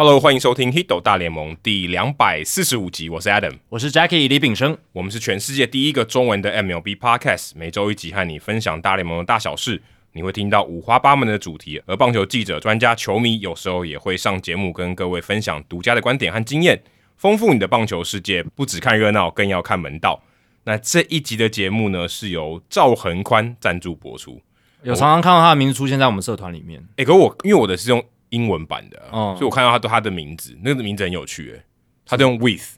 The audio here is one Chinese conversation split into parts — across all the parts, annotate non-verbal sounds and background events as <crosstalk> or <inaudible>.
Hello，欢迎收听《Hito 大联盟》第两百四十五集。我是 Adam，我是 Jackie 李炳生。我们是全世界第一个中文的 MLB Podcast，每周一集和你分享大联盟的大小事。你会听到五花八门的主题，而棒球记者、专家、球迷有时候也会上节目，跟各位分享独家的观点和经验，丰富你的棒球世界。不只看热闹，更要看门道。那这一集的节目呢，是由赵恒宽赞助播出。有常常看到他的名字出现在我们社团里面。哎、欸，可是我因为我的是用。英文版的，嗯、所以我看到他的他的名字，那个名字很有趣，哎，他都用 with，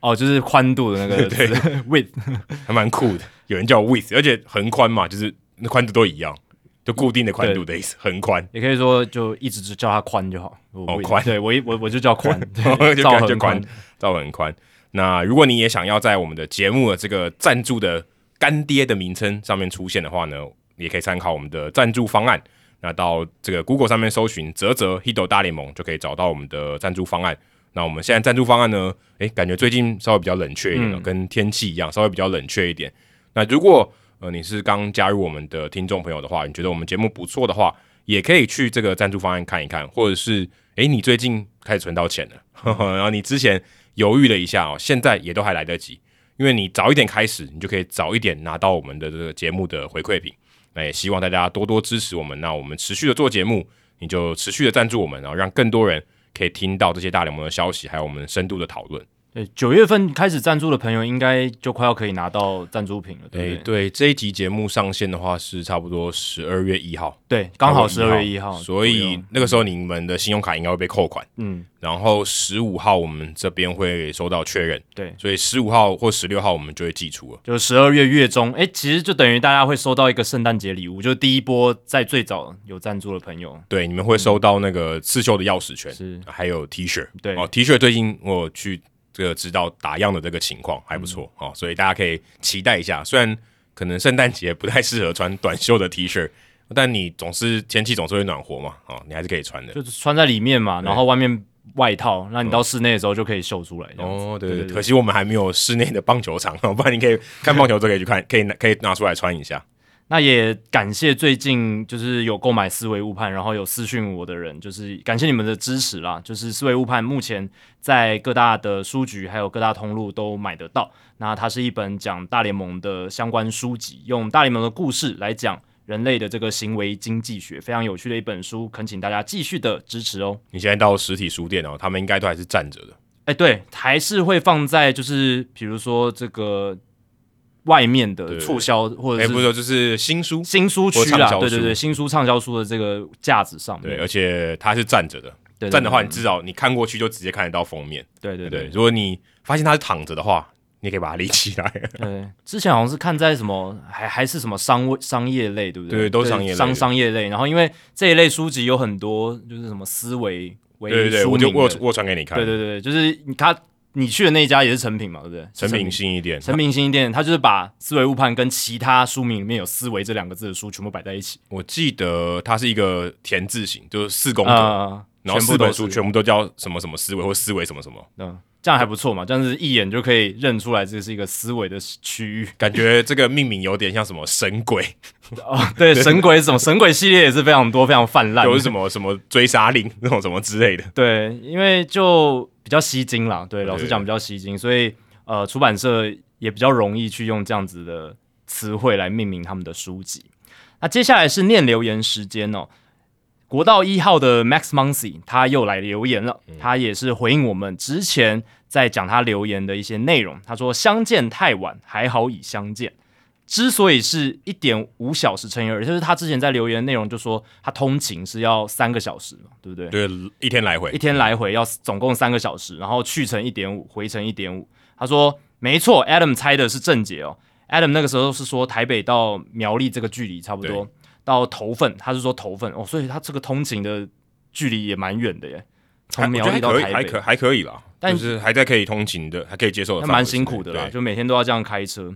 哦，就是宽度的那个，<laughs> 对，<laughs> with，<laughs> 还蛮酷的。有人叫 with，而且横宽嘛，就是那宽度都一样，就固定的宽度的意思，横宽。也可以说就一直就叫他宽就好。哦，宽，对我一我我就叫宽，就感觉宽，赵恒宽。那如果你也想要在我们的节目的这个赞助的干爹的名称上面出现的话呢，也可以参考我们的赞助方案。那到这个 Google 上面搜寻“泽泽 Hido 大联盟”，就可以找到我们的赞助方案。那我们现在赞助方案呢？诶，感觉最近稍微比较冷却一点，嗯、跟天气一样，稍微比较冷却一点。那如果呃你是刚加入我们的听众朋友的话，你觉得我们节目不错的话，也可以去这个赞助方案看一看，或者是诶你最近开始存到钱了，呵呵然后你之前犹豫了一下哦，现在也都还来得及，因为你早一点开始，你就可以早一点拿到我们的这个节目的回馈品。那也希望大家多多支持我们，那我们持续的做节目，你就持续的赞助我们，然后让更多人可以听到这些大联盟的消息，还有我们深度的讨论。对，九月份开始赞助的朋友，应该就快要可以拿到赞助品了，对不对？对，这一集节目上线的话是差不多十二月一号，对，刚好十二月一号，所以那个时候你们的信用卡应该会被扣款，嗯，然后十五号我们这边会收到确认，对，所以十五号或十六号我们就会寄出了，就十二月月中，哎，其实就等于大家会收到一个圣诞节礼物，就是第一波在最早有赞助的朋友，对，你们会收到那个刺绣的钥匙圈，是，还有 T 恤，对，哦，T 恤最近我去。这个知道打样的这个情况还不错、嗯、哦，所以大家可以期待一下。虽然可能圣诞节不太适合穿短袖的 T 恤，但你总是天气总是会暖和嘛，哦，你还是可以穿的，就是穿在里面嘛，然后外面外套，那你到室内的时候就可以秀出来。哦，对对，对对，可惜我们还没有室内的棒球场，不然你可以看棒球都可以去看，可以拿可以拿出来穿一下。那也感谢最近就是有购买思维误判，然后有私讯我的人，就是感谢你们的支持啦。就是思维误判目前在各大的书局还有各大通路都买得到。那它是一本讲大联盟的相关书籍，用大联盟的故事来讲人类的这个行为经济学，非常有趣的一本书，恳请大家继续的支持哦。你现在到实体书店哦，他们应该都还是站着的。哎，对，还是会放在就是比如说这个。外面的促销或者是，不是就是新书。新书区啦，对对对，新书畅销书的这个架子上面，对，而且它是站着的，站的话，你至少你看过去就直接看得到封面，对对对。如果你发现它是躺着的话，你可以把它立起来。<laughs> 对，之前好像是看在什么，还还是什么商商业类，对不对？对，都是商业商商业类。然后因为这一类书籍有很多，就是什么思维对对对，我就我我传给你看，对对对，就是他。你去的那一家也是成品嘛，对不对？成品新一店，成品新一店，他就是把思维误判跟其他书名里面有“思维”这两个字的书全部摆在一起。我记得它是一个田字形，就是四宫格，呃、然后四本书全部都叫什么什么思维或思维什么什么。嗯，这样还不错嘛，这样子一眼就可以认出来这是一个思维的区域。感觉这个命名有点像什么神鬼 <laughs> 哦，对，神鬼是什么？神鬼系列也是非常多，非常泛滥，有什么什么追杀令那种什么之类的。对，因为就。比较吸睛啦，对，老实讲比较吸睛，所以呃，出版社也比较容易去用这样子的词汇来命名他们的书籍。那接下来是念留言时间哦，国道一号的 Max Muncy 他又来留言了，他也是回应我们之前在讲他留言的一些内容。他说：“相见太晚，还好已相见。”之所以是一点五小时乘以二，就是他之前在留言内容就说他通勤是要三个小时嘛，对不对？对，一天来回，一天来回要总共三个小时，然后去程一点五，回程一点五。他说没错，Adam 猜的是正解哦。Adam 那个时候是说台北到苗栗这个距离差不多，到头份他是说头份哦，所以他这个通勤的距离也蛮远的耶，从苗栗到台北还可还可以啦，但是还在可以通勤的，还可以接受的，蛮辛苦的啦，就每天都要这样开车。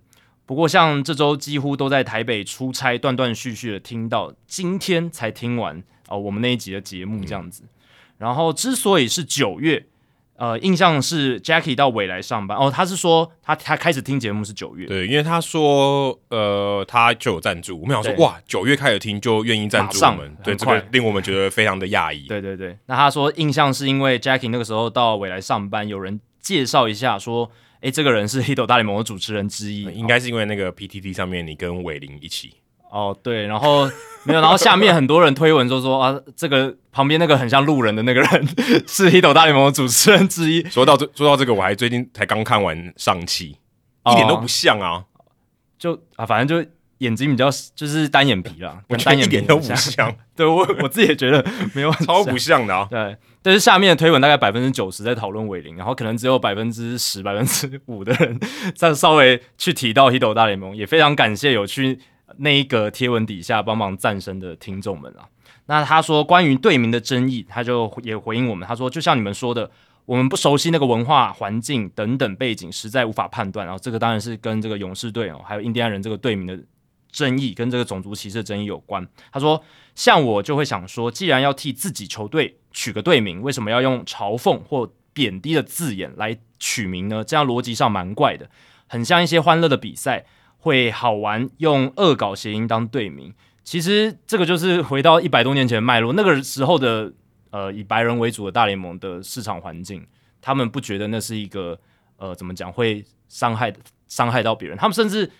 不过，像这周几乎都在台北出差，断断续续的听到，今天才听完哦，我们那一集的节目这样子。嗯、然后，之所以是九月，呃，印象是 Jackie 到未来上班哦，他是说他他开始听节目是九月，对，因为他说呃他就有赞助，我们想说哇，九月开始听就愿意赞助我们，对，这个令我们觉得非常的讶异。对对对，那他说印象是因为 Jackie 那个时候到未来上班，有人介绍一下说，哎，这个人是 <laughs>《Hito 大联盟》的主持人之一，应该是因为那个 PTT 上面你跟伟林一起。哦，对，然后没有，然后下面很多人推文说说啊，这个旁边那个很像路人的那个人是《Hito 大联盟》的主持人之一。说到这，说到这个，我还最近才刚看完上期，哦、一点都不像啊，就啊，反正就眼睛比较就是单眼皮啦，<laughs> 我单眼皮都不像。<laughs> 对我我自己也觉得没有超不像的啊。<laughs> 对，但是下面的推文大概百分之九十在讨论伟林，然后可能只有百分之十、百分之五的人在稍微去提到《Hito 大联盟》，也非常感谢有去。那一个贴文底下帮忙赞声的听众们啊，那他说关于队名的争议，他就也回应我们，他说就像你们说的，我们不熟悉那个文化环境等等背景，实在无法判断。然后这个当然是跟这个勇士队哦，还有印第安人这个队名的争议，跟这个种族歧视的争议有关。他说，像我就会想说，既然要替自己球队取个队名，为什么要用嘲讽或贬低的字眼来取名呢？这样逻辑上蛮怪的，很像一些欢乐的比赛。会好玩，用恶搞谐音当队名，其实这个就是回到一百多年前的脉络。那个时候的呃以白人为主的大联盟的市场环境，他们不觉得那是一个呃怎么讲会伤害伤害到别人，他们甚至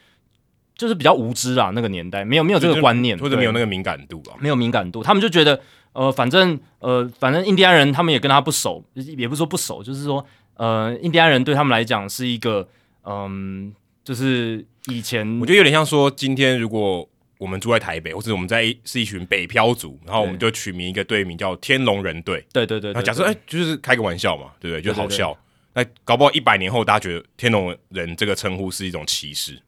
就是比较无知啊。那个年代没有没有这个观念，或者没有那个敏感度啊，没有敏感度，他们就觉得呃反正呃反正印第安人他们也跟他不熟，也不是说不熟，就是说呃印第安人对他们来讲是一个嗯。就是以前，我觉得有点像说，今天如果我们住在台北，或者我们在是一群北漂族，然后我们就取名一个队名叫天龙人队。对对对，那，假设哎，就是开个玩笑嘛，对不对？就好笑。那搞不好一百年后，大家觉得天龙人这个称呼是一种歧视。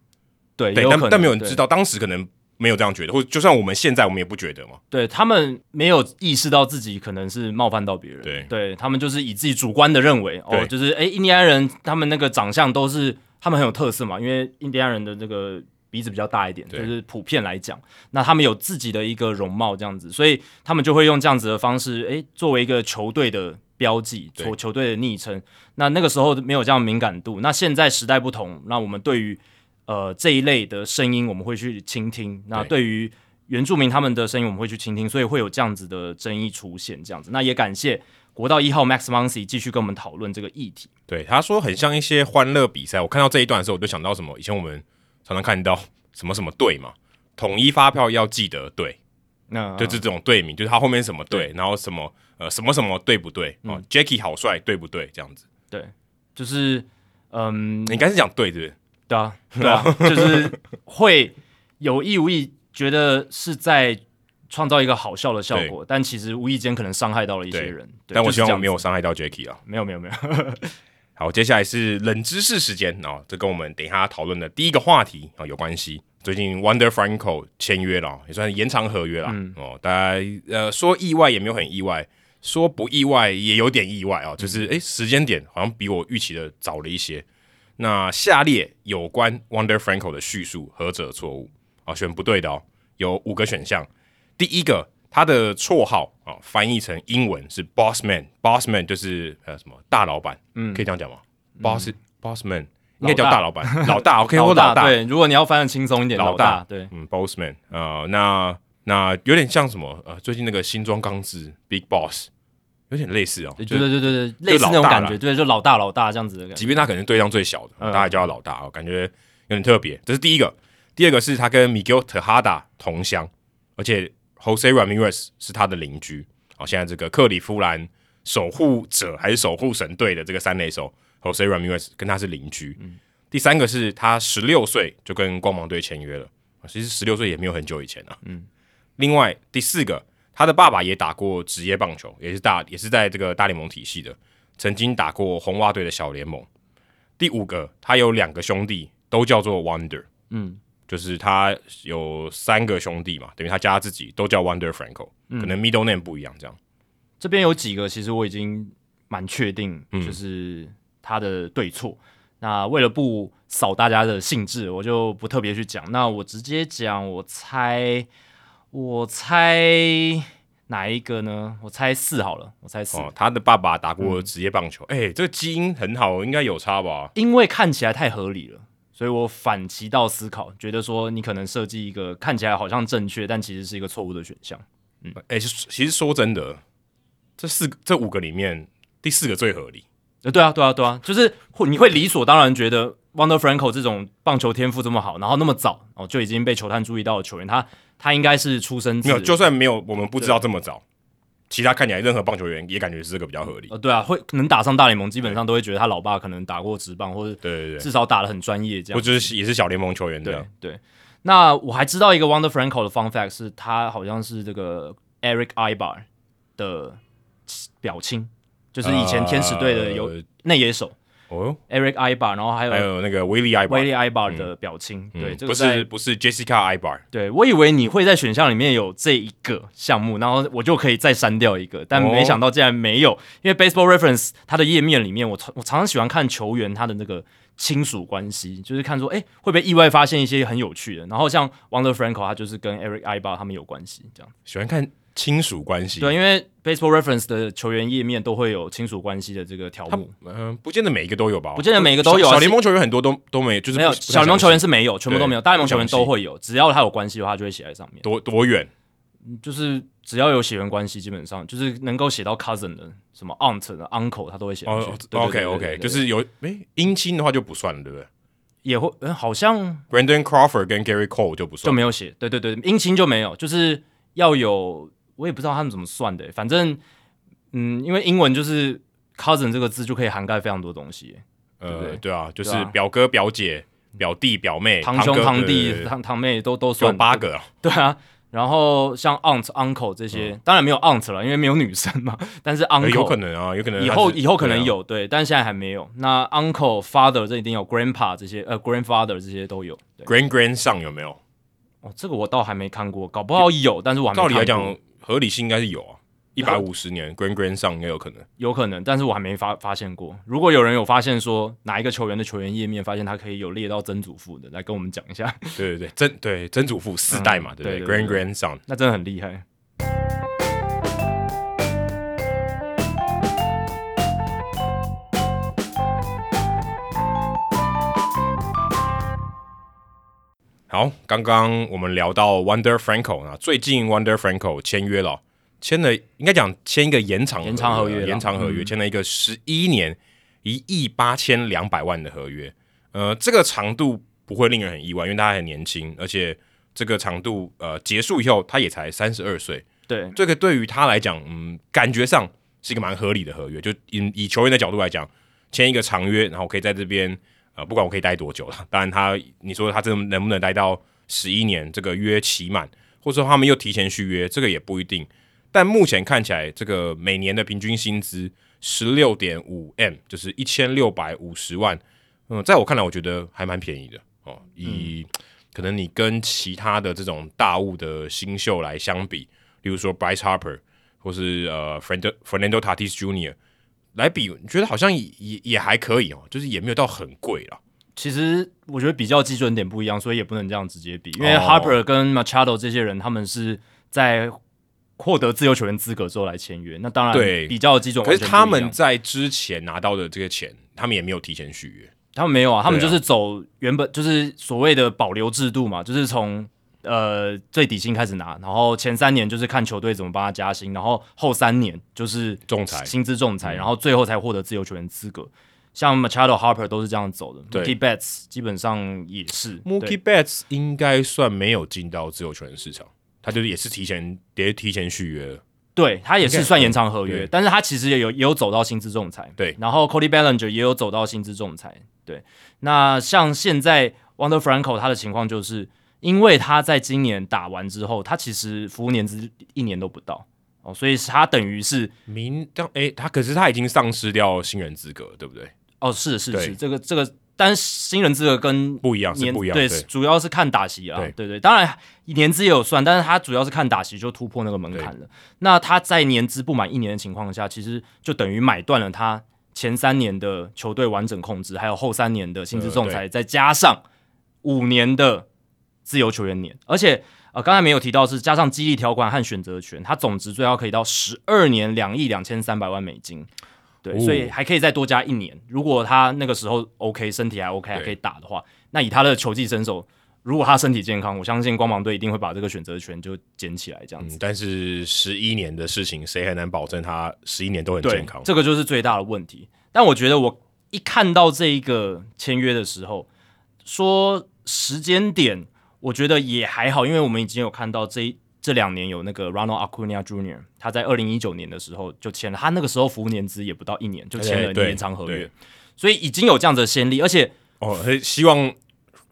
对，对，但但没有人知道，当时可能没有这样觉得，或者就算我们现在，我们也不觉得嘛。对，他们没有意识到自己可能是冒犯到别人。对，对他们就是以自己主观的认为，哦，就是哎，印第安人他们那个长相都是。他们很有特色嘛，因为印第安人的这个鼻子比较大一点，就是普遍来讲，那他们有自己的一个容貌这样子，所以他们就会用这样子的方式，诶，作为一个球队的标记，球球队的昵称。那那个时候没有这样敏感度，那现在时代不同，那我们对于呃这一类的声音，我们会去倾听。那对于原住民他们的声音，我们会去倾听，所以会有这样子的争议出现，这样子。那也感谢。国道一号 Max Muncy 继续跟我们讨论这个议题。对，他说很像一些欢乐比赛。我看到这一段的时候，我就想到什么？以前我们常常看到什么什么队嘛，统一发票要记得对，那就是这种队名，就是他后面什么队，然后什么呃什么什么对不对？哦、嗯、Jackie 好帅，对不对？这样子。对，就是嗯，你应该是讲对，对不对？啊，对啊，就是会有意无意觉得是在。创造一个好笑的效果，但其实无意间可能伤害到了一些人。但我希望我没有伤害到 Jackie 啊，没有没有没有。<laughs> 好，接下来是冷知识时间哦，这跟我们等一下讨论的第一个话题啊、哦、有关系。最近 Wonder Franco 签约了，也算是延长合约了、嗯、哦。大家呃说意外也没有很意外，说不意外也有点意外啊、哦，就是哎、嗯、时间点好像比我预期的早了一些。那下列有关 Wonder Franco 的叙述何者错误？啊？选不对的哦，有五个选项。第一个，他的绰号啊、哦，翻译成英文是 Boss Man，Boss Man 就是呃什么大老板，嗯，可以这样讲吗、嗯、？Boss Boss Man 应该叫大老板，<laughs> 老大，OK，我老大。对，如果你要翻的轻松一点，老大，对，嗯，Boss Man，呃，那那有点像什么？呃，最近那个新装刚制 Big Boss 有点类似哦，对对对对对，类似那种感觉，对，就老大老大这样子的感觉。即便他可能对象最小的，大家叫他老大，哦感觉有点特别。这是第一个，第二个是他跟 Miguel Tejada 同乡，而且。Jose Ramirez 是他的邻居，哦，现在这个克里夫兰守护者还是守护神队的这个三垒手 Jose Ramirez 跟他是邻居。嗯、第三个是他十六岁就跟光芒队签约了，其实十六岁也没有很久以前啊。嗯，另外第四个，他的爸爸也打过职业棒球，也是大也是在这个大联盟体系的，曾经打过红袜队的小联盟。第五个，他有两个兄弟都叫做 Wonder，。嗯。就是他有三个兄弟嘛，等于他加自己都叫 Wonder Franco，可能 middle name 不一样这样。嗯、这边有几个其实我已经蛮确定，就是他的对错。嗯、那为了不扫大家的兴致，我就不特别去讲。那我直接讲，我猜，我猜哪一个呢？我猜四好了，我猜四。哦，他的爸爸打过职业棒球，哎、嗯欸，这个基因很好，应该有差吧？因为看起来太合理了，所以我反其道思考，觉得说你可能设计一个看起来好像正确，但其实是一个错误的选项。嗯，哎、欸，其实说真的，这四个、这五个里面，第四个最合理。呃，对啊，对啊，对啊，就是会你会理所当然觉得 Wonder Franco 这种棒球天赋这么好，然后那么早哦就已经被球探注意到的球员，他他应该是出生没有，就算没有我们不知道这么早，其他看起来任何棒球员也感觉是这个比较合理。呃，对啊，会能打上大联盟，基本上都会觉得他老爸可能打过职棒，或者对对对，至少打的很专业这样，或者是也是小联盟球员这样。对对，那我还知道一个 Wonder Franco 的 fun fact 是他好像是这个 Eric Aybar 的表亲。就是以前天使队的有内野手哦，Eric Aybar，然后还有还有那个 Willie Aybar，Willie Aybar 的表亲，对，这个不是不是 Jessica Aybar，对，我以为你会在选项里面有这一个项目，然后我就可以再删掉一个，但没想到竟然没有，因为 Baseball Reference 它的页面里面，我常我常常喜欢看球员他的那个亲属关系，就是看说，哎，会不会意外发现一些很有趣的，然后像 Wonder Franco，他就是跟 Eric Aybar 他们有关系，这样。喜欢看。亲属关系对，因为 Baseball Reference 的球员页面都会有亲属关系的这个条目。嗯、呃，不见得每一个都有吧？不见得每一个都有、啊。小联盟球员很多都都没，就是没有。小联盟球员是没有，全部都没有。大联盟球员都会有，只要他有关系的话，就会写在上面。多多远？就是只要有血缘关系，基本上就是能够写到 cousin 的，什么 aunt 的 uncle，他都会写，OK OK，就是有诶姻亲的话就不算了，对不对？也会，嗯，好像 Brandon Crawford 跟 Gary Cole 就不算，就没有写。对对对，姻亲就没有，就是要有。我也不知道他们怎么算的，反正，嗯，因为英文就是 cousin 这个字就可以涵盖非常多东西，呃，对，对，对啊，就是表哥、表姐、表弟、表妹、堂兄、堂弟、堂堂妹都都算八个，<laughs> 对啊，然后像 aunt、uncle 这些，嗯、当然没有 aunt 了，因为没有女生嘛，但是 uncle 有可能啊，有可能以后以后可能有，对，但现在还没有。那 uncle、father 这一定有，grandpa 这些，呃，grandfather 这些都有，grand grandson 有没有？哦，这个我倒还没看过，搞不好有，但是我还没看过。照理来讲。合理性应该是有啊，一百五十年 grand grand 上应该有可能，有可能，但是我还没发发现过。如果有人有发现说哪一个球员的球员页面发现他可以有列到曾祖父的，来跟我们讲一下。对对对，曾对曾祖父四代嘛，嗯、对不对，？grand grand 上，那真的很厉害。好，刚刚我们聊到 Wonder Franco 啊，最近 Wonder Franco 签约了，签了应该讲签一个延长延长合约，延长合约，签了一个十一年一亿八千两百万的合约。呃，这个长度不会令人很意外，因为他还很年轻，而且这个长度呃结束以后他也才三十二岁。对，这个对于他来讲，嗯，感觉上是一个蛮合理的合约。就以以球员的角度来讲，签一个长约，然后可以在这边。呃，不管我可以待多久了，当然他，你说他真的能不能待到十一年？这个约期满，或者说他们又提前续约，这个也不一定。但目前看起来，这个每年的平均薪资十六点五 M，就是一千六百五十万。嗯，在我看来，我觉得还蛮便宜的哦。以可能你跟其他的这种大物的新秀来相比，例如说 Bryce Harper 或是呃 Fernando Tatis Jr. 来比，你觉得好像也也也还可以哦，就是也没有到很贵了。其实我觉得比较基准点不一样，所以也不能这样直接比。因为 Harper 跟 Machado 这些人，他们是在获得自由球员资格之后来签约，那当然对比较基准。可是他们在之前拿到的这个钱，他们也没有提前续约，他们没有啊，他们就是走原本就是所谓的保留制度嘛，就是从。呃，最底薪开始拿，然后前三年就是看球队怎么帮他加薪，然后后三年就是仲裁薪资仲裁，然后最后才获得自由球员资格。像 Machado、Harper 都是这样走的，Mookie Betts 基本上也是。Mookie Betts 应该算没有进到自由球员市场，他就是也是提前也提前续约了。对他也是算延长合约，但是他其实也有也有走到薪资仲裁。对，然后 Cody Bellinger 也有走到薪资仲裁。对，那像现在 Wander Franco 他的情况就是。因为他在今年打完之后，他其实服务年资一年都不到哦，所以他等于是明当诶，他可是他已经丧失掉新人资格，对不对？哦，是是是，这个这个，但新人资格跟不一样是不一样，对，对主要是看打席啊，对对对，当然年资也有算，但是他主要是看打席就突破那个门槛了。那他在年资不满一年的情况下，其实就等于买断了他前三年的球队完整控制，还有后三年的薪资仲裁，再加上五年的。自由球员年，而且呃，刚才没有提到是加上激励条款和选择权，他总值最高可以到十二年两亿两千三百万美金。对，哦、所以还可以再多加一年。如果他那个时候 OK，身体还 OK，还可以打的话，那以他的球技身手，如果他身体健康，我相信光芒队一定会把这个选择权就捡起来，这样子。嗯、但是十一年的事情，谁还能保证他十一年都很健康？这个就是最大的问题。但我觉得我一看到这一个签约的时候，说时间点，我觉得也还好，因为我们已经有看到这一。这两年有那个 Ronald Acuna Jr.，他在二零一九年的时候就签了，他那个时候服务年资也不到一年就签了延长合约，所以已经有这样子的先例，而且哦，希望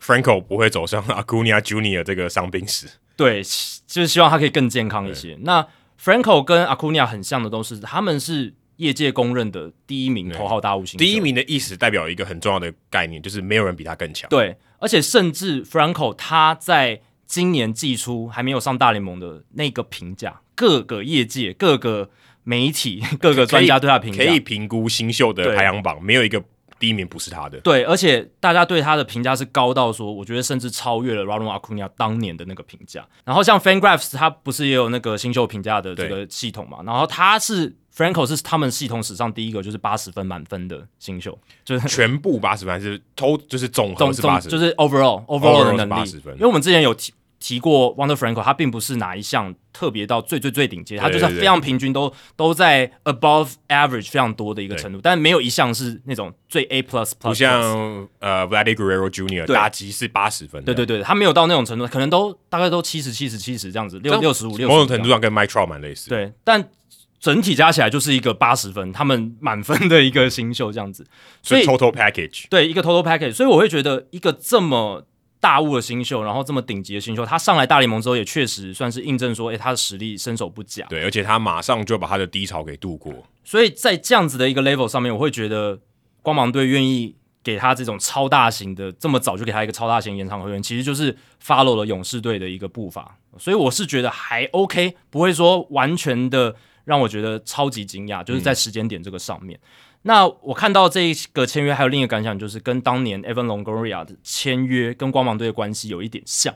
Franco 不会走上 Acuna Jr. 这个伤病史，对，就是希望他可以更健康一些。那 Franco 跟 Acuna 很像的都是，他们是业界公认的第一名头号大物新秀。第一名的意思代表一个很重要的概念，就是没有人比他更强。对，而且甚至 Franco 他在今年季初还没有上大联盟的那个评价，各个业界、各个媒体、<laughs> 各个专家对他评价，可以评估新秀的排行榜，没有一个第一名不是他的。对，而且大家对他的评价是高到说，我觉得甚至超越了 Ronald Acuna 当年的那个评价。然后像 FanGraphs，他不是也有那个新秀评价的这个系统嘛？然后他是 Franco 是他们系统史上第一个就是八十分满分的新秀，就是 <laughs> 全部八十分还是偷就是总总是八十，就是 overall overall 的能力。因为我们之前有提。提过 Wonder Franco，他并不是哪一项特别到最最最顶尖，他就是非常平均都，都都在 above average 非常多的一个程度，但没有一项是那种最 A plus plus。不像呃 Guerrero Jr. 打击是八十分，对对对，他没有到那种程度，可能都大概都七十七十七十这样子，六六十五六。某种程度上跟 Mike Trout 蛮类似。对，但整体加起来就是一个八十分，他们满分的一个新秀这样子，所以 total package 对一个 total package，所以我会觉得一个这么。大物的新秀，然后这么顶级的新秀，他上来大联盟之后也确实算是印证说，诶，他的实力身手不假。对，而且他马上就把他的低潮给度过。所以在这样子的一个 level 上面，我会觉得光芒队愿意给他这种超大型的，这么早就给他一个超大型延长合约，其实就是 follow 了勇士队的一个步伐。所以我是觉得还 OK，不会说完全的让我觉得超级惊讶，就是在时间点这个上面。嗯那我看到这一个签约，还有另一个感想，就是跟当年 Evan Longoria 的签约跟光芒队的关系有一点像。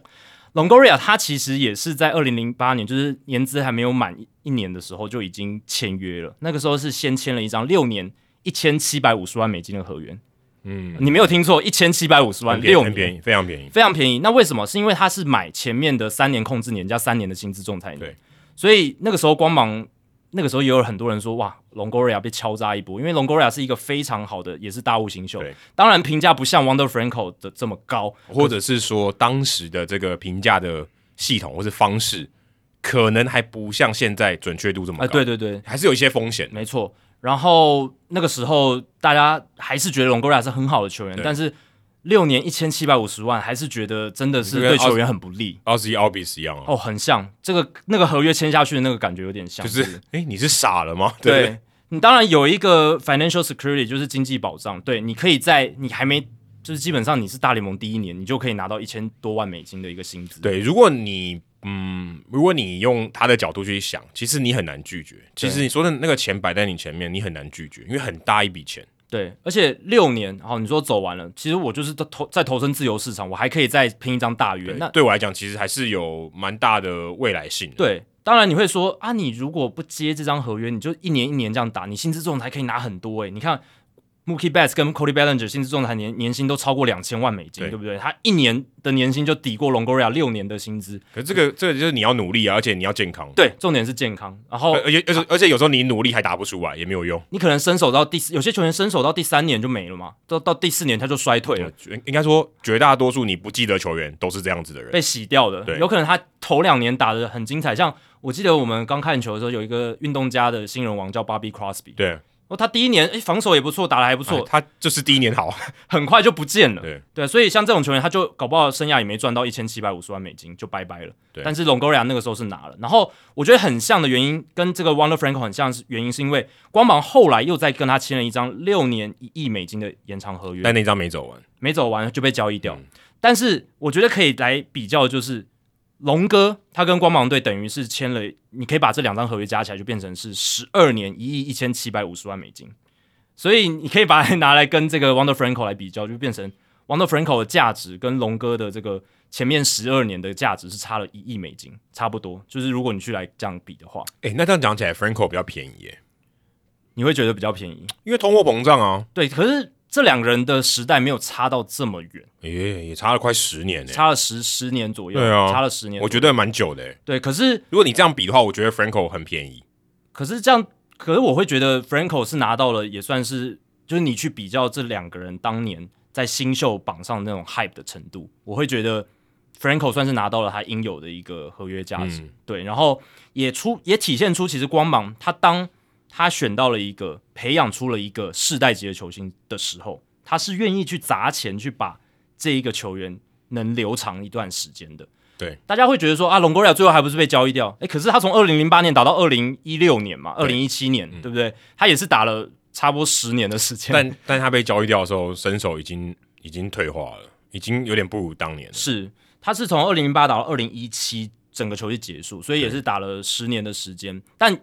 Longoria 他其实也是在二零零八年，就是年资还没有满一年的时候就已经签约了。那个时候是先签了一张六年一千七百五十万美金的合约。嗯，你没有听错，一千七百五十万，六年，很便宜，非常便宜，非常便宜。那为什么？是因为他是买前面的三年控制年加三年的薪资仲裁年。对，所以那个时候光芒。那个时候也有很多人说，哇，Longoria 被敲诈一波，因为 Longoria 是一个非常好的，也是大物新秀。对，当然评价不像 Wonder Franco 的这么高，或者是说当时的这个评价的系统或是方式，可能还不像现在准确度这么高。哎，对对对，还是有一些风险。没错。然后那个时候大家还是觉得 Longoria 是很好的球员，但是。六年一千七百五十万，还是觉得真的是对球员很不利。二十一 Albies 一样哦，很像这个那个合约签下去的那个感觉有点像，就是哎、欸，你是傻了吗？对，对你当然有一个 financial security，就是经济保障，对，你可以在你还没就是基本上你是大联盟第一年，你就可以拿到一千多万美金的一个薪资。对，如果你嗯，如果你用他的角度去想，其实你很难拒绝。其实你说的那个钱摆在你前面，你很难拒绝，因为很大一笔钱。对，而且六年，好，你说走完了，其实我就是投在投身自由市场，我还可以再拼一张大约。那对我来讲，其实还是有蛮大的未来性。对，当然你会说啊，你如果不接这张合约，你就一年一年这样打，你薪资仲裁可以拿很多诶、欸，你看。Mookie Betts 跟 Cody Bellinger 薪资仲裁年年薪都超过两千万美金，对，对不对？他一年的年薪就抵过 Longoria 六年的薪资。可是这个这个就是你要努力啊，而且你要健康。对，重点是健康。然后，而且而且而且有时候你努力还打不出来，也没有用。你可能伸手到第四，有些球员伸手到第三年就没了嘛，到到第四年他就衰退了。应该说，绝大多数你不记得球员都是这样子的人，被洗掉的。对，有可能他头两年打的很精彩，像我记得我们刚看球的时候，有一个运动家的新人王叫 Bobby Crosby。对。哦，他第一年诶防守也不错，打的还不错，他就是第一年好，<laughs> 很快就不见了。对对，所以像这种球员，他就搞不好生涯也没赚到一千七百五十万美金，就拜拜了。对，但是 Longoria 那个时候是拿了，然后我觉得很像的原因，跟这个 Wander Franco 很像，是原因是因为光芒后来又再跟他签了一张六年一亿美金的延长合约，但那张没走完，没走完就被交易掉。嗯、但是我觉得可以来比较，就是。龙哥他跟光芒队等于是签了，你可以把这两张合约加起来，就变成是十二年一亿一千七百五十万美金。所以你可以把它拿来跟这个 Wonder Franco 来比较，就变成 Wonder Franco 的价值跟龙哥的这个前面十二年的价值是差了一亿美金，差不多。就是如果你去来这样比的话，诶、欸，那这样讲起来，Franco 比较便宜耶，你会觉得比较便宜，因为通货膨胀啊。对，可是这两个人的时代没有差到这么远，哎、欸，也差了快十年呢，差了十十年左右，对啊，差了十年，我觉得蛮久的。对，可是如果你这样比的话，我觉得 Franco 很便宜。可是这样，可是我会觉得 Franco 是拿到了，也算是，就是你去比较这两个人当年。在新秀榜上那种 hype 的程度，我会觉得 Franco 算是拿到了他应有的一个合约价值，嗯、对，然后也出也体现出其实光芒他当他选到了一个培养出了一个世代级的球星的时候，他是愿意去砸钱去把这一个球员能留长一段时间的。对，大家会觉得说啊，Longoria 最后还不是被交易掉？诶，可是他从二零零八年打到二零一六年嘛，二零一七年，对，对不对？他也是打了。差不多十年的时间，但但他被交易掉的时候，身手已经已经退化了，已经有点不如当年了。是，他是从二零零八打到二零一七，整个球季结束，所以也是打了十年的时间。但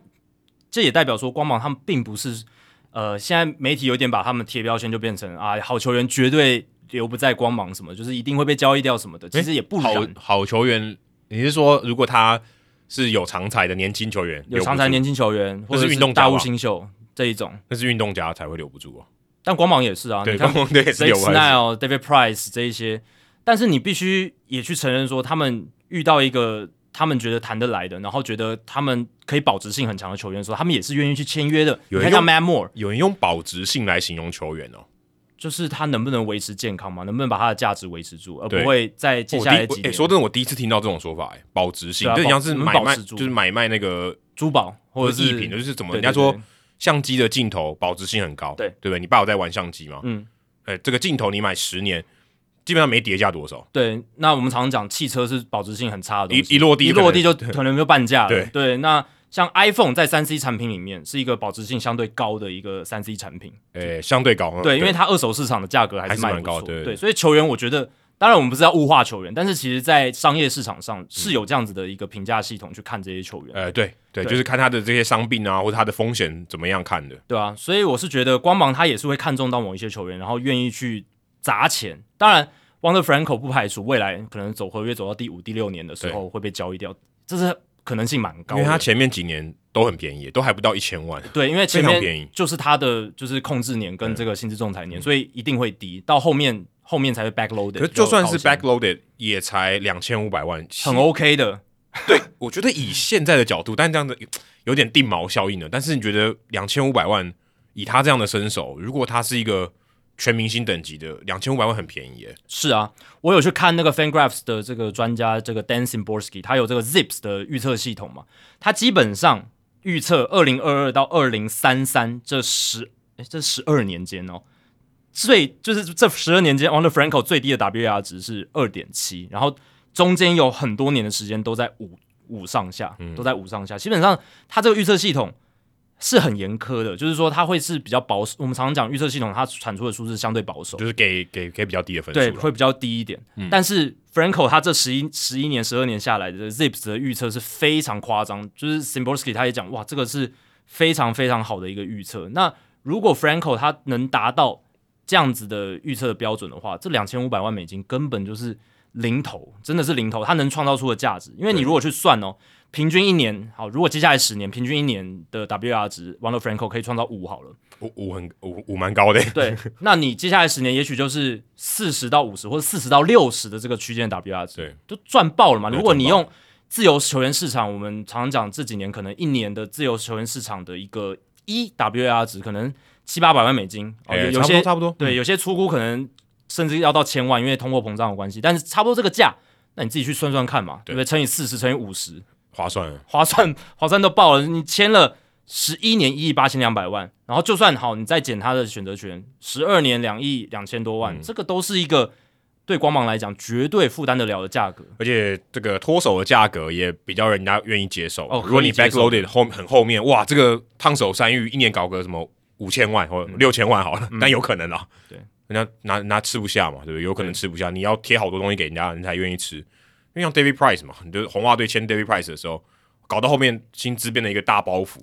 这也代表说，光芒他们并不是，呃，现在媒体有点把他们贴标签，就变成啊，好球员绝对留不在光芒，什么就是一定会被交易掉什么的。其实也不好，好球员，你是说如果他是有长才的年轻球员，有长才年轻球员，或者是运动大物新秀？这一种，那是运动家才会留不住哦。但光芒也是啊，对，光芒也是有 Snell、David Price 这一些，但是你必须也去承认说，他们遇到一个他们觉得谈得来的，然后觉得他们可以保值性很强的球员的时候，他们也是愿意去签约的。有人像 Matt Moore，有人用保值性来形容球员哦，就是他能不能维持健康嘛，能不能把他的价值维持住，而不会在接下来几年。哎、欸，说真的，我第一次听到这种说法，哎，保值性，就像是买卖，就是买卖那个珠宝或者是艺品，就是怎么人家说。相机的镜头保值性很高，对对不对？你爸有在玩相机吗？嗯，哎、欸，这个镜头你买十年，基本上没跌价多少。对，那我们常常讲汽车是保值性很差的东西，一一落地一落地就 <laughs> 可能就半价了。对对，那像 iPhone 在三 C 产品里面是一个保值性相对高的一个三 C 产品，哎、欸，相对高。对，因为它二手市场的价格还是蛮高的。对，对，所以球员我觉得。当然，我们不是要物化球员，但是其实，在商业市场上是有这样子的一个评价系统去看这些球员。呃，对对，就是看他的这些伤病啊，或者他的风险怎么样看的。对啊，所以我是觉得光芒他也是会看中到某一些球员，然后愿意去砸钱。当然，Wander Franco 不排除未来可能走合约走到第五、第六年的时候会被交易掉，这是可能性蛮高的。因为他前面几年都很便宜，都还不到一千万。对，因为前面就是他的就是控制年跟这个薪资仲裁年，所以一定会低。到后面。后面才会 backloaded，可就算是 backloaded 也才两千五百万，很 OK 的。<laughs> 对，我觉得以现在的角度，但这样子有点定锚效应了。但是你觉得两千五百万，以他这样的身手，如果他是一个全明星等级的，两千五百万很便宜耶。是啊，我有去看那个 FanGraphs 的这个专家，这个 Dan Simborski，他有这个 Zips 的预测系统嘛，他基本上预测二零二二到二零三三这十哎这十二年间哦。最就是这十二年间，Wander Franco 最低的 WAR 值是二点七，然后中间有很多年的时间都在五五上下，都在五上下。基本上，他这个预测系统是很严苛的，就是说它会是比较保守。我们常常讲预测系统，它产出的数字相对保守，就是给给给比较低的分数，对，会比较低一点。嗯、但是 Franco 他这十一十一年、十二年下来的 Zips 的预测是非常夸张，就是 Szymborski 他也讲，哇，这个是非常非常好的一个预测。那如果 Franco 他能达到这样子的预测的标准的话，这两千五百万美金根本就是零头，真的是零头。它能创造出的价值，因为你如果去算哦，平均一年好，如果接下来十年平均一年的 WR 值，Wander Franco 可以创造五好了，五五很五五蛮高的。对，<laughs> 那你接下来十年也许就是四十到五十或者四十到六十的这个区间 WR 值，对，都赚爆了嘛。如果你用自由球员市场，我们常常讲这几年可能一年的自由球员市场的一个一 WR 值可能。七八百万美金，欸、有有些差不多，对，有些出估可能甚至要到千万，因为通货膨胀的关系。但是差不多这个价，那你自己去算算看嘛，对不对？乘以四十，乘以五十，划算，划算，<laughs> 划算都爆了。你签了十一年一亿八千两百万，然后就算好，你再减他的选择权，十二年两亿两千多万，嗯、这个都是一个对光芒来讲绝对负担得了的价格，而且这个脱手的价格也比较人家愿意接受。哦，如果你 backloaded 后很后面，哇，这个烫手山芋一年搞个什么？五千万或六千万好了，嗯、但有可能啊。对，人家拿拿吃不下嘛，对不对？有可能吃不下，你要贴好多东西给人家，人才愿意吃。因为像 David Price 嘛，你就红袜队签 David Price 的时候，搞到后面薪资变成一个大包袱，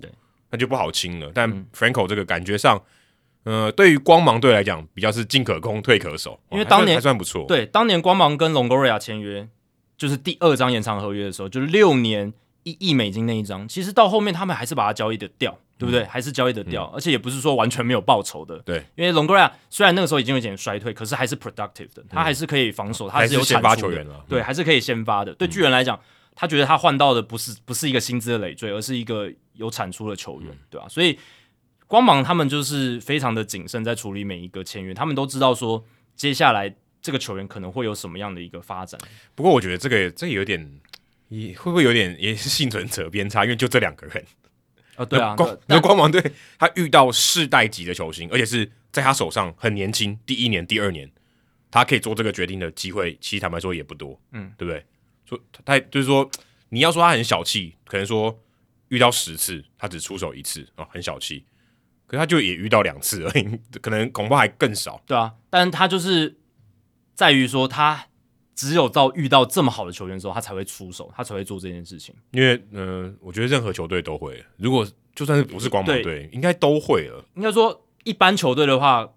那就不好清了。但 Franco 这个感觉上，呃，对于光芒队来讲，比较是进可攻退可守，因为当年还算，不错。对，当年光芒跟 Longoria 签约，就是第二张延长合约的时候，就是六年一亿美金那一张，其实到后面他们还是把它交易的掉，对不对？嗯、还是交易的掉，嗯、而且也不是说完全没有报酬的。对，因为 Longoria 虽然那个时候已经有点衰退，可是还是 productive 的，他还是可以防守，他是有先发球员了，对，还是可以先发的。对巨人来讲，他觉得他换到的不是不是一个薪资的累赘，而是一个有产出的球员，对吧、啊？所以。光芒他们就是非常的谨慎在处理每一个签约，他们都知道说接下来这个球员可能会有什么样的一个发展。不过我觉得这个这个有点，也会不会有点也是幸存者偏差，因为就这两个人啊、哦，对啊，光那光芒队他遇到世代级的球星，而且是在他手上很年轻，第一年、第二年，他可以做这个决定的机会，其实坦白说也不多，嗯，对不对？说他就是说你要说他很小气，可能说遇到十次他只出手一次啊、哦，很小气。可是他就也遇到两次而已，<laughs> 可能恐怕还更少。对啊，但他就是在于说，他只有到遇到这么好的球员的时候，他才会出手，他才会做这件事情。因为，嗯、呃，我觉得任何球队都会，如果就算是不是光芒队，应该都会了。应该说，一般球队的话，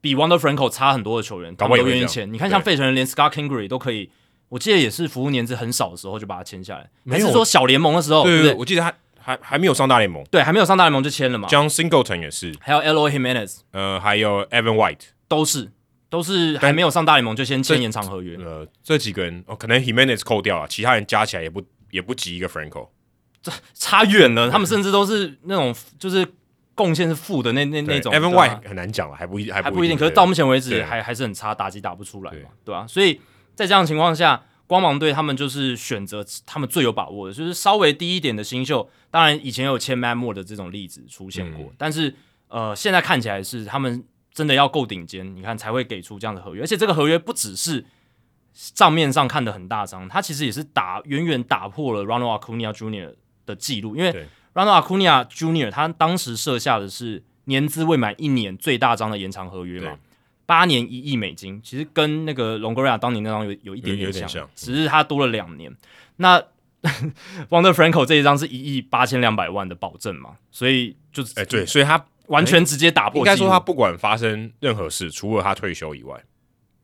比 Wander Franco 差很多的球员，他们都愿意签。你看，像费城人连 Scott Kingery 都可以，我记得也是服务年资很少的时候就把他签下来。还是说小联盟的时候？对对，对，对，我记得他。还还没有上大联盟，对，还没有上大联盟就签了嘛。John Singleton 也是，还有 Eloy Jimenez，呃，还有 Evan White，都是都是还没有上大联盟就先签延长合约。呃，这几个人哦，可能 Jimenez 扣掉了，其他人加起来也不也不及一个 Franco，这差远了。他们甚至都是那种就是贡献是负的那那那种。Evan White 很难讲了，还不一还不一定。可是到目前为止还还是很差，打击打不出来嘛，对吧？所以在这样的情况下。光芒队他们就是选择他们最有把握的，就是稍微低一点的新秀。当然以前有签 Moore 的这种例子出现过，嗯、但是呃，现在看起来是他们真的要够顶尖，你看才会给出这样的合约。而且这个合约不只是账面上看的很大张，它其实也是打远远打破了 Ronald Acuna Jr. 的记录，因为 Ronald Acuna Jr. 他当时设下的是年资未满一年最大张的延长合约嘛。八年一亿美金，其实跟那个 Longoria 当年那张有有一点点像，像只是他多了两年。嗯、那 <laughs> Wander Franco 这一张是一亿八千两百万的保证嘛，所以就是哎、欸、对，所以他完全直接打破。应该说他不管发生任何事，除了他退休以外，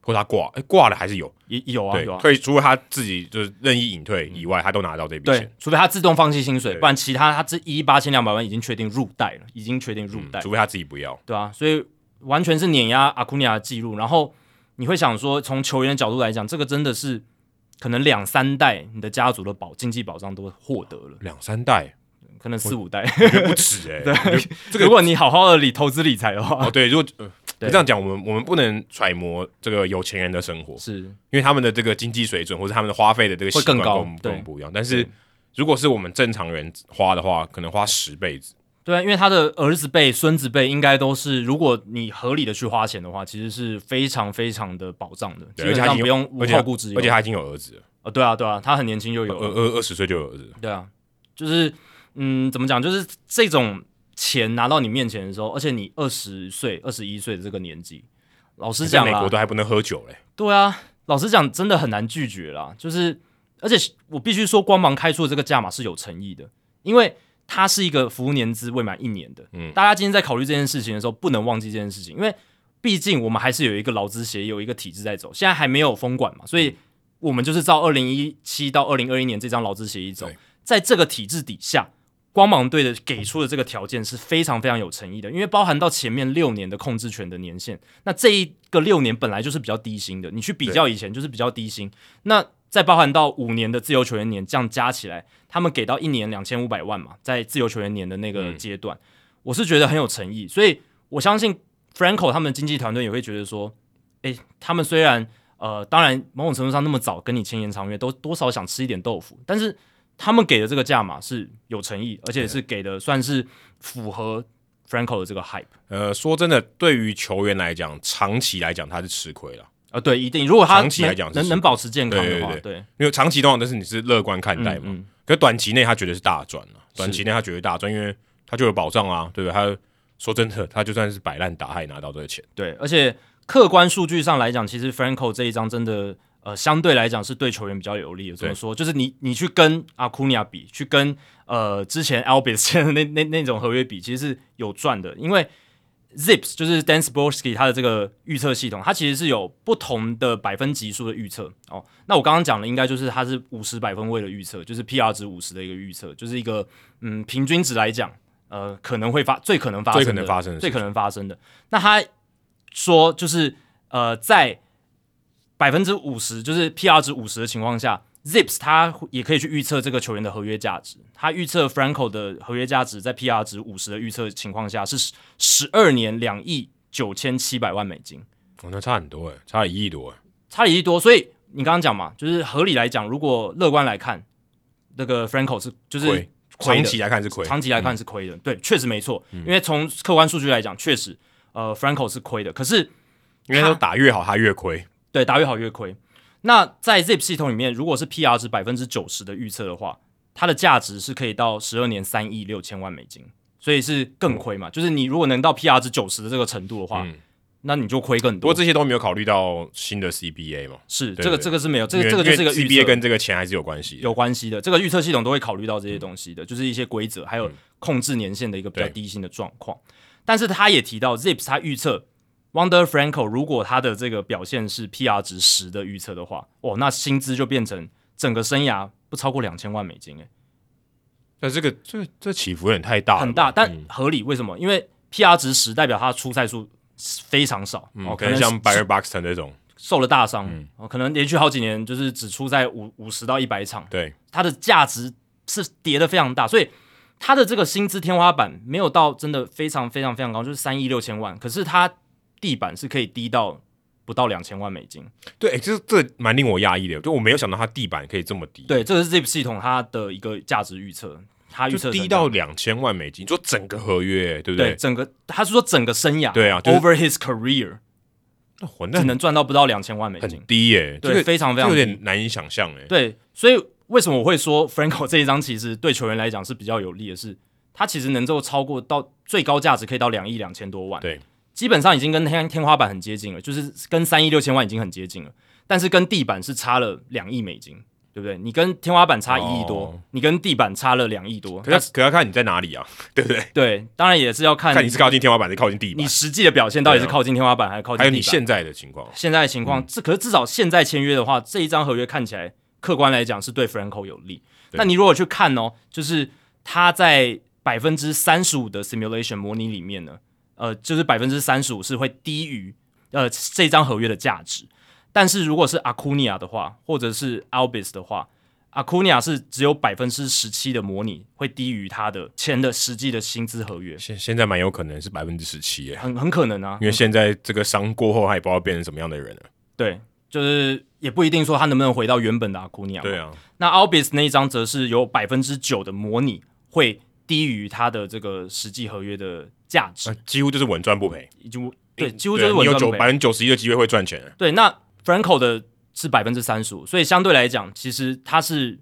或他挂哎挂了还是有，也有啊有啊。退除了他自己就是任意隐退以外，他都拿到这笔钱。对，除非他自动放弃薪水，不然其他他这一亿八千两百万已经确定入袋了，已经确定入袋、嗯。除非他自己不要，对啊，所以。完全是碾压阿库尼亚的记录，然后你会想说，从球员的角度来讲，这个真的是可能两三代你的家族的保经济保障都获得了，两三代，可能四五代不止哎、<laughs> 欸。对，<laughs> 这个如果你好好的理投资理财的话，哦对，如果呃对这样讲，我们我们不能揣摩这个有钱人的生活，是因为他们的这个经济水准或者他们的花费的这个习惯更高，跟我们不一样。但是如果是我们正常人花的话，可能花十辈子。对啊，因为他的儿子辈、孙子辈应该都是，如果你合理的去花钱的话，其实是非常非常的保障的，基本上不用无后顾之忧。而且他已经有儿子了，哦，对啊，对啊，他很年轻就有二二二十岁就有儿子。对啊，就是嗯，怎么讲？就是这种钱拿到你面前的时候，而且你二十岁、二十一岁的这个年纪，老实讲，美国都还不能喝酒嘞。对啊，老实讲，真的很难拒绝啦。就是，而且我必须说，光芒开出的这个价码是有诚意的，因为。它是一个服务年资未满一年的，嗯，大家今天在考虑这件事情的时候，不能忘记这件事情，因为毕竟我们还是有一个劳资协议，有一个体制在走，现在还没有封管嘛，所以我们就是照二零一七到二零二一年这张劳资协议走，在这个体制底下，光芒队的给出的这个条件是非常非常有诚意的，因为包含到前面六年的控制权的年限，那这一个六年本来就是比较低薪的，你去比较以前就是比较低薪，那。再包含到五年的自由球员年，这样加起来，他们给到一年两千五百万嘛，在自由球员年的那个阶段，嗯、我是觉得很有诚意，所以我相信 Franco 他们的经纪团队也会觉得说，诶，他们虽然呃，当然某种程度上那么早跟你签延长约，都多少想吃一点豆腐，但是他们给的这个价码是有诚意，而且是给的算是符合 Franco 的这个 hype。呃，说真的，对于球员来讲，长期来讲他是吃亏了。啊，对，一定。如果他长期来讲能能保持健康的话，对，对，对，对，因为长期的话，但是你是乐观看待嘛。嗯嗯、可是短期内他绝对是大赚了，短期内他绝对大赚，因为他就有保障啊，对不对？他说真的，他就算是摆烂打，他也拿到这个钱。对，而且客观数据上来讲，其实 Franco 这一张真的，呃，相对来讲是对球员比较有利的。怎么说？就是你你去跟阿库尼亚比，去跟呃之前 Albies <laughs> 签的那那那种合约比，其实是有赚的，因为。Zips 就是 Dan Szymborski 他的这个预测系统，它其实是有不同的百分级数的预测哦。那我刚刚讲的应该就是它是五十百分位的预测，就是 PR 值五十的一个预测，就是一个嗯平均值来讲，呃可能会发最可能发生的最可能发生的最可能发生的。那他说就是呃在百分之五十，就是 PR 值五十的情况下。Zips 他也可以去预测这个球员的合约价值。他预测 Franco 的合约价值在 PR 值五十的预测情况下是十二年两亿九千七百万美金。哦，那差很多诶，差了一亿多诶，差了一亿多。所以你刚刚讲嘛，就是合理来讲，如果乐观来看，那个 Franco 是就是，长期来看是亏，长期来看是亏的。嗯、对，确实没错。因为从客观数据来讲，确实呃 Franco 是亏的。可是因为他打越好，他越亏。对，打越好越亏。那在 Zip 系统里面，如果是 PR 值百分之九十的预测的话，它的价值是可以到十二年三亿六千万美金，所以是更亏嘛？嗯、就是你如果能到 PR 值九十的这个程度的话，嗯、那你就亏更多。不过这些都没有考虑到新的 CBA 嘛？是对对这个这个是没有，这个这个就是一个 CBA 跟这个钱还是有关系，有关系的。这个预测系统都会考虑到这些东西的，嗯、就是一些规则还有控制年限的一个比较低薪的状况。但是他也提到 Zip 他预测。Wander Franco 如果他的这个表现是 PR 值十的预测的话，哦，那薪资就变成整个生涯不超过两千万美金诶。那这个这这起伏有点太大，很大，但合理。为什么？因为 PR 值十代表他出赛数非常少，哦，可能像 Byron Buxton 那种受了大伤，哦，可能连续好几年就是只出赛五五十到一百场，对，他的价值是跌的非常大，所以他的这个薪资天花板没有到真的非常非常非常高，就是三亿六千万，可是他。地板是可以低到不到两千万美金，对，欸、这这蛮令我讶异的，就我没有想到它地板可以这么低。对，这个是 Zip 系统它的一个价值预测，它预测低到两千万美金，你说整个合约，对不对？对，整个他是说整个生涯，对啊、就是、，Over his career，那混蛋只能赚到不到两千万美金，很低耶、欸，对，这个、非常非常有点难以想象哎。对，所以为什么我会说 Franco 这一张其实对球员来讲是比较有利的是，是他其实能够超过到最高价值可以到两亿两千多万，对。基本上已经跟天天花板很接近了，就是跟三亿六千万已经很接近了，但是跟地板是差了两亿美金，对不对？你跟天花板差一亿多，哦、你跟地板差了两亿多，可要可要看你在哪里啊，<laughs> 对不对？对，当然也是要看看你是靠近天花板还是靠近地板，你实际的表现到底是靠近天花板还是靠近地板？还有你现在的情况，现在的情况，这、嗯、可是至少现在签约的话，这一张合约看起来客观来讲是对 Franco 有利。那你如果去看哦，就是他在百分之三十五的 simulation 模拟里面呢。呃，就是百分之三十五是会低于呃这张合约的价值，但是如果是阿库尼亚的话，或者是 Albis 的话，阿库尼亚是只有百分之十七的模拟会低于他的签的实际的薪资合约。现现在蛮有可能是百分之十七耶，很很可能啊，因为现在这个伤过后，他也不知道变成什么样的人了。对，就是也不一定说他能不能回到原本的阿库尼亚。对啊，那 Albis 那一张则是有百分之九的模拟会低于他的这个实际合约的。价值、啊、几乎就是稳赚不赔，已经对，几乎就是稳赚不赔。有九百分之九十一的机会会赚钱。对，那 Franco 的是百分之三十五，所以相对来讲，其实他是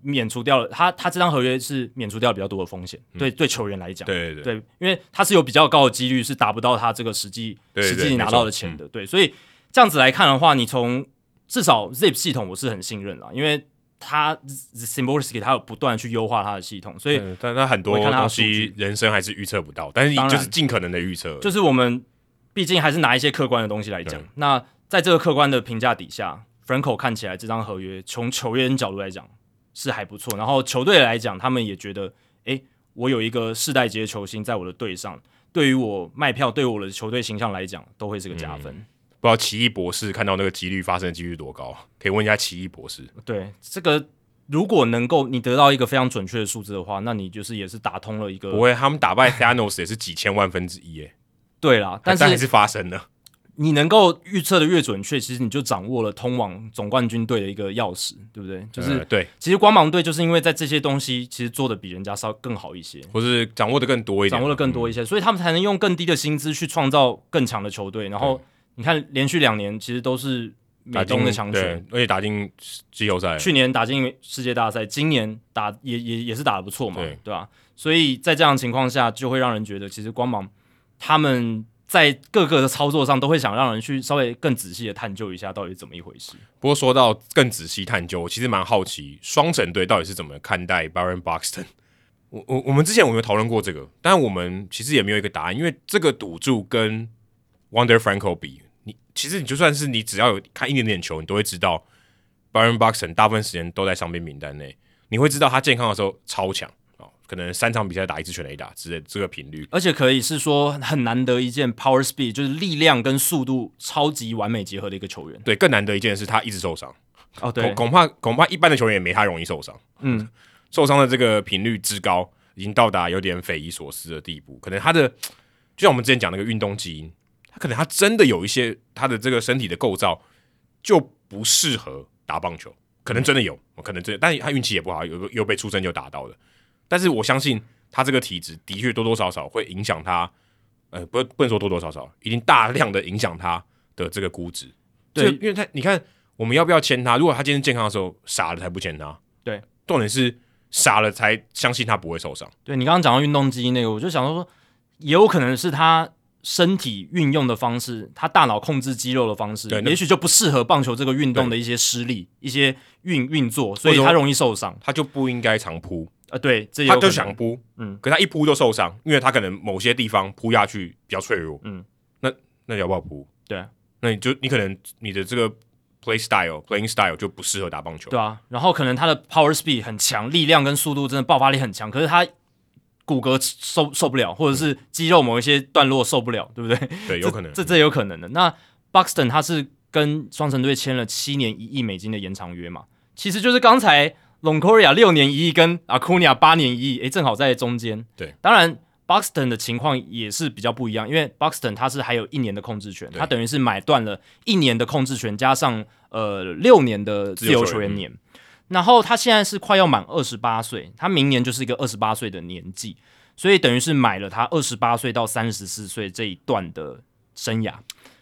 免除掉了他他这张合约是免除掉比较多的风险。嗯、对，对球员来讲，对对对，对，因为他是有比较高的几率是达不到他这个实际实际拿到的钱的。对，所以这样子来看的话，你从至少 Zip 系统我是很信任了，因为。他 Szymborski 他有不断去优化他的系统，所以但他很多东西人生还是预测不到，但是就是尽可能的预测。就是我们毕竟还是拿一些客观的东西来讲。那在这个客观的评价底下，Franco 看起来这张合约从球员角度来讲是还不错，然后球队来讲，他们也觉得，诶，我有一个世代级的球星在我的队上，对于我卖票，对我的球队形象来讲，都会是个加分。嗯不知道奇异博士看到那个几率发生的几率多高？可以问一下奇异博士。对，这个如果能够你得到一个非常准确的数字的话，那你就是也是打通了一个。不会，他们打败 Thanos 也是几千万分之一耶。对啦，但是还是发生了。你能够预测的越准确，其实你就掌握了通往总冠军队的一个钥匙，对不对？就是、呃、对。其实光芒队就是因为在这些东西其实做的比人家稍更好一些，或是掌握的更多一点，掌握的更多一些，嗯、所以他们才能用更低的薪资去创造更强的球队，然后。你看，连续两年其实都是美东的强权，而且打进季后赛。去年打进世界大赛，今年打也也也是打的不错嘛，对，对吧？所以在这样的情况下，就会让人觉得，其实光芒他们在各个的操作上都会想让人去稍微更仔细的探究一下，到底怎么一回事。不过说到更仔细探究，我其实蛮好奇双城队到底是怎么看待 Baron Buxton。我我我们之前我们有讨论过这个，但我们其实也没有一个答案，因为这个赌注跟 Wonder Franco 比，你其实你就算是你只要有看一点点球，你都会知道 Byron Buxton 大部分时间都在伤病名单内，你会知道他健康的时候超强哦。可能三场比赛打一次全垒打之类这个频率，而且可以是说很难得一件 power speed，就是力量跟速度超级完美结合的一个球员。对，更难得一件是他一直受伤。哦，对，恐怕恐怕一般的球员也没他容易受伤。嗯，受伤的这个频率之高，已经到达有点匪夷所思的地步。可能他的就像我们之前讲那个运动基因，他可能他真的有一些他的这个身体的构造就不适合打棒球，可能真的有，嗯、可能真的，但他运气也不好，有又被出生就打到了。但是我相信他这个体质的确多多少少会影响他，呃，不不能说多多少少，已经大量的影响他的这个估值。对，因为他你看我们要不要签他？如果他今天健康的时候傻了才不签他。对，重点是傻了才相信他不会受伤。对，你刚刚讲到运动基因那个，我就想说，也有可能是他身体运用的方式，他大脑控制肌肉的方式，对，也许就不适合棒球这个运动的一些施力、一些运运作，所以他容易受伤，他就不应该常扑。呃，对，这他就想扑，嗯，可他一扑就受伤，因为他可能某些地方扑下去比较脆弱，嗯，那那你要不要扑？对，那你就你可能你的这个 play style playing style 就不适合打棒球，对啊，然后可能他的 power speed 很强，力量跟速度真的爆发力很强，可是他骨骼受受不了，或者是肌肉某一些段落受不了，对不对？对，有可能，这这有可能的。那 Buxton 他是跟双城队签了七年一亿美金的延长约嘛，其实就是刚才。Longoria 六年一亿，跟 Acuna 八年一亿，诶，正好在中间。对，当然 Buxton 的情况也是比较不一样，因为 Buxton 他是还有一年的控制权，他等于是买断了一年的控制权，加上呃六年的自由球员年。员然后他现在是快要满二十八岁，他明年就是一个二十八岁的年纪，所以等于是买了他二十八岁到三十四岁这一段的生涯，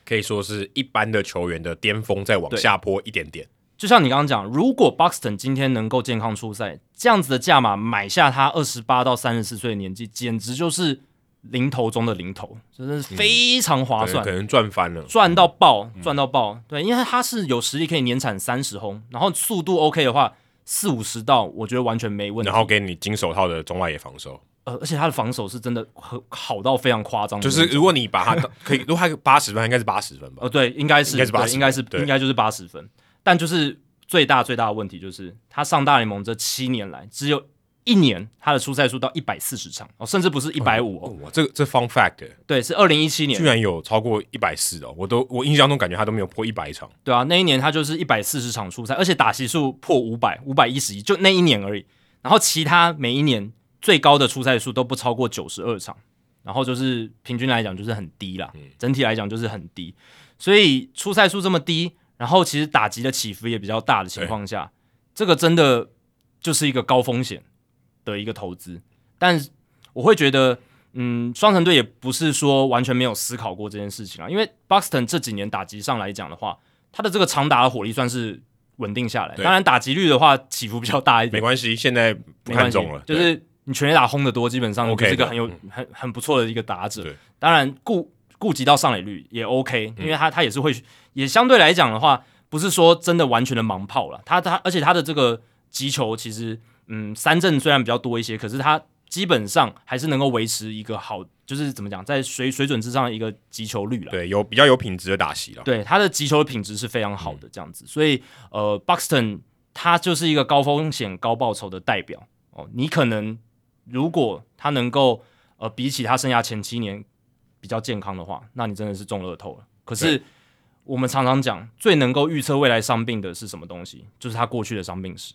可以说是一般的球员的巅峰，再往下坡一点点。就像你刚刚讲，如果 Buxton 今天能够健康出赛，这样子的价码买下他二十八到三十四岁的年纪，简直就是零头中的零头，真的是非常划算，嗯、可能赚翻了，赚到爆，赚到爆。对，因为他是有实力可以年产三十轰，然后速度 OK 的话，四五十道，我觉得完全没问题。然后给你金手套的中外野防守，呃，而且他的防守是真的很好到非常夸张。就是如果你把他 <laughs> 可以，如果他八十分，应该是八十分吧？呃，对，应该是，应该是八十，应该是，应该就是八十分。但就是最大最大的问题就是，他上大联盟这七年来，只有一年他的出赛数到一百四十场哦，甚至不是一百五哦。这这 fun fact，对，是二零一七年，居然有超过一百四哦，我都我印象中感觉他都没有破一百场。对啊，那一年他就是一百四十场出赛，而且打席数破五百，五百一十一，就那一年而已。然后其他每一年最高的出赛数都不超过九十二场，然后就是平均来讲就是很低啦，整体来讲就是很低，所以出赛数这么低。然后其实打击的起伏也比较大的情况下，这个真的就是一个高风险的一个投资。但我会觉得，嗯，双城队也不是说完全没有思考过这件事情啊。因为 Buxton 这几年打击上来讲的话，他的这个长打的火力算是稳定下来。当然打击率的话起伏比较大一点，没关系，现在不看重了。就是你全垒打轰的多，基本上就是一个很有很很不错的一个打者。当然顾。顾及到上垒率也 OK，因为他他也是会，也相对来讲的话，不是说真的完全的盲炮了。他他而且他的这个击球其实，嗯，三振虽然比较多一些，可是他基本上还是能够维持一个好，就是怎么讲，在水水准之上的一个击球率了。对，有比较有品质的打席了。对，他的击球的品质是非常好的，这样子。嗯、所以呃，Buxton 他就是一个高风险高报酬的代表哦。你可能如果他能够呃，比起他生涯前七年。比较健康的话，那你真的是中乐透了。可是我们常常讲，最能够预测未来伤病的是什么东西？就是他过去的伤病史。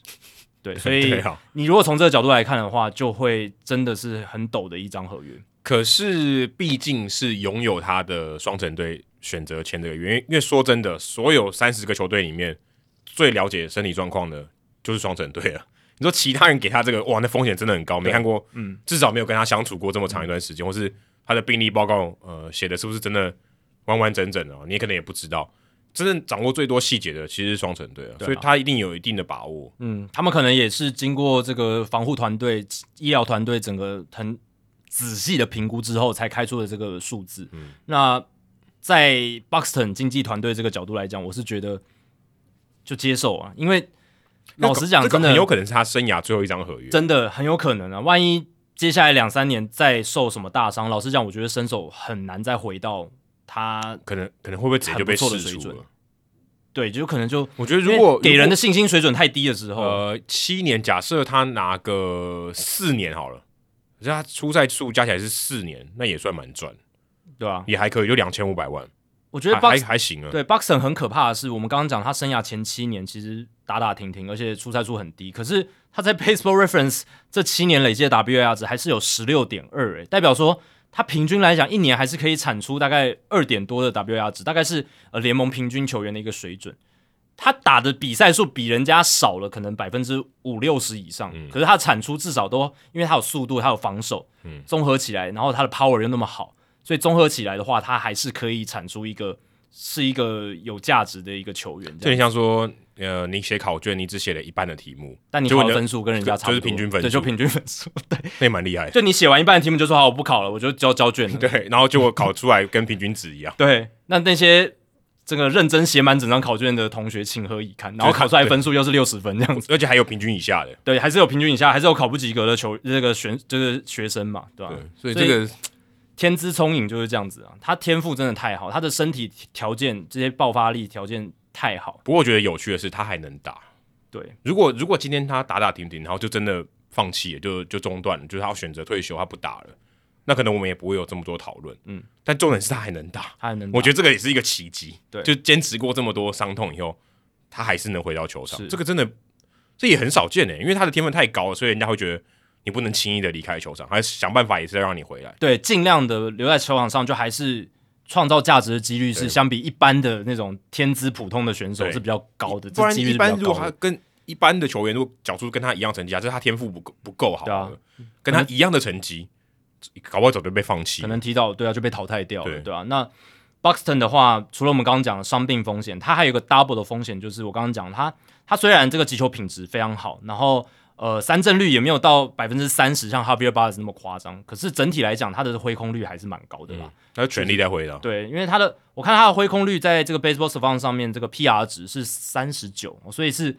对，<laughs> 所以你如果从这个角度来看的话，就会真的是很陡的一张合约。可是毕竟是拥有他的双城队选择签这个约，因为说真的，所有三十个球队里面最了解身体状况的，就是双城队了。<laughs> 你说其他人给他这个，哇，那风险真的很高。没看过，嗯，至少没有跟他相处过这么长一段时间，嗯、或是。他的病例报告，呃，写的是不是真的完完整整的？你可能也不知道。真正掌握最多细节的，其实是双城队啊，所以他一定有一定的把握。嗯，他们可能也是经过这个防护团队、医疗团队整个很仔细的评估之后，才开出的这个数字。嗯，那在 Buxton 经纪团队这个角度来讲，我是觉得就接受啊，因为老实讲，真的很有可能是他生涯最后一张合约，真的很有可能啊。万一接下来两三年再受什么大伤，老实讲，我觉得身手很难再回到他可能可能会不会直接就被释出了？对，就可能就我觉得如果给人的信心水准太低的时候，呃，七年假设他拿个四年好了，可是他出赛数加起来是四年，那也算蛮赚，对啊，也还可以，就两千五百万，我觉得还还行啊。对，Buxton 很可怕的是，我们刚刚讲他生涯前七年其实打打停停，而且出赛数很低，可是他在 Baseball Reference 这七年累计的 WAR 值还是有十六点二，诶，代表说。他平均来讲，一年还是可以产出大概二点多的 WAR 值，大概是呃联盟平均球员的一个水准。他打的比赛数比人家少了，可能百分之五六十以上，嗯、可是他产出至少都因为他有速度，他有防守，嗯，综合起来，然后他的 power 又那么好，所以综合起来的话，他还是可以产出一个是一个有价值的一个球员。就像说。呃，你写考卷，你只写了一半的题目，但你考的分数跟人家差不多，就是平均分数，对，就平均分数，对，那也蛮厉害。就你写完一半的题目，就说好，我不考了，我就交交卷了，<laughs> 对，然后结果考出来跟平均值一样。对，那那些这个认真写满整张考卷的同学，情何以堪？然后考出来分数又是六十分这样子，而且还有平均以下的，对，还是有平均以下，还是有考不及格的球这个学就是学生嘛，对吧？对，所以这个天资聪颖就是这样子啊，他天赋真的太好，他的身体条件这些爆发力条件太好。不过我觉得有趣的是，他还能打。对，如果如果今天他打打停停，然后就真的放弃了，就就中断了，就是他要选择退休，他不打了，那可能我们也不会有这么多讨论。嗯，但重点是他还能打，他还能打，我觉得这个也是一个奇迹。对，就坚持过这么多伤痛以后，他还是能回到球场，这个真的这也很少见诶，因为他的天分太高了，所以人家会觉得你不能轻易的离开球场，还是想办法也是要让你回来。对，尽量的留在球场上，就还是。创造价值的几率是相比一般的那种天资普通的选手是比较高的，不然一般如果他跟一般的球员如果缴出跟他一样成绩啊，就是他天赋不够不够好，啊，跟他一样的成绩，搞不好早就被放弃，可能踢到对啊就被淘汰掉了，对。啊。那 Buxton 的话，除了我们刚刚讲的伤病风险，他还有一个 double 的风险，就是我刚刚讲他他虽然这个击球品质非常好，然后。呃，三振率也没有到百分之三十，像 Javier Baez 那么夸张。可是整体来讲，他的挥空率还是蛮高的啦。他、嗯、全力在挥的。对，因为他的，我看他的挥空率在这个 Baseball Savant 上面，这个 PR 值是三十九，所以是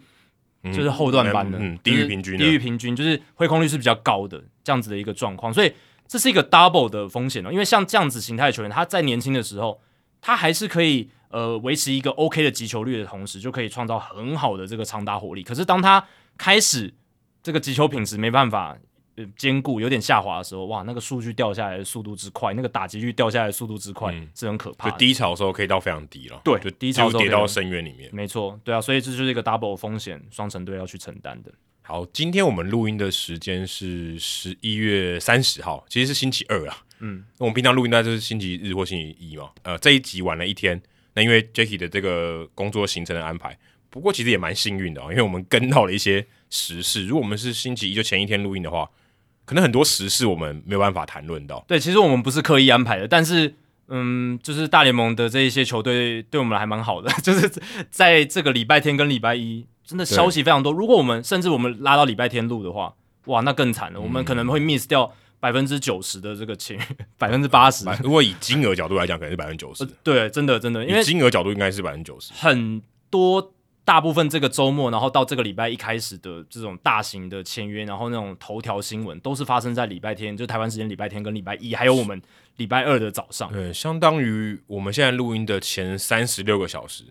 就是后段班的，嗯，低于平均，低于平均，就是挥空率是比较高的这样子的一个状况。所以这是一个 double 的风险哦。因为像这样子形态的球员，他在年轻的时候，他还是可以呃维持一个 OK 的击球率的同时，就可以创造很好的这个长打火力。可是当他开始这个击球品质没办法呃兼顾，有点下滑的时候，哇，那个数据掉下来的速度之快，那个打击率掉下来的速度之快，嗯、是很可怕的。就低潮的时候可以到非常低了，对，就低潮的时候跌到深渊里面。没错，对啊，所以这就是一个 double 风险，双城队要去承担的。好，今天我们录音的时间是十一月三十号，其实是星期二啊。嗯，我们平常录音大概就是星期日或星期一嘛。呃，这一集晚了一天，那因为 Jacky 的这个工作行程的安排，不过其实也蛮幸运的啊，因为我们跟到了一些。时事，如果我们是星期一就前一天录音的话，可能很多时事我们没有办法谈论到。对，其实我们不是刻意安排的，但是，嗯，就是大联盟的这一些球队对我们还蛮好的，<laughs> 就是在这个礼拜天跟礼拜一，真的消息非常多。如果我们甚至我们拉到礼拜天录的话，哇，那更惨了，嗯、我们可能会 miss 掉百分之九十的这个钱，<laughs> 百分之八十。如果以金额角度来讲，可能是百分之九十。对，真的真的，因为金额角度应该是百分之九十，很多。大部分这个周末，然后到这个礼拜一开始的这种大型的签约，然后那种头条新闻，都是发生在礼拜天，就台湾时间礼拜天跟礼拜一，还有我们礼拜二的早上。对，相当于我们现在录音的前三十六个小时，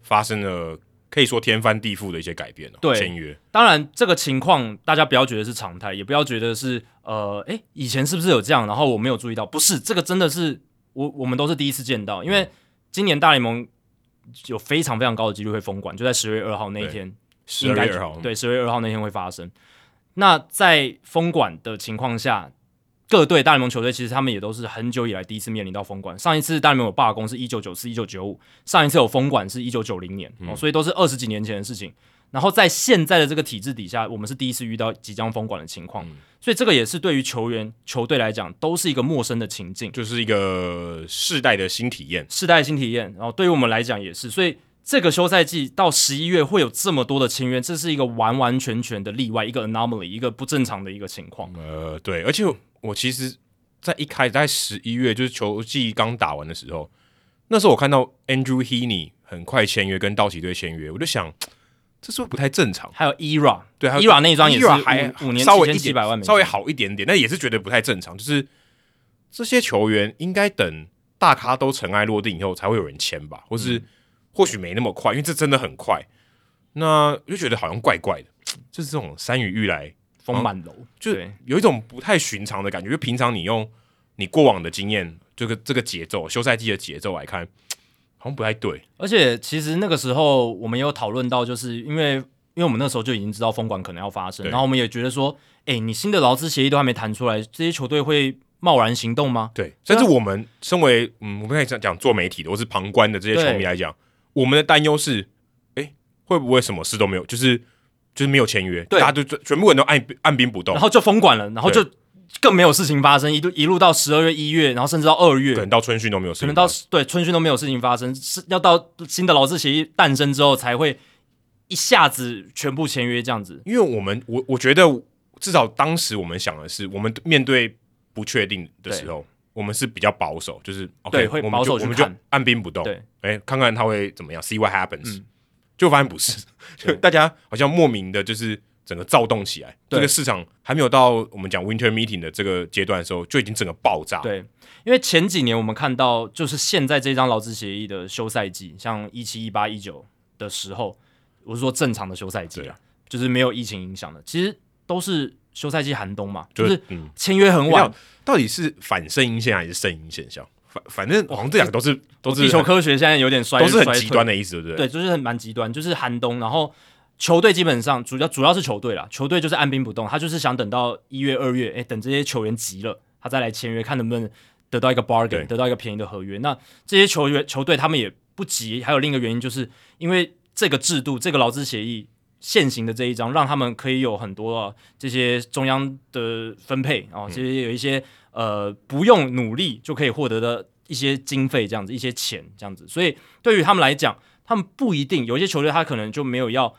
发生了可以说天翻地覆的一些改变了。对，签约。当然，这个情况大家不要觉得是常态，也不要觉得是呃，诶，以前是不是有这样？然后我没有注意到，不是，这个真的是我我们都是第一次见到，因为今年大联盟。有非常非常高的几率会封馆，就在十月二号那一天，十月二号，对，十月二号那天会发生。那在封馆的情况下，各队大联盟球队其实他们也都是很久以来第一次面临到封馆。上一次大联盟有罢工是一九九四、一九九五，上一次有封馆是一九九零年，嗯，哦，所以都是二十几年前的事情。然后在现在的这个体制底下，我们是第一次遇到即将封馆的情况，嗯，所以这个也是对于球员、球队来讲都是一个陌生的情境，就是一个世代的新体验，世代的新体验。然后对于我们来讲也是，所以这个休赛季到十一月会有这么多的签约，这是一个完完全全的例外，一个 anomaly，一个不正常的一个情况。呃，对，而且我其实，在一开始在十一月就是球季刚打完的时候，那时候我看到 Andrew Heaney 很快签约跟道奇队签约，我就想。这是不是不太正常？还有 ERA，对，ERA 那一张也是还五年稍微一七百万，稍微好一点点，但也是觉得不太正常。就是这些球员应该等大咖都尘埃落定以后才会有人签吧，或是、嗯、或许没那么快，因为这真的很快。那就觉得好像怪怪的，<tsk> 就是这种山雨欲来风满楼，就有一种不太寻常的感觉。就平常你用你过往的经验，这个这个节奏，休赛季的节奏来看，好像不太对。而且其实那个时候我们也有讨论到，就是因为因为我们那时候就已经知道封管可能要发生，然后我们也觉得说，哎、欸，你新的劳资协议都还没谈出来，这些球队会贸然行动吗？对，甚至我们身为嗯，我们可以讲讲做媒体的或是旁观的这些球迷来讲，我们的担忧是。哎会不会什么事都没有？就是就是没有签约，对，大家都全部人都按按兵不动，然后就封管了，然后就更没有事情发生，一路一路到十二月、一月，然后甚至到二月，可能到春训都没有事情，可能到对春训都没有事情发生，是要到新的劳资协议诞生之后才会一下子全部签约这样子。因为我们我我觉得至少当时我们想的是，我们面对不确定的时候，我们是比较保守，就是 OK, 对会保守，我们就按兵不动，对，哎，看看他会怎么样，see what happens。嗯。就发现不是，就 <laughs> 大家好像莫名的，就是整个躁动起来。这个市场还没有到我们讲 Winter Meeting 的这个阶段的时候，就已经整个爆炸。对，因为前几年我们看到，就是现在这张劳资协议的休赛季，像一七、一八、一九的时候，我是说正常的休赛季啊，就是没有疫情影响的，其实都是休赛季寒冬嘛，就是签约很晚。到底是反声音现象还是声音现象？反反正好像这两个都是都是地球科学，现在有点衰，都是很极端的意思，对不对？对，就是很蛮极端，就是寒冬。然后球队基本上主要主要是球队啦，球队就是按兵不动，他就是想等到一月二月，哎，等这些球员急了，他再来签约，看能不能得到一个 bargain，得到一个便宜的合约。那这些球员球队他们也不急，还有另一个原因，就是因为这个制度，这个劳资协议现行的这一章，让他们可以有很多、啊、这些中央的分配啊，其实有一些。呃，不用努力就可以获得的一些经费，这样子，一些钱，这样子。所以对于他们来讲，他们不一定有一些球队，他可能就没有要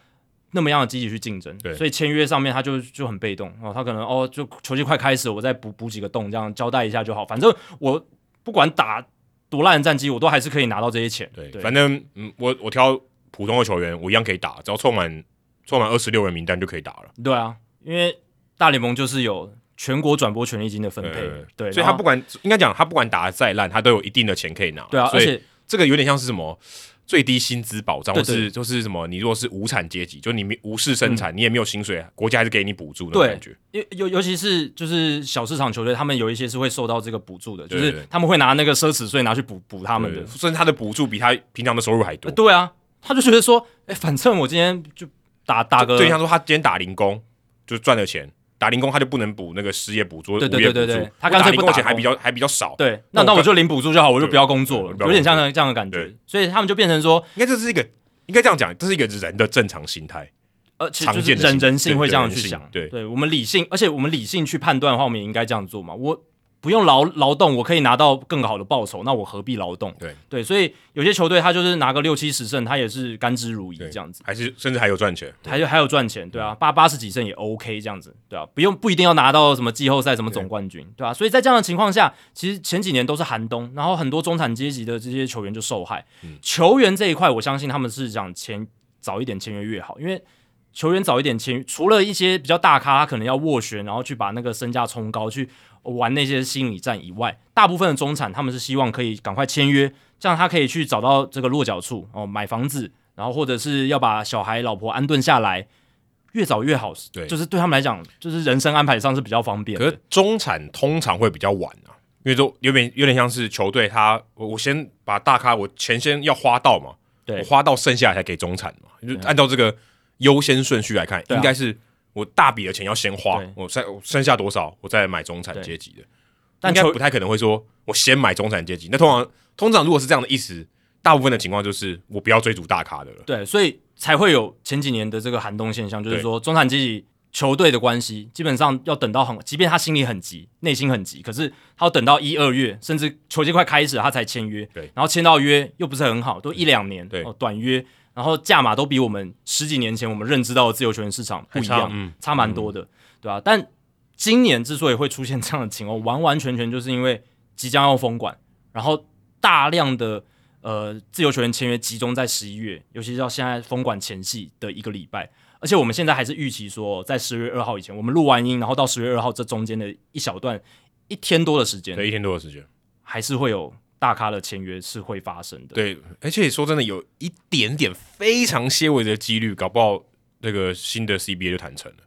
那么样的积极去竞争。对，所以签约上面他就就很被动哦。他可能哦，就球季快开始，我再补补几个洞，这样交代一下就好。反正我不管打多烂的战绩，我都还是可以拿到这些钱。对，对反正嗯，我我挑普通的球员，我一样可以打，只要凑满凑满二十六人名单就可以打了。对啊，因为大联盟就是有。全国转播权利金的分配，对，对，所以他不管应该讲，他不管打的再烂，他都有一定的钱可以拿。对啊，而且这个有点像是什么最低薪资保障，或是就是什么，你如果是无产阶级，就你无视生产，嗯、你也没有薪水，国家还是给你补助的感觉。尤尤尤其是就是小市场球队，他们有一些是会受到这个补助的，就是他们会拿那个奢侈税拿去补补他们的，甚至他的补助比他平常的收入还多。对啊，他就觉得说，哎，反正我今天就打打个，对像说他今天打零工就赚了钱。打零工他就不能补那个失业补助，对对对对对，他干脆不打，还比较还比较少。对，那那我就领补助就好，我就不要工作了，有点像这样的感觉。所以他们就变成说，应该这是一个，应该这样讲，这是一个人的正常心态，呃，常见的人人性会这样去想。对，对我们理性，而且我们理性去判断的话，我们也应该这样做嘛。我。不用劳劳动，我可以拿到更好的报酬，那我何必劳动？对对，所以有些球队他就是拿个六七十胜，他也是甘之如饴这样子，还是甚至还有赚钱，还有还有赚钱，对啊，八八十几胜也 OK 这样子，对啊，不用不一定要拿到什么季后赛什么总冠军，对，吧啊，所以在这样的情况下，其实前几年都是寒冬，然后很多中产阶级的这些球员就受害。嗯、球员这一块，我相信他们是想签早一点签约越好，因为球员早一点签，除了一些比较大咖，他可能要斡旋，然后去把那个身价冲高去。玩那些心理战以外，大部分的中产他们是希望可以赶快签约，这样他可以去找到这个落脚处哦，买房子，然后或者是要把小孩老婆安顿下来，越早越好。对，就是对他们来讲，就是人生安排上是比较方便。可是中产通常会比较晚啊，因为都有点有点像是球队他，我我先把大咖我钱先要花到嘛，对，我花到剩下来才给中产嘛，就按照这个优先顺序来看，应该是。我大笔的钱要先花，我剩我剩下多少，我再买中产阶级的。但应该不太可能会说，我先买中产阶级。那通常通常如果是这样的意思，大部分的情况就是我不要追逐大咖的了。对，所以才会有前几年的这个寒冬现象，就是说中产阶级球队的关系，基本上要等到很，即便他心里很急，内心很急，可是他要等到一二月，甚至球季快开始了，他才签约。对，然后签到约又不是很好，都一两年，对，短约。然后价码都比我们十几年前我们认知到的自由球员市场不一样，嗯、差蛮多的，嗯、对吧、啊？但今年之所以会出现这样的情况，完完全全就是因为即将要封管，然后大量的呃自由球员签约集中在十一月，尤其是到现在封馆前夕的一个礼拜，而且我们现在还是预期说，在十月二号以前，我们录完音，然后到十月二号这中间的一小段一天多的时间，对，一天多的时间，还是会有大咖的签约是会发生的。对，而且说真的，有一点点非常些微的几率，搞不好那个新的 CBA 就谈成了。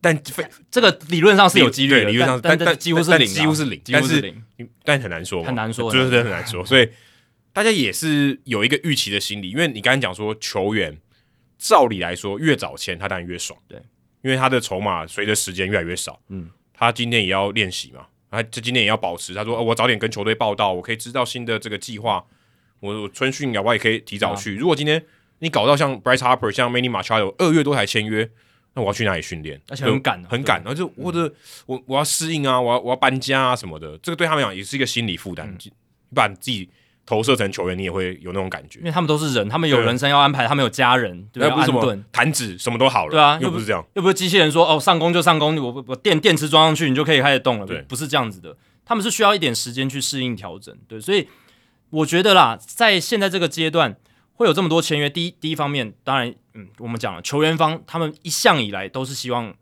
但非这个理论上是有几率的，理论上但但几乎是零，几乎是零，几乎是零，但很难说，很难说，就是很难说。所以大家也是有一个预期的心理，因为你刚才讲说球员，照理来说越早签他当然越爽，对，因为他的筹码随着时间越来越少，嗯，他今天也要练习嘛，他这今天也要保持，他说我早点跟球队报道，我可以知道新的这个计划，我我春训啊，我也可以提早去。如果今天你搞到像 Bryce Harper、像 Manny Machado 二月多才签约。那我要去哪里训练？而且很赶，很赶，然后就或者我我要适应啊，我要我要搬家啊什么的，这个对他们讲也是一个心理负担。你把你自己投射成球员，你也会有那种感觉，因为他们都是人，他们有人生要安排，他们有家人，对吧？不是什么弹指什么都好了，对啊，又不是这样，又不是机器人说哦上工就上工，我我电电池装上去，你就可以开始动了，对，不是这样子的，他们是需要一点时间去适应调整，对，所以我觉得啦，在现在这个阶段。会有这么多签约，第一第一方面，当然，嗯，我们讲了，球员方他们一向以来都是希望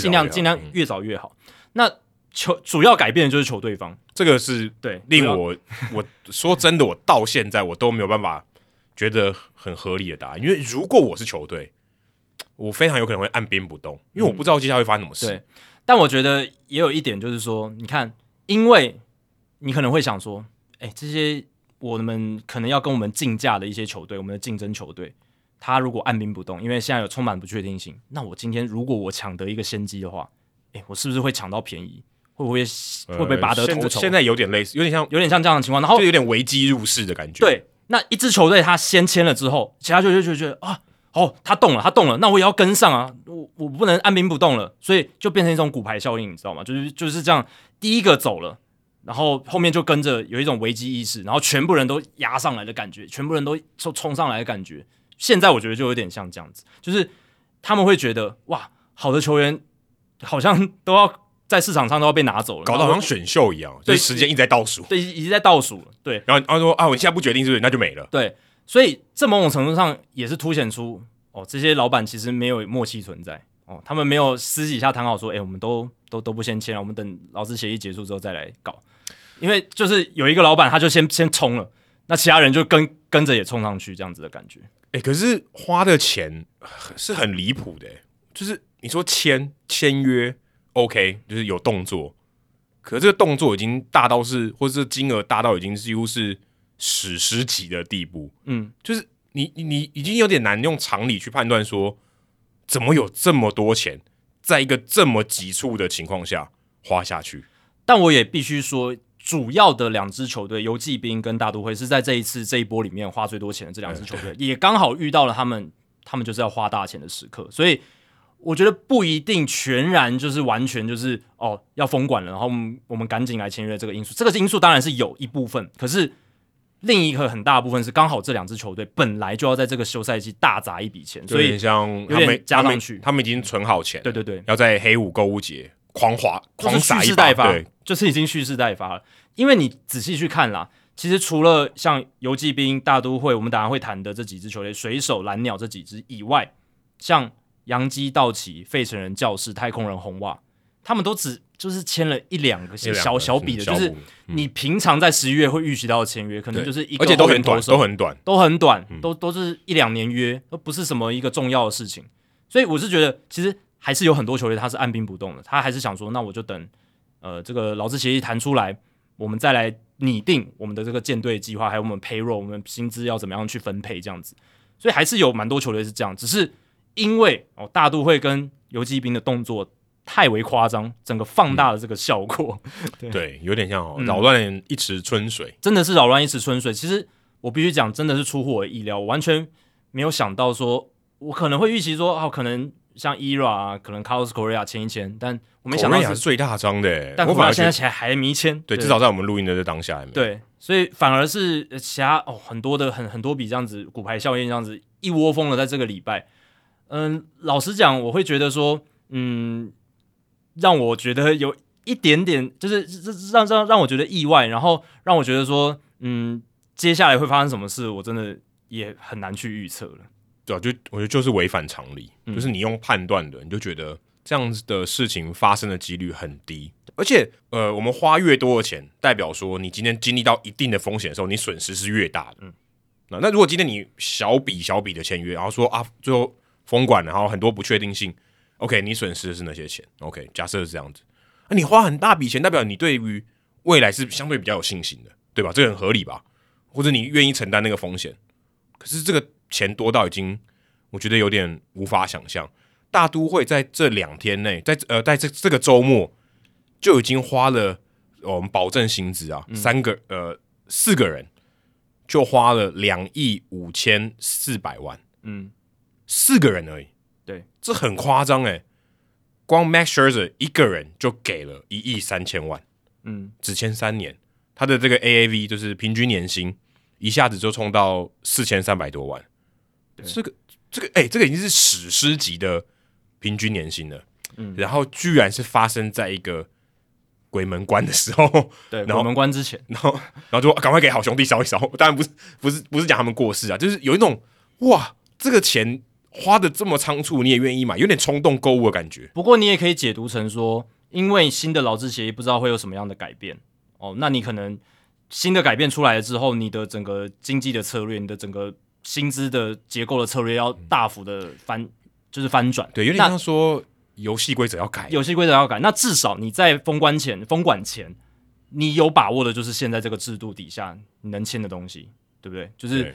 尽量尽量越早越好。嗯、那球主要改变的就是球队方，这个是对令我 <laughs> 我说真的，我到现在我都没有办法觉得很合理的答案。因为如果我是球队，我非常有可能会按兵不动，因为我不知道接下来会发生什么事。对，但我觉得也有一点就是说，你看，因为你可能会想说，哎，这些。我们可能要跟我们竞价的一些球队，我们的竞争球队，他如果按兵不动，因为现在有充满不确定性，那我今天如果我抢得一个先机的话，诶，我是不是会抢到便宜？会不会、呃、会不会拔得头筹？现在有点类似，有点像有点像这样的情况，然后就有点危机入市的感觉。对，那一支球队他先签了之后，其他球队就觉得啊，哦，他动了，他动了，那我也要跟上啊，我我不能按兵不动了，所以就变成一种骨牌效应，你知道吗？就是就是这样，第一个走了。然后后面就跟着有一种危机意识，然后全部人都压上来的感觉，全部人都冲冲上来的感觉。现在我觉得就有点像这样子，就是他们会觉得哇，好的球员好像都要在市场上都要被拿走了，搞得好像选秀一样，对，时间一直在倒数，对，一直在倒数，对。然后然后说啊，我现在不决定是不是那就没了，对。所以这某种程度上也是凸显出哦，这些老板其实没有默契存在哦，他们没有私底下谈好说，哎，我们都都都不先签了，我们等劳资协议结束之后再来搞。因为就是有一个老板，他就先先冲了，那其他人就跟跟着也冲上去，这样子的感觉。哎、欸，可是花的钱是很离谱的，就是你说签签约，OK，就是有动作，可这个动作已经大到是，或者是金额大到已经几乎是史诗级的地步。嗯，就是你你已经有点难用常理去判断说，怎么有这么多钱，在一个这么急促的情况下花下去。但我也必须说。主要的两支球队，游骑兵跟大都会是在这一次这一波里面花最多钱的这两支球队，也刚好遇到了他们，他们就是要花大钱的时刻，所以我觉得不一定全然就是完全就是哦要封管了，然后我们我们赶紧来签约这个因素，这个因素当然是有一部分，可是另一个很大的部分是刚好这两支球队本来就要在这个休赛季大砸一笔钱，所以像有点加上去，他们已经存好钱，对对对，要在黑五购物节狂花狂撒一把，对，就是已经蓄势待发了。因为你仔细去看啦，其实除了像游骑兵、大都会，我们等下会谈的这几支球队，水手、蓝鸟这几支以外，像洋基、道奇、费城人、教士、太空人、红袜，他们都只就是签了一两个小小，小笔的，就是你平常在十一月会预期到的签约，可能就是一个，而且都很短，都很短，都很短，都都是一两年约，都不是什么一个重要的事情。所以我是觉得，其实还是有很多球队他是按兵不动的，他还是想说，那我就等呃这个劳资协议谈出来。我们再来拟定我们的这个舰队计划，还有我们 payroll，我们薪资要怎么样去分配，这样子，所以还是有蛮多球队是这样，只是因为哦大都会跟游击兵的动作太为夸张，整个放大了这个效果，嗯、对，对，有点像哦扰乱一池春水，真的是扰乱一池春水。其实我必须讲，真的是出乎我意料，我完全没有想到说，我可能会预期说，哦，可能。像 ERA 啊，可能 Carlos Correa 签一签，但我没想到是最大张的。但我反而现在起来还没签，对，至少在我们录音的这当下还没。对，所以反而是其他哦很多的很很多笔这样子骨牌效应这样子一窝蜂的在这个礼拜。嗯，老实讲，我会觉得说，嗯，让我觉得有一点点，<laughs> 就是让让让我觉得意外，然后让我觉得说，嗯，接下来会发生什么事，我真的也很难去预测了。对啊，就我觉得就是违反常理，嗯、就是你用判断的，你就觉得这样子的事情发生的几率很低。而且，呃，我们花越多的钱，代表说你今天经历到一定的风险的时候，你损失是越大的。嗯，那那如果今天你小笔小笔的签约，然后说啊，最后封管，然后很多不确定性，OK，你损失的是那些钱，OK，假设是这样子，那你花很大笔钱，代表你对于未来是相对比较有信心的，对吧？这个很合理吧？或者你愿意承担那个风险，可是这个钱多到已经，我觉得有点无法想象。大都会在这两天内，在呃，在这这个周末就已经花了我们保证薪资啊，嗯、三个呃四个人就花了两亿五千四百万，嗯，四个人而已，对，这很夸张诶。光 Max Scherzer 一个人就给了一亿三千万，嗯，只签三年。他的这个 AAV 就是平均年薪一下子就冲到四千三百多万，对这个这个哎、欸，这个已经是史诗级的平均年薪了。嗯，然后居然是发生在一个鬼门关的时候，对，<laughs> 然后鬼门关之前，然后然后就赶快给好兄弟烧一烧。当然不是不是不是讲他们过世啊，就是有一种哇，这个钱花的这么仓促，你也愿意买，有点冲动购物的感觉。不过你也可以解读成说，因为新的劳资协议不知道会有什么样的改变。哦，那你可能新的改变出来了之后，你的整个经济的策略，你的整个薪资的结构的策略要大幅的翻，嗯、就是翻转。对，有点像说游戏规则要改，游戏规则要改。那至少你在封关前、封管前，你有把握的就是现在这个制度底下你能签的东西，对不对？就是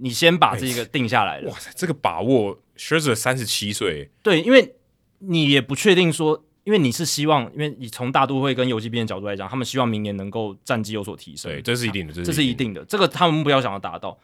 你先把这个定下来了。哇塞，这个把握，Scherzer 三十七岁，对，因为你也不确定说。因为你是希望，因为你从大都会跟游击兵的角度来讲，他们希望明年能够战绩有所提升，对，这是一定的，这是一定的，这个他们目标想要达到。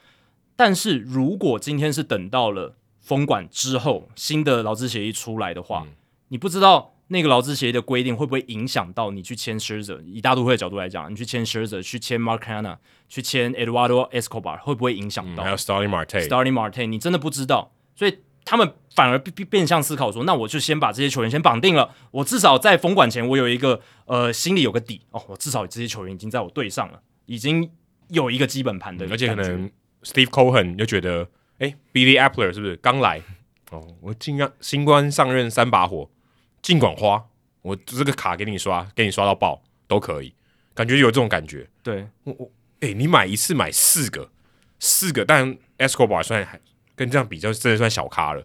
但是如果今天是等到了封管之后，新的劳资协议出来的话，嗯、你不知道那个劳资协议的规定会不会影响到你去签 Scherzer。以大都会的角度来讲，你去签 Scherzer，去签 Mark Canha，去签 Eduardo Escobar，会不会影响到？嗯、还有 Starling Marte，Starling Marte，你真的不知道，所以。他们反而变变相思考说，那我就先把这些球员先绑定了，我至少在封管前，我有一个呃心里有个底哦，我至少这些球员已经在我队上了，已经有一个基本盘的、嗯。而且可能 Steve Cohen 又觉得，哎，Billy appler 是不是刚来哦？我尽量新官上任三把火，尽管花，我这个卡给你刷，给你刷到爆都可以，感觉有这种感觉。对，我我哎，你买一次买四个，四个，但 Escobar 算还。跟这样比较，真的算小咖了。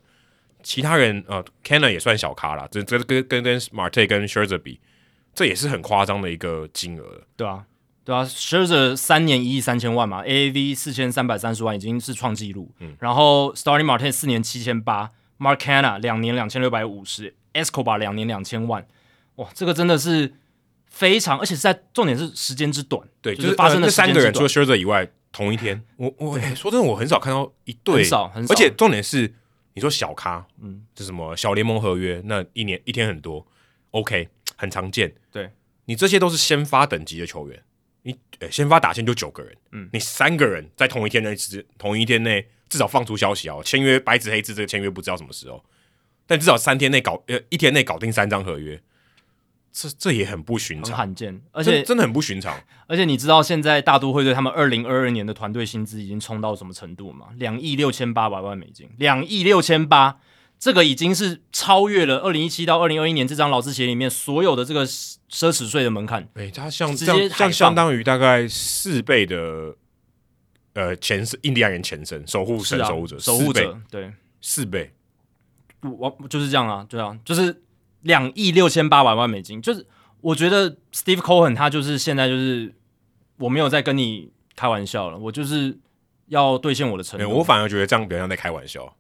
其他人呃 Canha 也算小咖了。这这跟跟跟 Marte 跟 Scherzer 比，这也是很夸张的一个金额。对啊，对啊，Scherzer 三年一亿三千万嘛，AAV 四千三百三十万已经是创纪录。嗯，然后 Starting Marte 四年七千八，Mark Canha 两年两千六百五十，Escobar 两年两千万。哇，这个真的是非常，而且是在重点是时间之短。对，就是发生的三个人，除了 Scherzer 以外。同一天，我我、欸、说真的，我很少看到一对，很少很少，而且重点是，你说小咖，嗯，这什么小联盟合约，那一年一天很多，OK，很常见。对，你这些都是先发等级的球员，你、欸、先发打线就九个人，嗯，你三个人在同一天内，同一天内至少放出消息哦，签约白纸黑字，这个签约不知道什么时候，但至少三天内搞，呃，一天内搞定三张合约。这这也很不寻常，很罕见，而且真的很不寻常。而且你知道现在大都会对他们二零二二年的团队薪资已经冲到什么程度吗？两亿六千八百万美金，两亿六千八，这个已经是超越了二零一七到二零二一年这张劳资协议里面所有的这个奢侈税的门槛。哎，它像这样，像相当于大概四倍的呃前身，印第安人前身守护神、啊、守护者、守护者，对，四倍，我就是这样啊，对啊，就是。两亿六千八百万美金，就是我觉得 Steve Cohen 他就是现在就是我没有在跟你开玩笑了，我就是要兑现我的承诺。我反而觉得这样比较像在开玩笑。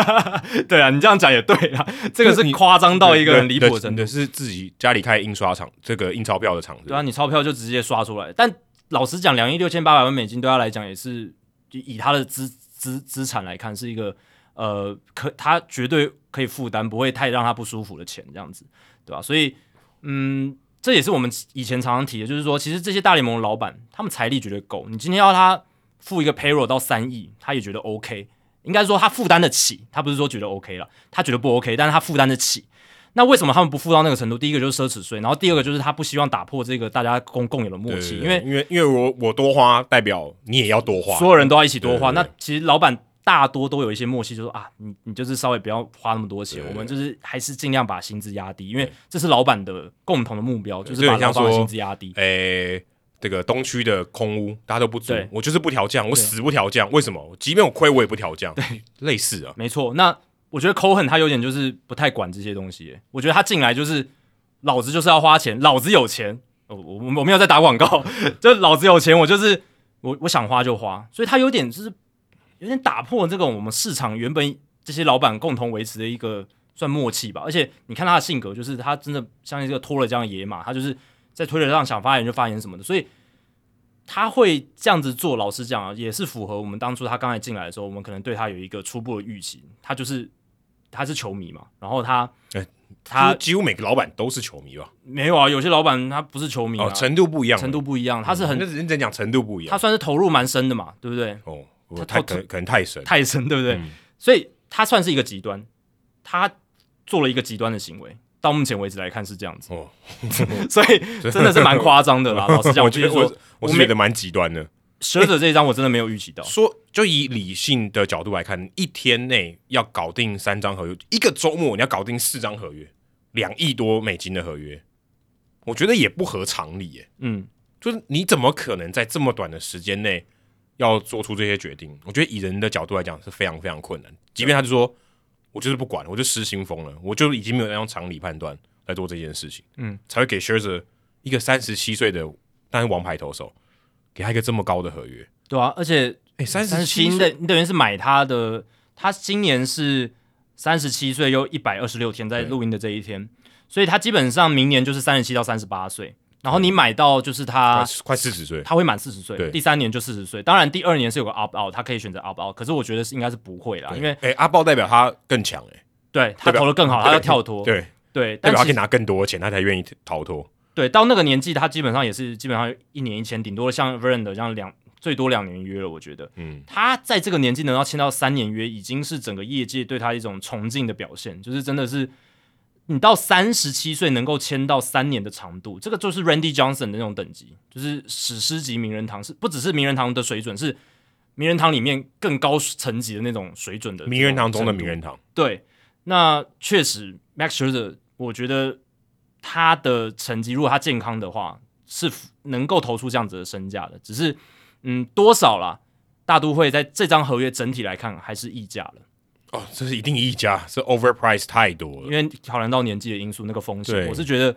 <laughs> 对啊，你这样讲也对啊，这个是夸张到一个很离谱的程度。是自己家里开印刷厂，这个印钞票的厂子。对啊，你钞票就直接刷出来。但老实讲，两亿六千八百万美金对他来讲也是，以他的资资资产来看，是一个。呃，可他绝对可以负担，不会太让他不舒服的钱，这样子，对吧？所以，嗯，这也是我们以前常常提的，就是说，其实这些大联盟的老板，他们财力绝对够。你今天要他付一个 payroll 到三亿，他也觉得 OK，应该说他负担得起，他不是说觉得 OK 了，他觉得不 OK，但是他负担得起。那为什么他们不付到那个程度？第一个就是奢侈税，然后第二个就是他不希望打破这个大家共共有的默契，因为因为因为我我多花，代表你也要多花，所有人都要一起多花。那其实老板大多都有一些默契，就是说啊，你你就是稍微不要花那么多钱，我们就是还是尽量把薪资压低，因为这是老板的共同的目标，就是把老板的薪资压低。诶，这个东区的空屋大家都不租，我就是不调降，我死不调降，为什么？即便我亏，我也不调降。对，类似啊，没错。那我觉得 Cohen 他有点就是不太管这些东西，我觉得他进来就是老子就是要花钱，老子有钱，我我我没有在打广告，<laughs> 就老子有钱，我就是我我想花就花，所以他有点就是有点打破这种我们市场原本这些老板共同维持的一个算默契吧。而且你看他的性格，就是他真的像一个脱了这样的野马，他就是在推特上想发言就发言什么的，所以他会这样子做。老实讲啊，也是符合我们当初他刚才进来的时候，我们可能对他有一个初步的预期，他就是。他是球迷嘛，然后他，欸、他几乎每个老板都是球迷吧？没有啊，有些老板他不是球迷啊，哦、程度不一样，程度不一样，他是很认真讲程度不一样，他算是投入蛮深的嘛，对不对？哦，他太可可能太神，太神，对不对？嗯、所以他算是一个极端，他做了一个极端的行为，到目前为止来看是这样子，哦，<laughs> 所以 <laughs> 真的是蛮夸张的啦。<laughs> 老实讲，我觉得我我是觉得蛮极端的。蛇者这一张我真的没有预期到。说就以理性的角度来看，一天内要搞定三张合约，一个周末你要搞定四张合约，两亿多美金的合约，我觉得也不合常理耶。嗯，就是你怎么可能在这么短的时间内要做出这些决定？我觉得以人的角度来讲是非常非常困难。即便他就说，我就是不管，我就失心疯了，我就已经没有那种常理判断来做这件事情，嗯，才会给 Scherzer 一个三十七岁的但是王牌投手。给他一个这么高的合约，对啊，而且哎，三十七，你等你等于是买他的，他今年是三十七岁又一百二十六天，在录音的这一天，所以他基本上明年就是三十七到三十八岁，然后你买到就是他快四十岁，他会满四十岁，第三年就四十岁，当然第二年是有个 opt out，他可以选择 opt out，可是我觉得是应该是不会啦，因为哎阿豹代表他更强哎，对他投的更好，<laughs> 他要跳脱，对。对，代表他可以拿更多的钱，他才愿意逃脱。对，到那个年纪，他基本上也是基本上一年一签，顶多像 Verlander 这样两最多两年约了。我觉得，嗯，他在这个年纪能要签到三年约，已经是整个业界对他一种崇敬的表现。就是真的是，你到三十七岁能够签到三年的长度，这个就是 Randy Johnson 的那种等级，就是史诗级名人堂，是不只是名人堂的水准，是名人堂里面更高层级的那种水准的名人堂中的名人堂。对，那确实 Max Scherzer，我觉得。他的成绩，如果他健康的话，是能够投出这样子的身价的。只是，嗯，多少啦？大都会在这张合约整体来看还是溢价了。哦，这是一定溢价，是 overprice 太多了。因为考量到年纪的因素，那个风险，我是觉得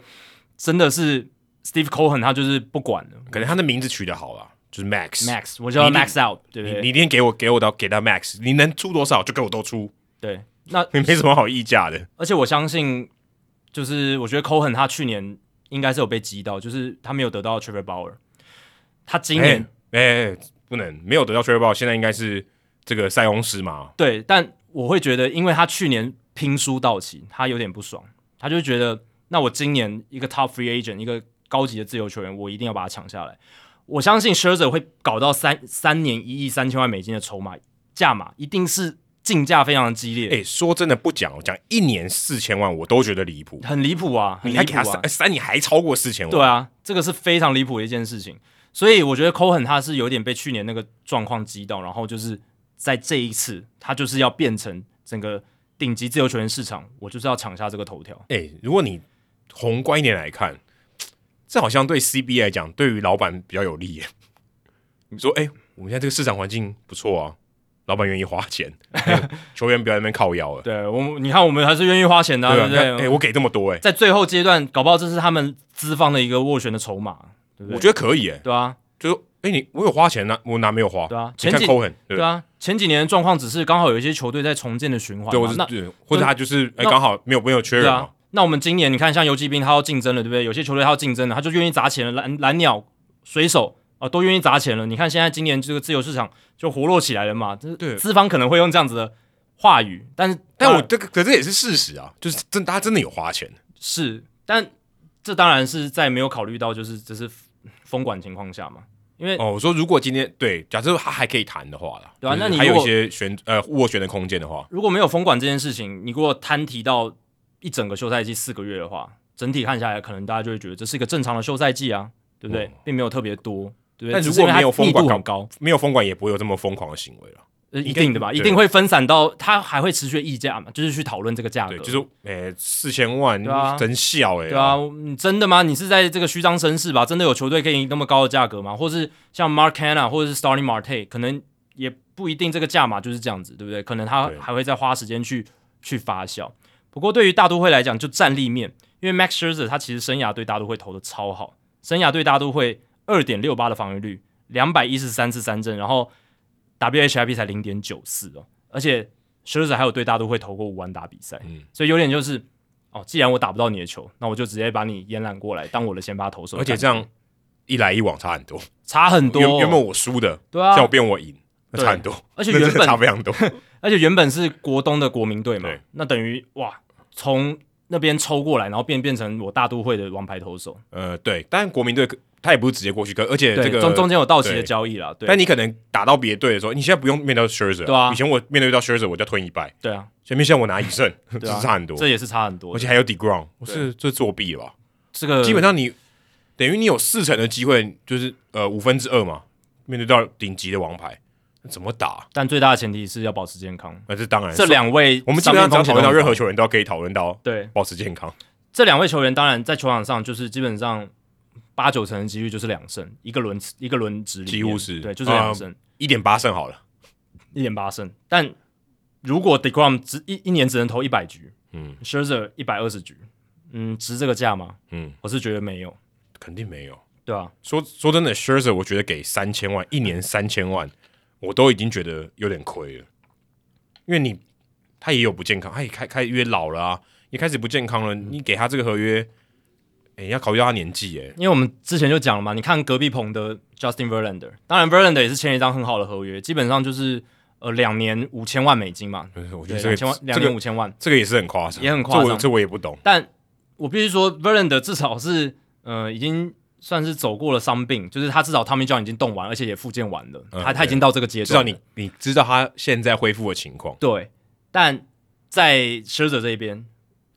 真的是 Steve Cohen 他就是不管了。可能他的名字取得好了，就是 Max Max，我叫他 Max Out，对不对？你一定给我给我到给到 Max，你能出多少就给我都出。对，那 <laughs> 你没什么好溢价的。而且我相信。就是我觉得 Cohen 他去年应该是有被击到，就是他没有得到 Trevor Bauer，他今年哎、欸欸、不能没有得到 Trevor Bauer，现在应该是这个塞翁失马。对，但我会觉得，因为他去年拼输到期，他有点不爽，他就觉得那我今年一个 Top Free Agent，一个高级的自由球员，我一定要把他抢下来。我相信 Scherzer 会搞到三三年一亿三千万美金的筹码价码，一定是。竞价非常的激烈，哎、欸，说真的不讲，我讲一年四千万，我都觉得离谱，很离谱啊！你还给他三三年还超过四千万，对啊，这个是非常离谱的一件事情。所以我觉得 Cohen 他是有点被去年那个状况击到，然后就是在这一次，他就是要变成整个顶级自由球员市场，我就是要抢下这个头条。哎、欸，如果你宏观一点来看，这好像对 CBA 来讲，对于老板比较有利耶。你说，哎、欸，我们现在这个市场环境不错啊。老板愿意花钱，<laughs> 球员不要在那边靠腰了。对我，你看我们还是愿意花钱的，对不对？哎，我给这么多，哎，在最后阶段，搞不好这是他们资方的一个斡旋的筹码，对不对？我觉得可以，哎，对啊，就哎，你我有花钱呢，我哪没有花？对啊，前几对啊，前几年的状况只是刚好有一些球队在重建的循环，对，那或者他就是哎，刚好没有没有缺人嘛。那我们今年你看，像游击兵他要竞争了，对不对？有些球队他要竞争了，他就愿意砸钱了。蓝蓝鸟、水手。啊，都愿意砸钱了。你看现在今年这个自由市场就活络起来了嘛？这对资方可能会用这样子的话语，但是但我这个可这也是事实啊，就是真大家真的有花钱。是，但这当然是在没有考虑到就是这是封管情况下嘛。因为哦，我说如果今天对，假设他还可以谈的话啦，对啊，那你还有一些选呃斡旋的空间的话，如果没有封管这件事情，你给我摊提到一整个休赛季四个月的话，整体看下来，可能大家就会觉得这是一个正常的休赛季啊，对不对？嗯、并没有特别多，对不对？但如果没有封管高，没有封管也不会有这么疯狂的行为了。一定的吧，一定会分散到他还会持续议价嘛，就是去讨论这个价格。就是诶，四千万，对啊，真笑诶。对啊，你真的吗？你是在这个虚张声势吧？真的有球队可以那么高的价格吗？或是像 Mark Hanna 或者是 Starling Marte，可能也不一定这个价码就是这样子，对不对？可能他还会再花时间去去发酵。不过对于大都会来讲，就战力面，因为 Max Scherzer 他其实生涯对大都会投的超好，生涯对大都会二点六八的防御率，两百一十三次三振，然后。WHIP 才零点九四哦，而且 Scherzer 还有对大都会投过五万打比赛，嗯，所以有点就是哦，既然我打不到你的球，那我就直接把你延揽过来当我的先发投手，而且这样一来一往差很多，差很多。原本我输的，对啊，叫我变我赢，差很多，而且原本差非常多，<laughs> 而且原本是国东的国民队嘛，那等于哇，从那边抽过来，然后变变成我大都会的王牌投手，呃，对，但国民队。他也不是直接过去，可而且这个中中间有到期的交易了。对，但你可能打到别队的时候，你现在不用面对 Scherzer，对啊。以前我面对到 Scherzer，我就要吞一败。对啊，前面现在我拿一胜，<laughs> 这是差很多。这也是差很多，而且还有 Degrom，我是这作弊了吧？这个基本上你等于你有四成的机会，就是呃五分之二嘛，面对到顶级的王牌，怎么打？但最大的前提是要保持健康。那这当然，这两位我们基本上只要讨论到任何球员，都要可以讨论到对保持健康。这两位球员当然在球场上就是基本上。八九成的几率就是两胜，一个轮一个轮值几乎是对，就是两胜，一点八胜好了，一点八胜。但如果 Degrom 只一一年只能投一百局，嗯，Scherzer 一百二十局，嗯，值这个价吗？嗯，我是觉得没有，肯定没有，对啊。说说真的，Scherzer 我觉得给三千万，一年三千万，我都已经觉得有点亏了，因为你他也有不健康，他也开开约老了啊，也开始不健康了，嗯、你给他这个合约。你要考虑到他年纪诶，因为我们之前就讲了嘛，你看隔壁棚的 Justin Verlander，当然 Verlander 也是签了一张很好的合约，基本上就是呃两年五千万美金嘛。我觉得两千万，两年五千万，这个也是很夸张，也很夸张。这我这我也不懂，但我必须说 Verlander 至少是呃已经算是走过了伤病，就是他至少 Tommy John 已经动完，而且也复健完了，嗯、他他已经到这个阶段。至少你你知道他现在恢复的情况。对，但在 Scherzer 这一边。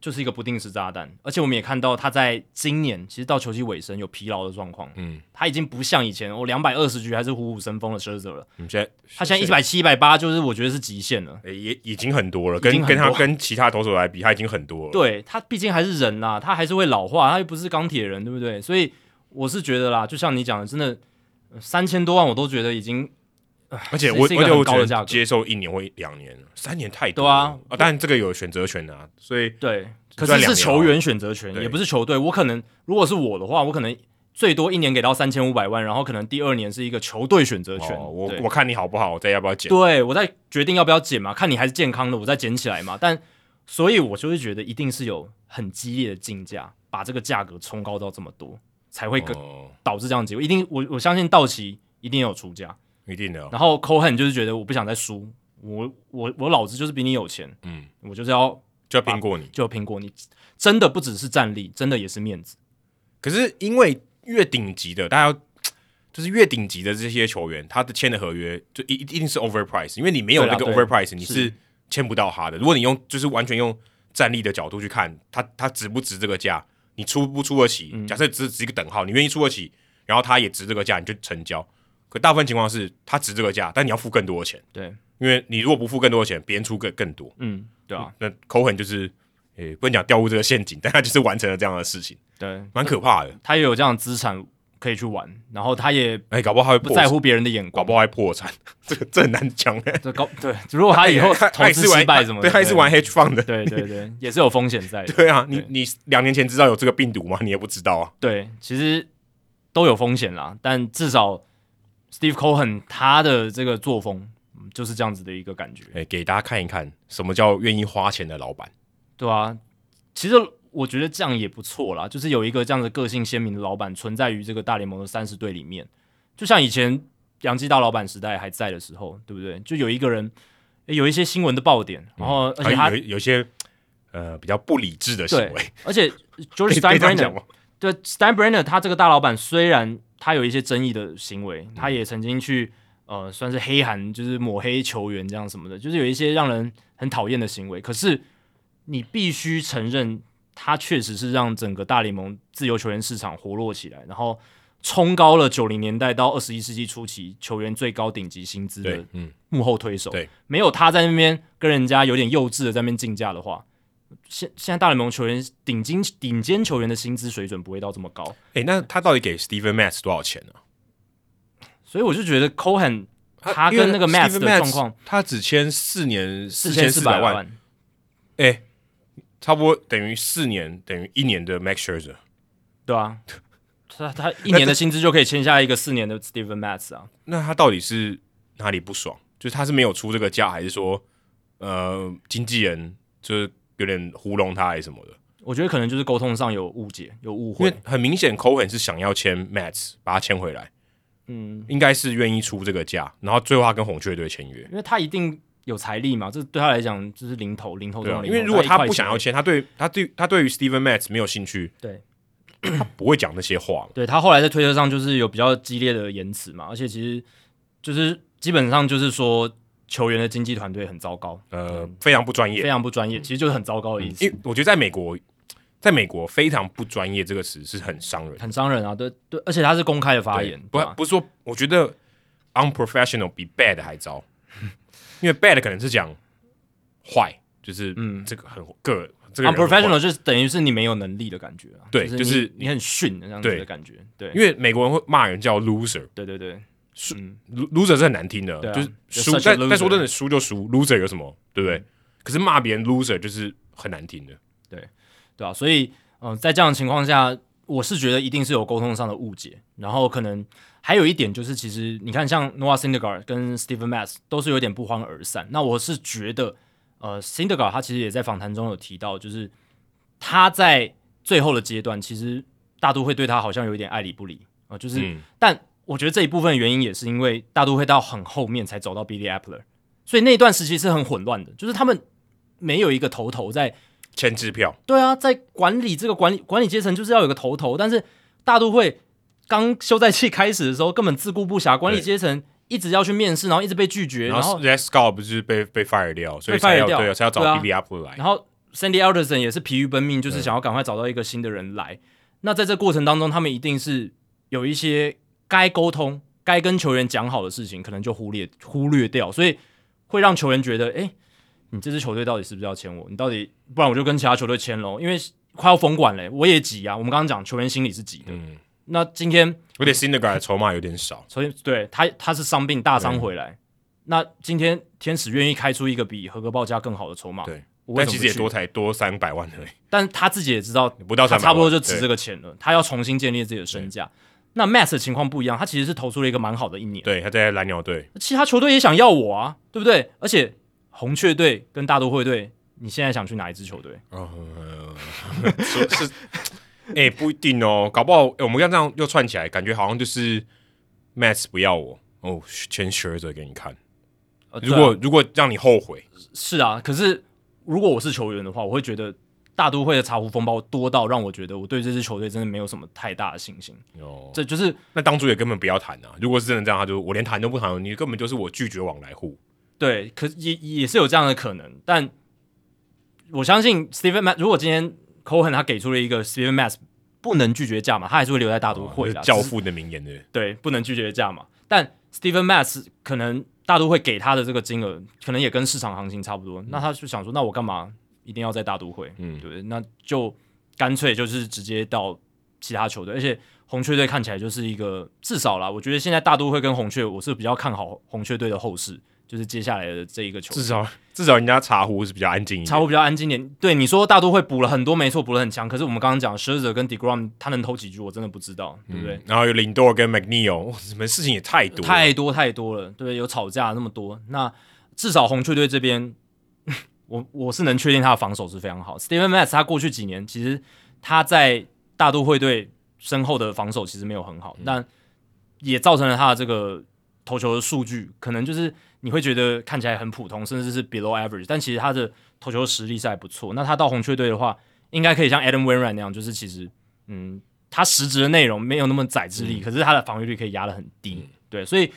就是一个不定时炸弹，而且我们也看到他在今年其实到球季尾声有疲劳的状况，嗯，他已经不像以前我两百二十局还是虎虎生风的 Scherzer 了，嗯，现在他现在一百七、一百八，就是我觉得是极限了，欸、也已经很多了，跟跟他跟其他投手来比，他已经很多了。对，他毕竟还是人呐，他还是会老化，他又不是钢铁人，对不对？所以我是觉得啦，就像你讲的，真的三千多万我都觉得已经，而且我而且我觉得接受一年或两年，三年太多啊，啊，当然这个有选择权的啊，所以对。可是是球员选择权，也不是球队。我可能如果是我的话，我可能最多一年给到三千五百万，然后可能第二年是一个球队选择权。哦、我我看你好不好，我再要不要减？对，我再决定要不要减嘛，看你还是健康的，我再减起来嘛。但所以，我就会觉得一定是有很激烈的竞价，把这个价格冲高到这么多，才会跟导致这样的结果。一定，我我相信道奇一定有出价，一定的。然后 Cohen 就是觉得我不想再输，我我我老子就是比你有钱，嗯，我就是要。就要拼过你，就要拼过你，真的不只是战力，真的也是面子。可是因为越顶级的，大家就是越顶级的这些球员，他的签的合约就一一定是 overprice，因为你没有那个 overprice，你是签不到他的。如果你用就是完全用战力的角度去看，他他值不值这个价，你出不出得起？嗯、假设只值一个等号，你愿意出得起，然后他也值这个价，你就成交。可大部分情况是他值这个价，但你要付更多的钱。对，因为你如果不付更多的钱，别人出更更多。嗯。对啊，那 Cohen 就是，诶、欸，不能讲掉入这个陷阱，但他就是完成了这样的事情，对，蛮可怕的。他也有这样的资产可以去玩，然后他也，哎、欸，搞不好他会不在乎别人的眼光，搞不好还破产，<laughs> 这个这很难讲哎。这搞对，如果他以后投资失败什么的，对，他也是玩 hedge fund 的，对对对，也是有风险在的。<laughs> 对啊，你你两年前知道有这个病毒吗？你也不知道啊。对，其实都有风险啦，但至少 Steve Cohen 他的这个作风。就是这样子的一个感觉，哎、欸，给大家看一看什么叫愿意花钱的老板，对啊，其实我觉得这样也不错啦，就是有一个这样的个性鲜明的老板存在于这个大联盟的三十队里面，就像以前杨基大老板时代还在的时候，对不对？就有一个人，欸、有一些新闻的爆点，然后而且他有有一些呃比较不理智的行为，而且 George <laughs> Steinbrenner 对 Steinbrenner 他这个大老板虽然他有一些争议的行为，嗯、他也曾经去。呃，算是黑韩，就是抹黑球员这样什么的，就是有一些让人很讨厌的行为。可是你必须承认，他确实是让整个大联盟自由球员市场活络起来，然后冲高了九零年代到二十一世纪初期球员最高顶级薪资的幕后推手。对，没有他在那边跟人家有点幼稚的在那边竞价的话，现现在大联盟球员顶尖顶尖球员的薪资水准不会到这么高。哎、欸，那他到底给 Steven Matz 多少钱呢、啊？所以我就觉得 Cohen 他跟那个 Matz 的状况，他只签四年四千四百万，哎、欸，差不多等于四年等于一年的 Max Scherzer，对啊，他他一年的薪资就可以签下一个四年的 Steven Matz 啊。那他到底是哪里不爽？就是他是没有出这个价，还是说呃经纪人就是有点糊弄他还是什么的？我觉得可能就是沟通上有误解有误会，因为很明显 Cohen 是想要签 Mats，把他签回来。嗯，应该是愿意出这个价，然后最后他跟红雀队签约，因为他一定有财力嘛，这对他来讲就是零头，零头中的零头。因为如果他不想要签，他对他对他对于 Steven Mats 没有兴趣，对，他不会讲那些话。对他后来在推特上就是有比较激烈的言辞嘛，而且其实就是基本上就是说球员的经纪团队很糟糕，呃，非常不专业，非常不专业，其实就是很糟糕的意思。因为我觉得在美国。在美国，非常不专业这个词是很伤人，很伤人啊！对对，而且他是公开的发言，不不是说，我觉得 unprofessional 比 bad 还糟，<laughs> 因为 bad 可能是讲坏，就是嗯，这个很个这个 unprofessional 就是等于是你没有能力的感觉啊，对，就是你很逊的这样子的感觉，对，因为美国人会骂人叫 loser，对对对，输 loser 是很难听的，就是输，但但说真的，输就输，loser 有什么，对不对？可是骂别人 loser 就是很难听的，对。对啊，所以，嗯、呃，在这样的情况下，我是觉得一定是有沟通上的误解，然后可能还有一点就是，其实你看，像 Noah Syndergaard 跟 Stephen Matz 都是有点不欢而散。那我是觉得，呃，Syndergaard 他其实也在访谈中有提到，就是他在最后的阶段，其实大都会对他好像有一点爱理不理啊、呃，就是，嗯、但我觉得这一部分原因也是因为大都会到很后面才走到 Billy Apple，所以那段时期是很混乱的，就是他们没有一个头头在。签支票，对啊，在管理这个管理管理阶层就是要有个头头，但是大都会刚休赛期开始的时候根本自顾不暇，管理阶层一直要去面试，然后一直被拒绝，然后 Red Scott 不是被被 fire 掉，所以才要对，才要找 Billy Apple 来，然后 Sandy Alderson 也是疲于奔命，就是想要赶快找到一个新的人来。那在这过程当中，他们一定是有一些该沟通、该跟球员讲好的事情，可能就忽略忽略掉，所以会让球员觉得，哎。你这支球队到底是不是要签我？你到底不然我就跟其他球队签喽，因为快要封管嘞，我也急啊。我们刚刚讲球员心里是急的。嗯，那今天而且 Syndergaard 筹码有点少，所以对他他是伤病大伤回来。嗯、那今天天使愿意开出一个比合格报价更好的筹码，对，但其实也多才多三百万而已。但他自己也知道不到三，差不多就值这个钱了。他要重新建立自己的身价。那 Matz 的情况不一样，他其实是投出了一个蛮好的一年。对，他在蓝鸟队，其他球队也想要我啊，对不对？而且。红雀队跟大都会队，你现在想去哪一支球队？哦，<laughs> 说是，<laughs> 哎、欸，不一定哦，搞不好、欸、我们要这样又串起来，感觉好像就是 Matz 不要我哦，签 Scherzer 给你看。如果、如果让你后悔，是啊。可是如果我是球员的话，我会觉得大都会的茶壶风暴多到让我觉得我对这支球队真的没有什么太大的信心。哦，这就是那当初也根本不要谈啊。如果是真的这样，他就我连谈都不谈，你根本就是我拒绝往来户。对，可也也是有这样的可能，但我相信 Steven Matz 如果今天 Cohen 他给出了一个 Steven Matz 不能拒绝价嘛，他还是会留在大都会的。哦、教父的名言的，对，不能拒绝价嘛。但 Steven Matz 可能大都会给他的这个金额，可能也跟市场行情差不多。嗯、那他就想说，那我干嘛一定要在大都会？嗯，对，那就干脆就是直接到其他球队。而且红雀队看起来就是一个至少啦，我觉得现在大都会跟红雀，我是比较看好红雀队的后市。就是接下来的这一个球，至少至少人家茶壶是比较安静，茶壶比较安静点。对你说，大都会补了很多，没错，补了很强。可是我们刚刚讲 Scherzer 跟 Degrom，他能投几局，我真的不知道，对不对？嗯、然后有林多尔跟 McNeil，什么事情也太多太多太多了，对，有吵架那么多。那至少红雀队这边，我我是能确定他的防守是非常好。Steven Matz 他过去几年其实他在大都会队身后的防守其实没有很好，嗯、但也造成了他的这个投球的数据可能就是。你会觉得看起来很普通，甚至是 below average，但其实他的投球实力是还不错。那他到红雀队的话，应该可以像 Adam Wainwright 那样，就是其实，嗯，他实质的内容没有那么宰之力，嗯、可是他的防御率可以压得很低。嗯、对，所以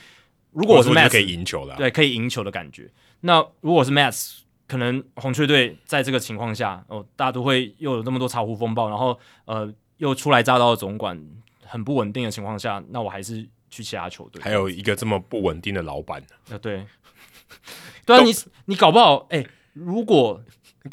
如果我是 Matz 可以赢球的、啊，对，可以赢球的感觉。那如果是 Matz，可能红雀队在这个情况下，哦，大都会又有那么多茶壶风暴，然后呃，又初来乍到的总管很不稳定的情况下，那我还是去其他球队。还有一个这么不稳定的老板，呃，对，<laughs> 对啊，你你搞不好，哎、欸，如果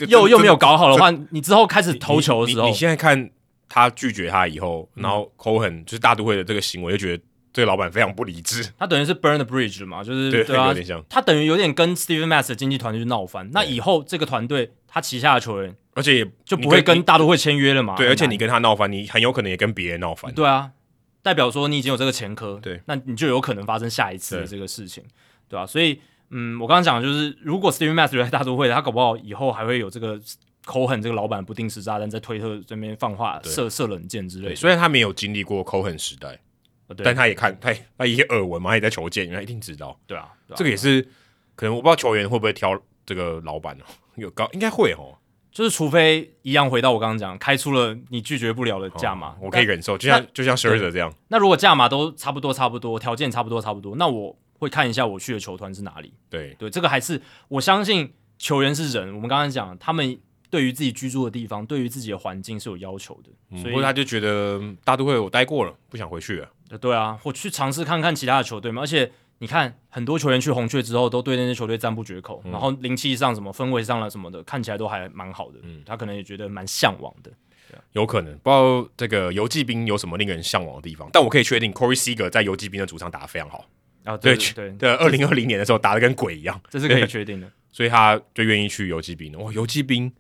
又又没有搞好的话，你之后开始投球的时候，你，你，你现在看他拒绝他以后，然后 Cohen 就是大都会的这个行为，就觉得。这个老板非常不理智，<laughs> 他等于是 burn the bridge 了嘛，就是对，对啊，他等于有点跟 Steven Matz 的经纪团队去闹翻。那以后这个团队他旗下的球员，而且也就不会跟大都会签约了嘛。对，而且你跟他闹翻，你很有可能也跟别人闹翻。对啊，代表说你已经有这个前科，对，那你就有可能发生下一次的这个事情，对吧、啊？所以，嗯，我刚刚讲的就是，如果 Steven Matz 留在大都会，他搞不好以后还会有这个 Cohen 这个老板不定时炸弹在推特这边放话、射射冷箭之类的。虽然他没有经历过 Cohen 时代。但他也看他他一些耳闻嘛，他也在球界，他一定知道。对啊，对啊，这个也是可能我不知道球员会不会挑这个老板哦，有高应该会哦，就是除非一样回到我刚刚讲，开出了你拒绝不了的价码，我可以忍受，就像就像 Scherzer 这样。那如果价码都差不多差不多，条件差不多差不多，那我会看一下我去的球团是哪里。对对，这个还是我相信球员是人，我们刚刚讲他们。对于自己居住的地方，对于自己的环境是有要求的，嗯、所以他就觉得大都会我待过了，不想回去了。对啊，我去尝试看看其他的球队嘛。而且你看，很多球员去红雀之后，都对那些球队赞不绝口，嗯、然后灵气上什么氛围上了什么的，看起来都还蛮好的。嗯，他可能也觉得蛮向往的。有可能不知道这个游骑兵有什么令人向往的地方，但我可以确定，Corey Seager 在游骑兵的主场打得非常好啊。对对对，二零二零年的时候打得跟鬼一样，这是可以确定的。所以他就愿意去游骑兵了。哇，游骑兵。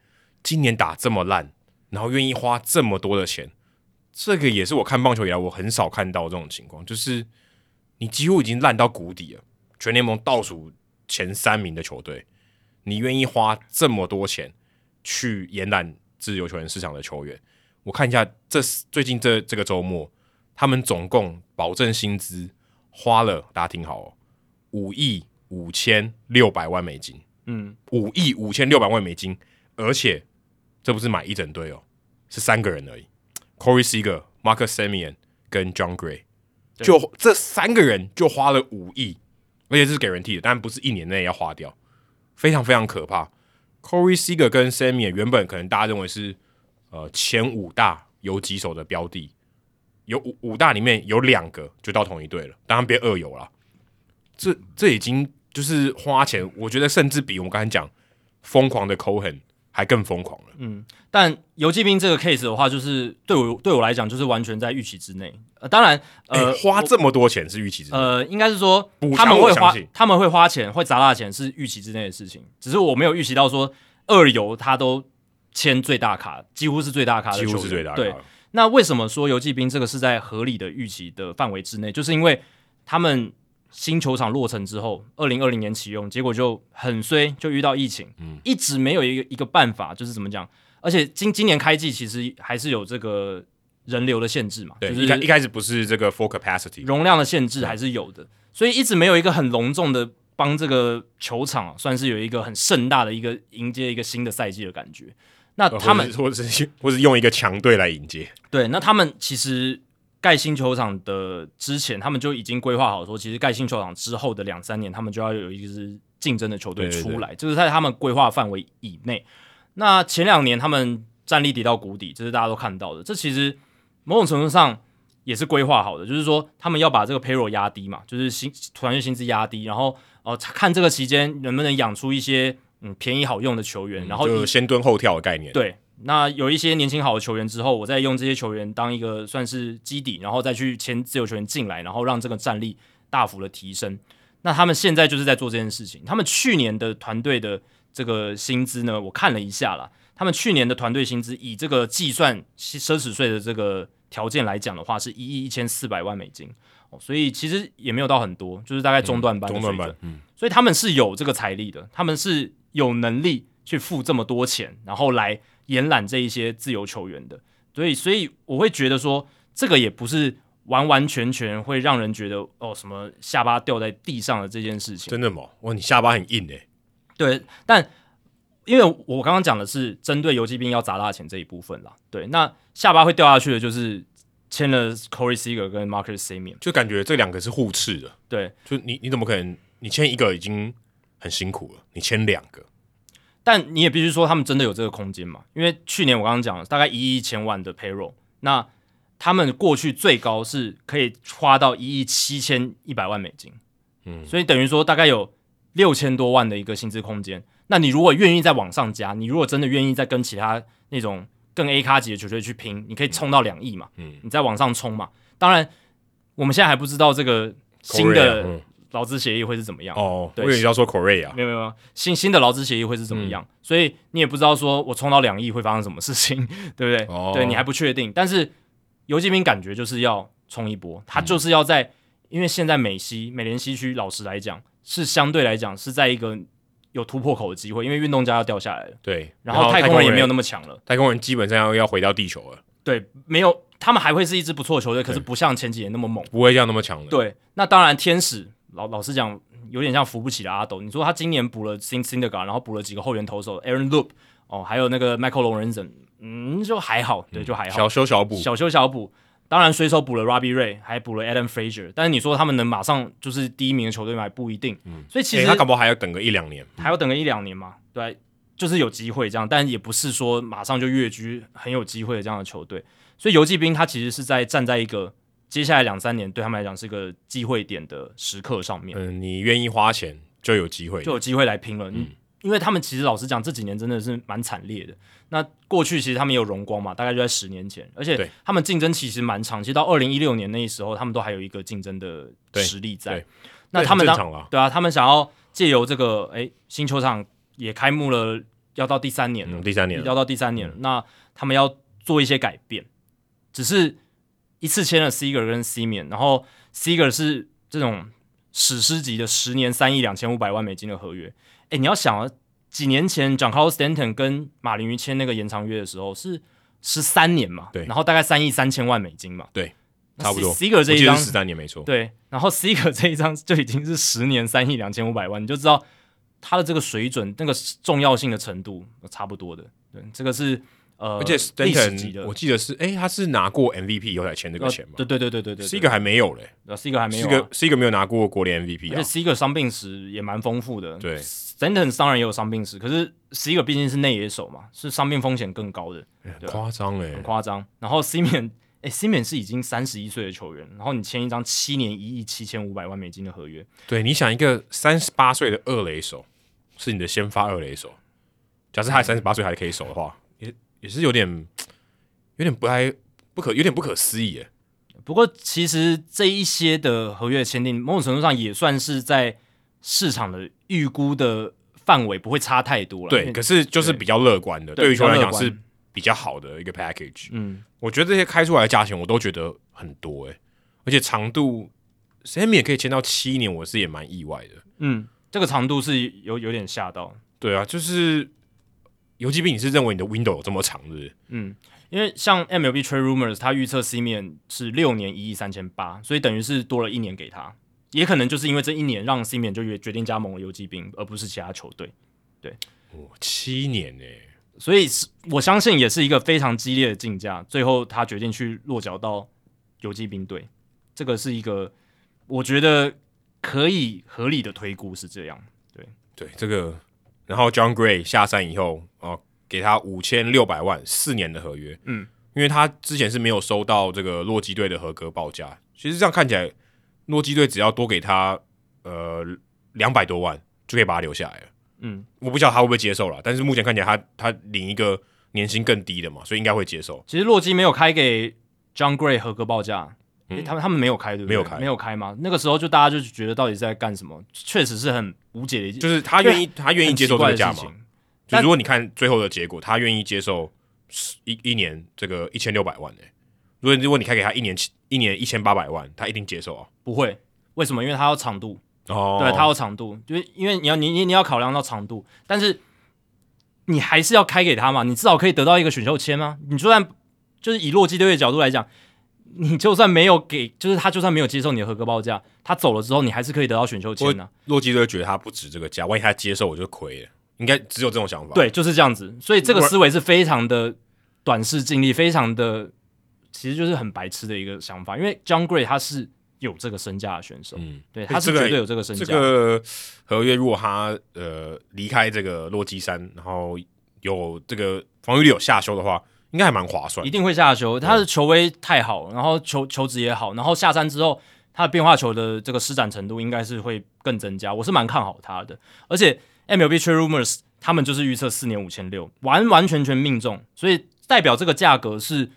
今年打这么烂，然后愿意花这么多的钱，这个也是我看棒球以来我很少看到这种情况，就是你几乎已经烂到谷底了，全联盟倒数前三名的球队，你愿意花这么多钱去延揽自由球员市场的球员？我看一下这最近这这个周末，他们总共保证薪资花了，大家听好哦，五亿五千六百万美金，嗯，五亿五千六百万美金，而且。这不是买一整队哦，是三个人而已。Corey Seager、Marcus Semien 跟 John Gray，就这三个人就花了五亿，而且这是 guarantee 的，但不是一年内要花掉，非常非常可怕。Corey Seager 跟 Semien 原本可能大家认为是呃前五大游几手的标的，有五五大里面有两个就到同一队了，当然别二游了。这这已经就是花钱，我觉得甚至比我们刚才讲疯狂的 Cohen。还更疯狂了，嗯，但游骑兵这个 case 的话，就是对我对我来讲，就是完全在预期之内。呃，当然，呃，欸、花这么多钱是预期之内，呃，应该是说他们会花，他们会花钱，会砸大钱是预期之内的事情。只是我没有预期到说二游他都签最大卡，几乎是最大卡的，几乎是最大卡。对，那为什么说游骑兵这个是在合理的预期的范围之内？就是因为他们。新球场落成之后，二零二零年启用，结果就很衰，就遇到疫情，嗯，一直没有一个一个办法，就是怎么讲？而且今今年开季其实还是有这个人流的限制嘛，对，就是一开一开始不是这个 full capacity 容量的限制还是有的，所以一直没有一个很隆重的帮这个球场算是有一个很盛大的一个迎接一个新的赛季的感觉。那他们或者是或者用一个强队来迎接，对，那他们其实。盖新球场的之前，他们就已经规划好说，其实盖新球场之后的两三年，他们就要有一支竞争的球队出来，就是在他们规划范围以内。那前两年他们战力跌到谷底，这是大家都看到的。这其实某种程度上也是规划好的，就是说他们要把这个 payroll 压低嘛，就是薪团队薪资压低，然后呃看这个期间能不能养出一些嗯便宜好用的球员，然后就先蹲后跳的概念，对。那有一些年轻好的球员之后，我再用这些球员当一个算是基底，然后再去签自由球员进来，然后让这个战力大幅的提升。那他们现在就是在做这件事情。他们去年的团队的这个薪资呢，我看了一下啦，他们去年的团队薪资以这个计算奢侈税的这个条件来讲的话，是一亿一千四百万美金哦，所以其实也没有到很多，就是大概中段班的、嗯、中段班，嗯，所以他们是有这个财力的，他们是有能力去付这么多钱，然后来。延揽这一些自由球员的，所以所以我会觉得说，这个也不是完完全全会让人觉得哦什么下巴掉在地上的这件事情。真的吗？哇，你下巴很硬诶。对，但因为我刚刚讲的是针对游击兵要砸大钱这一部分啦。对，那下巴会掉下去的，就是签了 Corey Seager 跟 marcussemeon 就感觉这两个是互斥的。对，就你你怎么可能你签一个已经很辛苦了，你签两个？但你也必须说他们真的有这个空间嘛？因为去年我刚刚讲了，大概一亿一千万的 payroll，那他们过去最高是可以花到一亿七千一百万美金，嗯，所以等于说大概有六千多万的一个薪资空间。那你如果愿意再往上加，你如果真的愿意再跟其他那种更 A 咖级的球队去拼，你可以冲到两亿嘛，嗯，你再往上冲嘛。当然，我们现在还不知道这个新的劳资协议会是怎么样哦。对，我以为要说 Korea 没有没有新新的劳资协议会是怎么样，嗯、所以你也不知道说我冲到两亿会发生什么事情，<laughs> 对不对？哦、对你还不确定。但是游击兵感觉就是要冲一波，他就是要在，嗯、因为现在美西美联西区老实来讲是相对来讲是在一个。有突破口的机会，因为运动家要掉下来了。对，然后太空人也没有那么强了。太空人基本上要要回到地球了。对，没有，他们还会是一支不错的球队，可是不像前几年那么猛，不会这样那么强了。对，那当然，天使老老实讲，有点像扶不起的阿斗。你说他今年补了 Syndergaard，然后补了几个后援投手，Aaron Loop 哦，还有那个 Michael Lorenzen，嗯，就还好，对，就还好，小修小补，小修小补。当然，随手补了 Robbie Ray，还补了 Adam Frazier，但是你说他们能马上就是第一名的球队吗？不一定。嗯，所以其实、欸、他搞不好还要等个一两年，还要等个一两年嘛？对，就是有机会这样，但也不是说马上就跃居很有机会的这样的球队。所以游骑兵他其实是在站在一个接下来两三年对他们来讲是个机会点的时刻上面。嗯，你愿意花钱就有机会，就有机会来拼了。嗯。因为他们其实老实讲，这几年真的是蛮惨烈的。那过去其实他们也有荣光嘛，大概就在十年前，而且他们竞争其实蛮长，其实到二零一六年那时候，他们都还有一个竞争的实力在。那他们当对啊，他们想要借由这个哎新球场也开幕了，要到第三年了，嗯、第三年要到第三年了。嗯、那他们要做一些改变，只是一次签了 Seager 跟 Semien，然后 Seager 是这种史诗级的十年三亿两千五百万美金的合约。哎，你要想啊，几年前 Giancarlo Stanton 跟马林鱼签那个延长约的时候是十三年嘛，对，然后大概三亿三千万美金嘛，对，差不多。Seager 这一张十三年没错，对，然后 Seager 这一张就已经是十年三亿两千五百万，你就知道他的这个水准、那个重要性的程度差不多的。对，这个是。呃，而且 Stanton 我记得是，哎、欸，他是拿过 MVP 以后才签这个钱嘛？对对对对对对，是一个还没有嘞，是一个还没有，是一个没有拿过国联 MVP，而且是一个伤病史也蛮丰富的。对，Stanton 当然也有伤病史，可是是一个毕竟是内野手嘛，是伤病风险更高的，夸张哎，很夸张。然后 Semien，哎，Semien 是已经三十一岁的球员，然后你签一张七年一亿七千五百万美金的合约，对，你想一个三十八岁的二垒手是你的先发二垒手，假设他三十八岁还可以守的话。也是有点，<tsk> 有点不太不可，有点不可思议哎。不过，其实这一些的合约签订，某种程度上也算是在市场的预估的范围，不会差太多了。对，可是就是比较乐观的，对于球员来讲是比较好的一个 package。嗯，我觉得这些开出来的价钱，我都觉得很多诶，而且长度，Semien 也可以签到七年，我是也蛮意外的。嗯，这个长度是有有点吓到。对啊，就是。游击兵，你是认为你的 window 有这么长是不是？嗯，因为像 MLB Trade Rumors，他预测 Semien 是六年一亿三千八，所以等于是多了一年给他，也可能就是因为这一年让 Semien 就决决定加盟了游击兵，而不是其他球队。对，哦，七年呢，所以是我相信也是一个非常激烈的竞价，最后他决定去落脚到游击兵队，这个是一个我觉得可以合理的推估是这样。对，对，这个。然后 John Gray 下山以后，哦，给他五千六百万四年的合约，嗯，因为他之前是没有收到这个洛基队的合格报价，其实这样看起来，洛基队只要多给他呃两百多万就可以把他留下来了，嗯，我不晓得他会不会接受了，但是目前看起来他他领一个年薪更低的嘛，所以应该会接受。其实洛基没有开给 John Gray 合格报价，嗯，他们他们没有开对不对？没有开，没有开吗？那个时候就大家就觉得到底在干什么？确实是很。无解的一件，就是他愿意，他愿意接受这个价嘛？就如果你看最后的结果，他愿意接受一一年这个一千六百万诶、欸。如果如果你开给他一年一年一千八百万，他一定接受啊？不会，为什么？因为他要长度哦，对，他要长度，就是因为你要你你你要考量到长度，但是你还是要开给他嘛？你至少可以得到一个选秀签吗？你就算就是以洛基队的角度来讲。你就算没有给，就是他就算没有接受你的合格报价，他走了之后，你还是可以得到选秀签的。洛基队觉得他不值这个价，万一他接受，我就亏了。应该只有这种想法。对，就是这样子。所以这个思维是非常的短视尽力，非常的，其实就是很白痴的一个想法。因为 Jon Gray 他是有这个身价的选手。嗯，对，他是绝对有这个身价。这个合约如果他呃离开这个洛基山，然后有这个防御力有下修的话，应该还蛮划算。一定会下球，他的球威太好，然后球球质也好，然后下山之后他的变化球的这个施展程度应该是会更增加。我是蛮看好他的，而且 MLB Trade Rumors 他们就是预测四年五千六，完完全全命中，所以代表这个价格是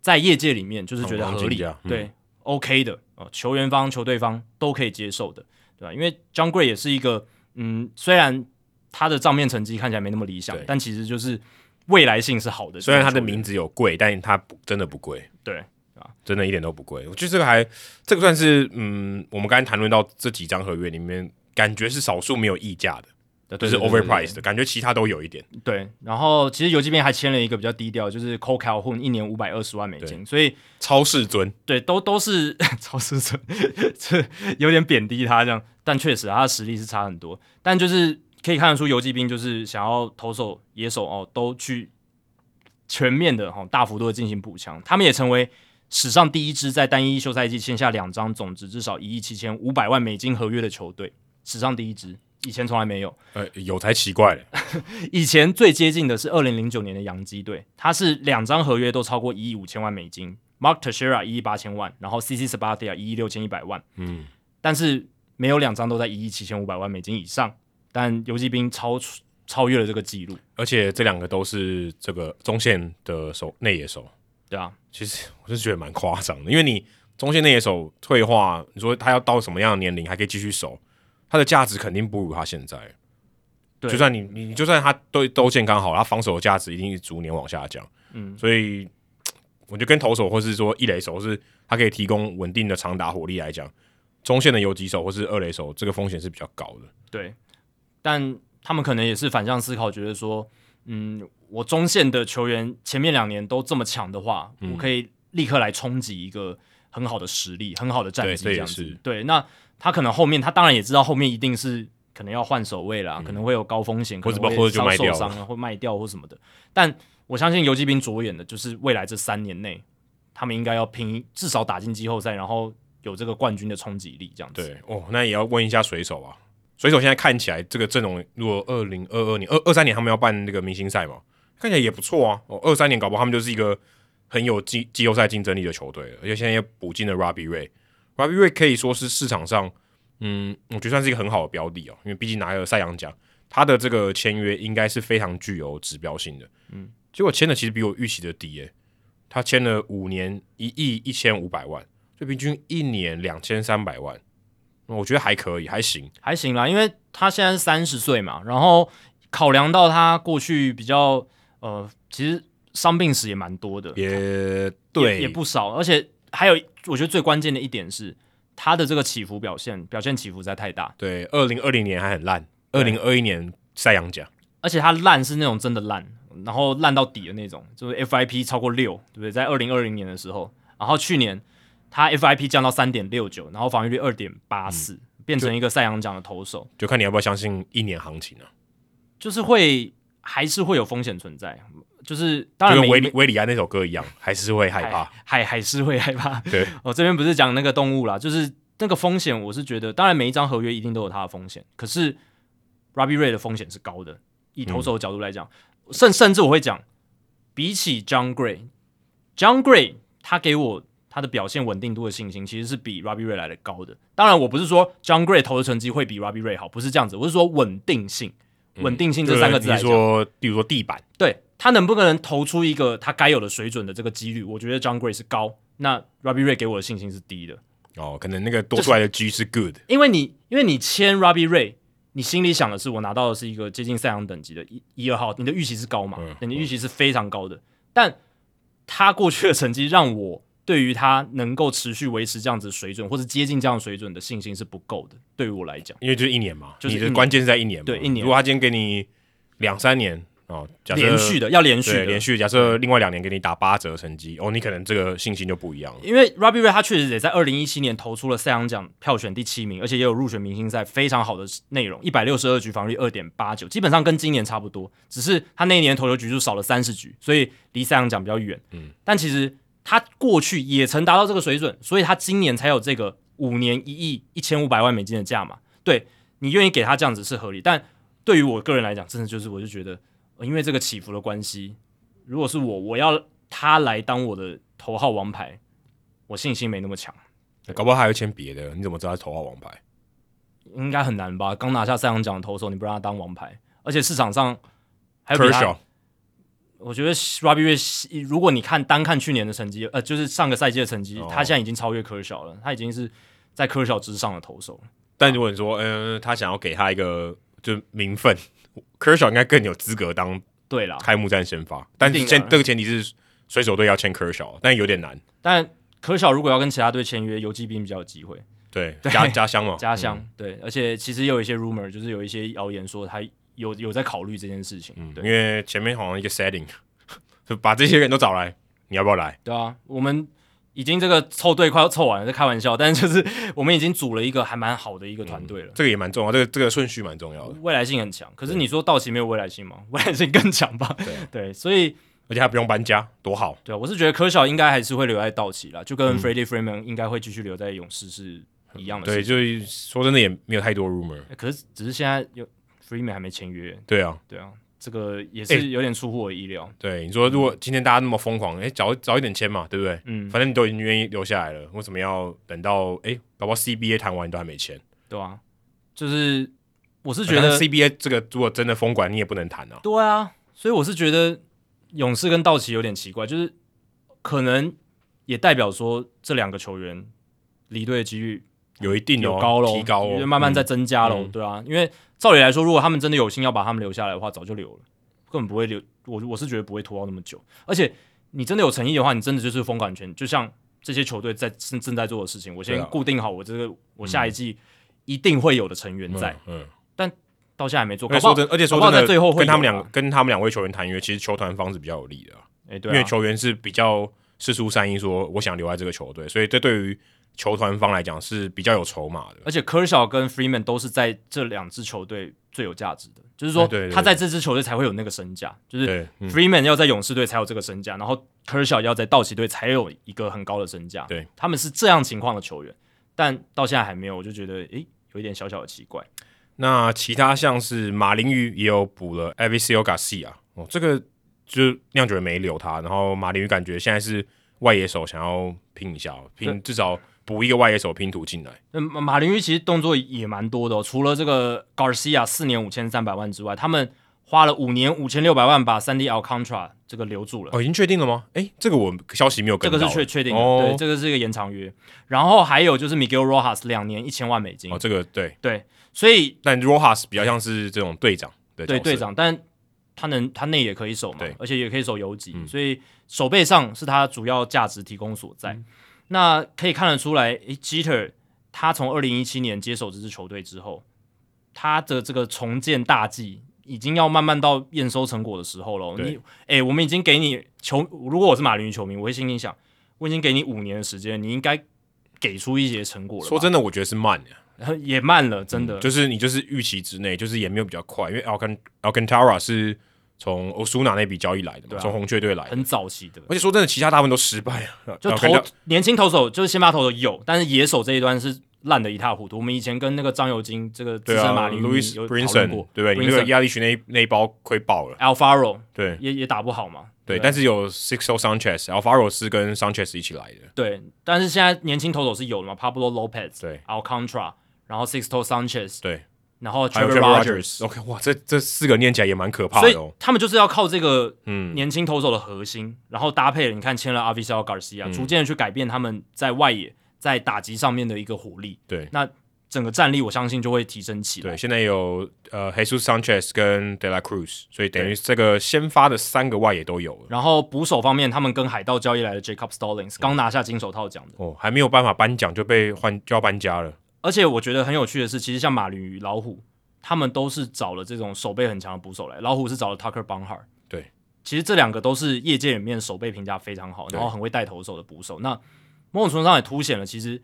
在业界里面就是觉得合理，嗯、对，OK 的，呃，球员方、球队方都可以接受的，对吧？因为 John Gray 也是一个，嗯，虽然他的账面成绩看起来没那么理想，但其实就是。未来性是好的，虽然他的名字有贵，但他不真的不贵，对啊，真的一点都不贵。我觉得这个还这个算是嗯，我们刚才谈论到这几张合约里面，感觉是少数没有溢价的，对对对对对，就是 overpriced 的感觉，其他都有一点。对，然后其实游击兵还签了一个比较低调，就是 Cole Calhoun 一年五百二十万美金，所以超世尊，对，都都是 <laughs> 超世尊，<laughs> 这有点贬低他这样，但确实他的实力是差很多，但就是。可以看得出，游击兵就是想要投手、野手哦，都去全面的哈、哦，大幅度的进行补强。他们也成为史上第一支在单一休赛季签下两张总值至少一亿七千五百万美金合约的球队，史上第一支，以前从来没有。呃，有才奇怪。<laughs> 以前最接近的是二零零九年的洋基队，他是两张合约都超过一亿五千万美金，Mark Teixeira 一亿八千万，然后 CC Sabathia 一亿六千一百万。嗯，但是没有两张都在一亿七千五百万美金以上。但游击兵超超越了这个记录，而且这两个都是这个中线的手内野手，对啊，其实我是觉得蛮夸张的，因为你中线内野手退化，你说他要到什么样的年龄还可以继续守，他的价值肯定不如他现在。对，就算你你就算他都都健康好，他防守的价值一定是逐年往下降。嗯，所以我觉得跟投手或是说一垒手是他可以提供稳定的长打火力来讲，中线的游击手或是二垒手这个风险是比较高的。对。但他们可能也是反向思考，觉得说，嗯，我中线的球员前面两年都这么强的话，嗯，我可以立刻来冲击一个很好的实力、很好的战绩，这样子。对，对，那他可能后面他当然也知道后面一定是可能要换守卫啦，嗯，可能会有高风险，可能会受伤啊，会卖掉或什么的。但我相信游击兵着眼的就是未来这三年内，他们应该要拼至少打进季后赛，然后有这个冠军的冲击力，这样子。对哦，那也要问一下水手啊。水手现在看起来这个阵容，如果二零二二年、二二三年他们要办那个明星赛嘛，看起来也不错啊。哦，二三年搞不好他们就是一个很有季季后赛竞争力的球队了，而且现在也补进了 Robbie Ray。Robbie Ray 可以说是市场上，嗯，我觉得算是一个很好的标的哦，因为毕竟拿了赛扬奖，他的这个签约应该是非常具有指标性的。嗯，结果签的其实比我预期的低诶，他签了五年一亿一千五百万，就平均一年两千三百万。我觉得还可以，还行，还行啦。因为他现在是三十岁嘛，然后考量到他过去比较呃，其实伤病史也蛮多的，也对也，也不少。而且还有，我觉得最关键的一点是他的这个起伏表现，表现起伏实在太大。对，二零二零年还很烂，二零二一年赛扬奖，而且他烂是那种真的烂，然后烂到底的那种，就是 FIP 超过六，对不对？在二零二零年的时候，然后去年。他 FIP 降到三点六九，然后防御率二点八四，变成一个赛扬奖的投手，就看你要不要相信一年行情了、啊。就是会还是会有风险存在，就是当然，跟维维里安那首歌一样，还是会害怕，还还是会害怕。<laughs> 对，我这边不是讲那个动物啦，就是那个风险，我是觉得，当然每一张合约一定都有它的风险，可是 Robbie Ray 的风险是高的，以投手的角度来讲，嗯、甚甚至我会讲，比起 John Gray，John Gray 他给我。他的表现稳定度的信心其实是比 Robbie Ray 来的高的。当然，我不是说 John Gray 投的成绩会比 Robbie Ray 好，不是这样子。我是说稳定性，稳、嗯、定性这三个字来说，比如说地板，对他能不能投出一个他该有的水准的这个几率，我觉得 John Gray 是高，那 Robbie Ray 给我的信心是低的。哦，可能那个多出来的 G 是 good，、就是、因为你因为你签 Robbie Ray，你心里想的是我拿到的是一个接近赛扬等级的一一二号，你的预期是高嘛？嗯、你的预期是非常高的，嗯、但他过去的成绩让我。对于他能够持续维持这样子水准，或者接近这样水准的信心是不够的。对于我来讲，因为就是一年嘛，就是你的关键是在一年嘛。对，一年。如果他今天给你两三年哦，假设连续的要连续的连续，假设另外两年给你打八折成绩哦，你可能这个信心就不一样了。因为 Robbie Ray 他确实也在二零一七年投出了赛扬奖票选第七名，而且也有入选明星赛非常好的内容，一百六十二局防御二点八九，基本上跟今年差不多，只是他那一年投球局数少了三十局，所以离赛扬奖比较远。嗯，但其实。他过去也曾达到这个水准，所以他今年才有这个五年一亿一千五百万美金的价码，对，你愿意给他这样子是合理。但对于我个人来讲，真的就是我就觉得，因为这个起伏的关系，如果是我，我要他来当我的头号王牌，我信心没那么强。搞不好还有签别的，你怎么知道是头号王牌？应该很难吧？刚拿下赛扬奖的投手，你不让他当王牌，而且市场上还有比他。我觉得 Robbie Ray，如果你看单看去年的成绩，呃，就是上个赛季的成绩，哦、他现在已经超越 Kershaw 了，他已经是在 Kershaw 之上的投手。但如果你说，嗯、呃，他想要给他一个就名分，Kershaw 应该更有资格当对了开幕战先发。但是先这个前提是水手队要签 Kershaw，但有点难。但 Kershaw 如果要跟其他队签约，游击兵比较有机会。对，家家乡嘛，<laughs> 家乡、嗯、对，而且其实也有一些 rumor，就是有一些谣言说他有有在考虑这件事情。嗯，对，因为前面好像一个 setting，<laughs> 就把这些人都找来，你要不要来？对啊，我们已经这个凑队快要凑完了，在开玩笑，但是就是我们已经组了一个还蛮好的一个团队了、嗯。这个也蛮重要，这个这个顺序蛮重要的，未来性很强。可是你说道奇没有未来性吗？<laughs> 未来性更强吧？对 <laughs> 对，所以。而且还不用搬家，多好！对啊，我是觉得柯小应该还是会留在道奇啦，就跟 Freddie Freeman 应该会继续留在勇士是一样的、嗯。对，就是说真的也没有太多 rumor，可是只是现在有 Freeman 还没签约。对啊，对啊，这个也是有点出乎我意料。对，你说如果今天大家那么疯狂，哎、欸，早早一点签嘛，对不对？嗯，反正你都已经愿意留下来了，为什么要等到哎、欸，搞不好 CBA 谈完你都还没签？对啊，就是我是觉得 CBA 这个如果真的封管，你也不能谈啊。对啊，所以我是觉得。勇士跟道奇有点奇怪，就是可能也代表说这两个球员离队的几率有一定有高喽，提高了，慢慢在增加喽，嗯、对啊，因为照理来说，如果他们真的有心要把他们留下来的话，早就留了，根本不会留。我我是觉得不会拖到那么久。而且你真的有诚意的话，你真的就是封管权，就像这些球队在正正在做的事情。我先固定好我这个我下一季一定会有的成员在，嗯，嗯但。到现在还没做。而且说真，而且说真的，最后跟他们两跟他们两位球员谈约，其实球团方是比较有利的。哎，对，因为球员是比较四出善意，说我想留在这个球队，所以这对于球团方来讲是比较有筹码的。而且 Kershaw 跟 Freeman 都是在这两支球队最有价值的，就是说他在这支球队才会有那个身价，就是 Freeman 要在勇士队才有这个身价，然后 Kershaw 要在道奇队才有一个很高的身价。对，他们是这样情况的球员，但到现在还没有，我就觉得诶，有一点小小的奇怪。那其他像是马林鱼也有补了 Avisail Garcia 哦，这个就酿酒人没留他，然后马林鱼感觉现在是外野手想要拼一下，拼至少补一个外野手拼图进来。那马林鱼其实动作也蛮多的，哦，除了这个 Garcia 四年五千三百万之外，他们花了五年五千六百万把 Sandy Alcantara 这个留住了。哦，已经确定了吗？诶，这个我消息没有跟到。这个是确确定的，哦、对，这个是一个延长约。然后还有就是 Miguel Rojas 两年一千万美金。哦，这个对对。所以，但 Rojas 比较像是这种队长的，对队长，但他能他内也可以守嘛，而且也可以守游击，嗯、所以守备上是他主要价值提供所在。嗯、那可以看得出来，诶，Jeter 他从二零一七年接手这支球队之后，他的这个重建大计已经要慢慢到验收成果的时候了。对你，诶，我们已经给你球，如果我是马林鱼球迷，我会心里想，我已经给你五年的时间，你应该给出一些成果了。说真的，我觉得是慢的。<laughs> 也慢了，真的，嗯、就是你就是预期之内，就是也没有比较快，因为 Alcant Alcantara 是从 Osuna 那笔交易来的，从、啊、红雀队来的，很早期的。而且说真的，其他大部分都失败了。就投年轻投手，就是先发投手有，但是野手这一端是烂的一塌糊涂。我们以前跟那个张友金这个资深马林鱼有讨论过，对不对？你那个亚力群那那一包亏爆了。Alfaro <laughs> 对，也也打不好嘛。对，但是有 Sixto Sanchez，Alfaro 是跟 Sanchez 一起来的。对，但是现在年轻投手是有的嘛？Pablo Lopez，对，Alcantara。然后 Sixto Sanchez 对，然后 Trevor Rogers，OK，哇，这这四个念起来也蛮可怕的哦。所以他们就是要靠这个嗯年轻投手的核心，嗯、然后搭配了你看签了 Avisail Garcia，、嗯、逐渐的去改变他们在外野在打击上面的一个火力。对，那整个战力我相信就会提升起来。对，现在有呃 Jesus Sanchez 跟 De La Cruz，所以等于这个先发的三个外野都有了。然后捕手方面，他们跟海盗交易来的 Jacob Stallings 刚拿下金手套奖的哦，还没有办法颁奖就被换就要搬家了。而且我觉得很有趣的是，其实像马林鱼、老虎，他们都是找了这种守备很强的捕手来。老虎是找了 Tucker Barnhart，对，其实这两个都是业界里面守备评价非常好，然后很会带投手的捕手。那某种程度上也凸显了，其实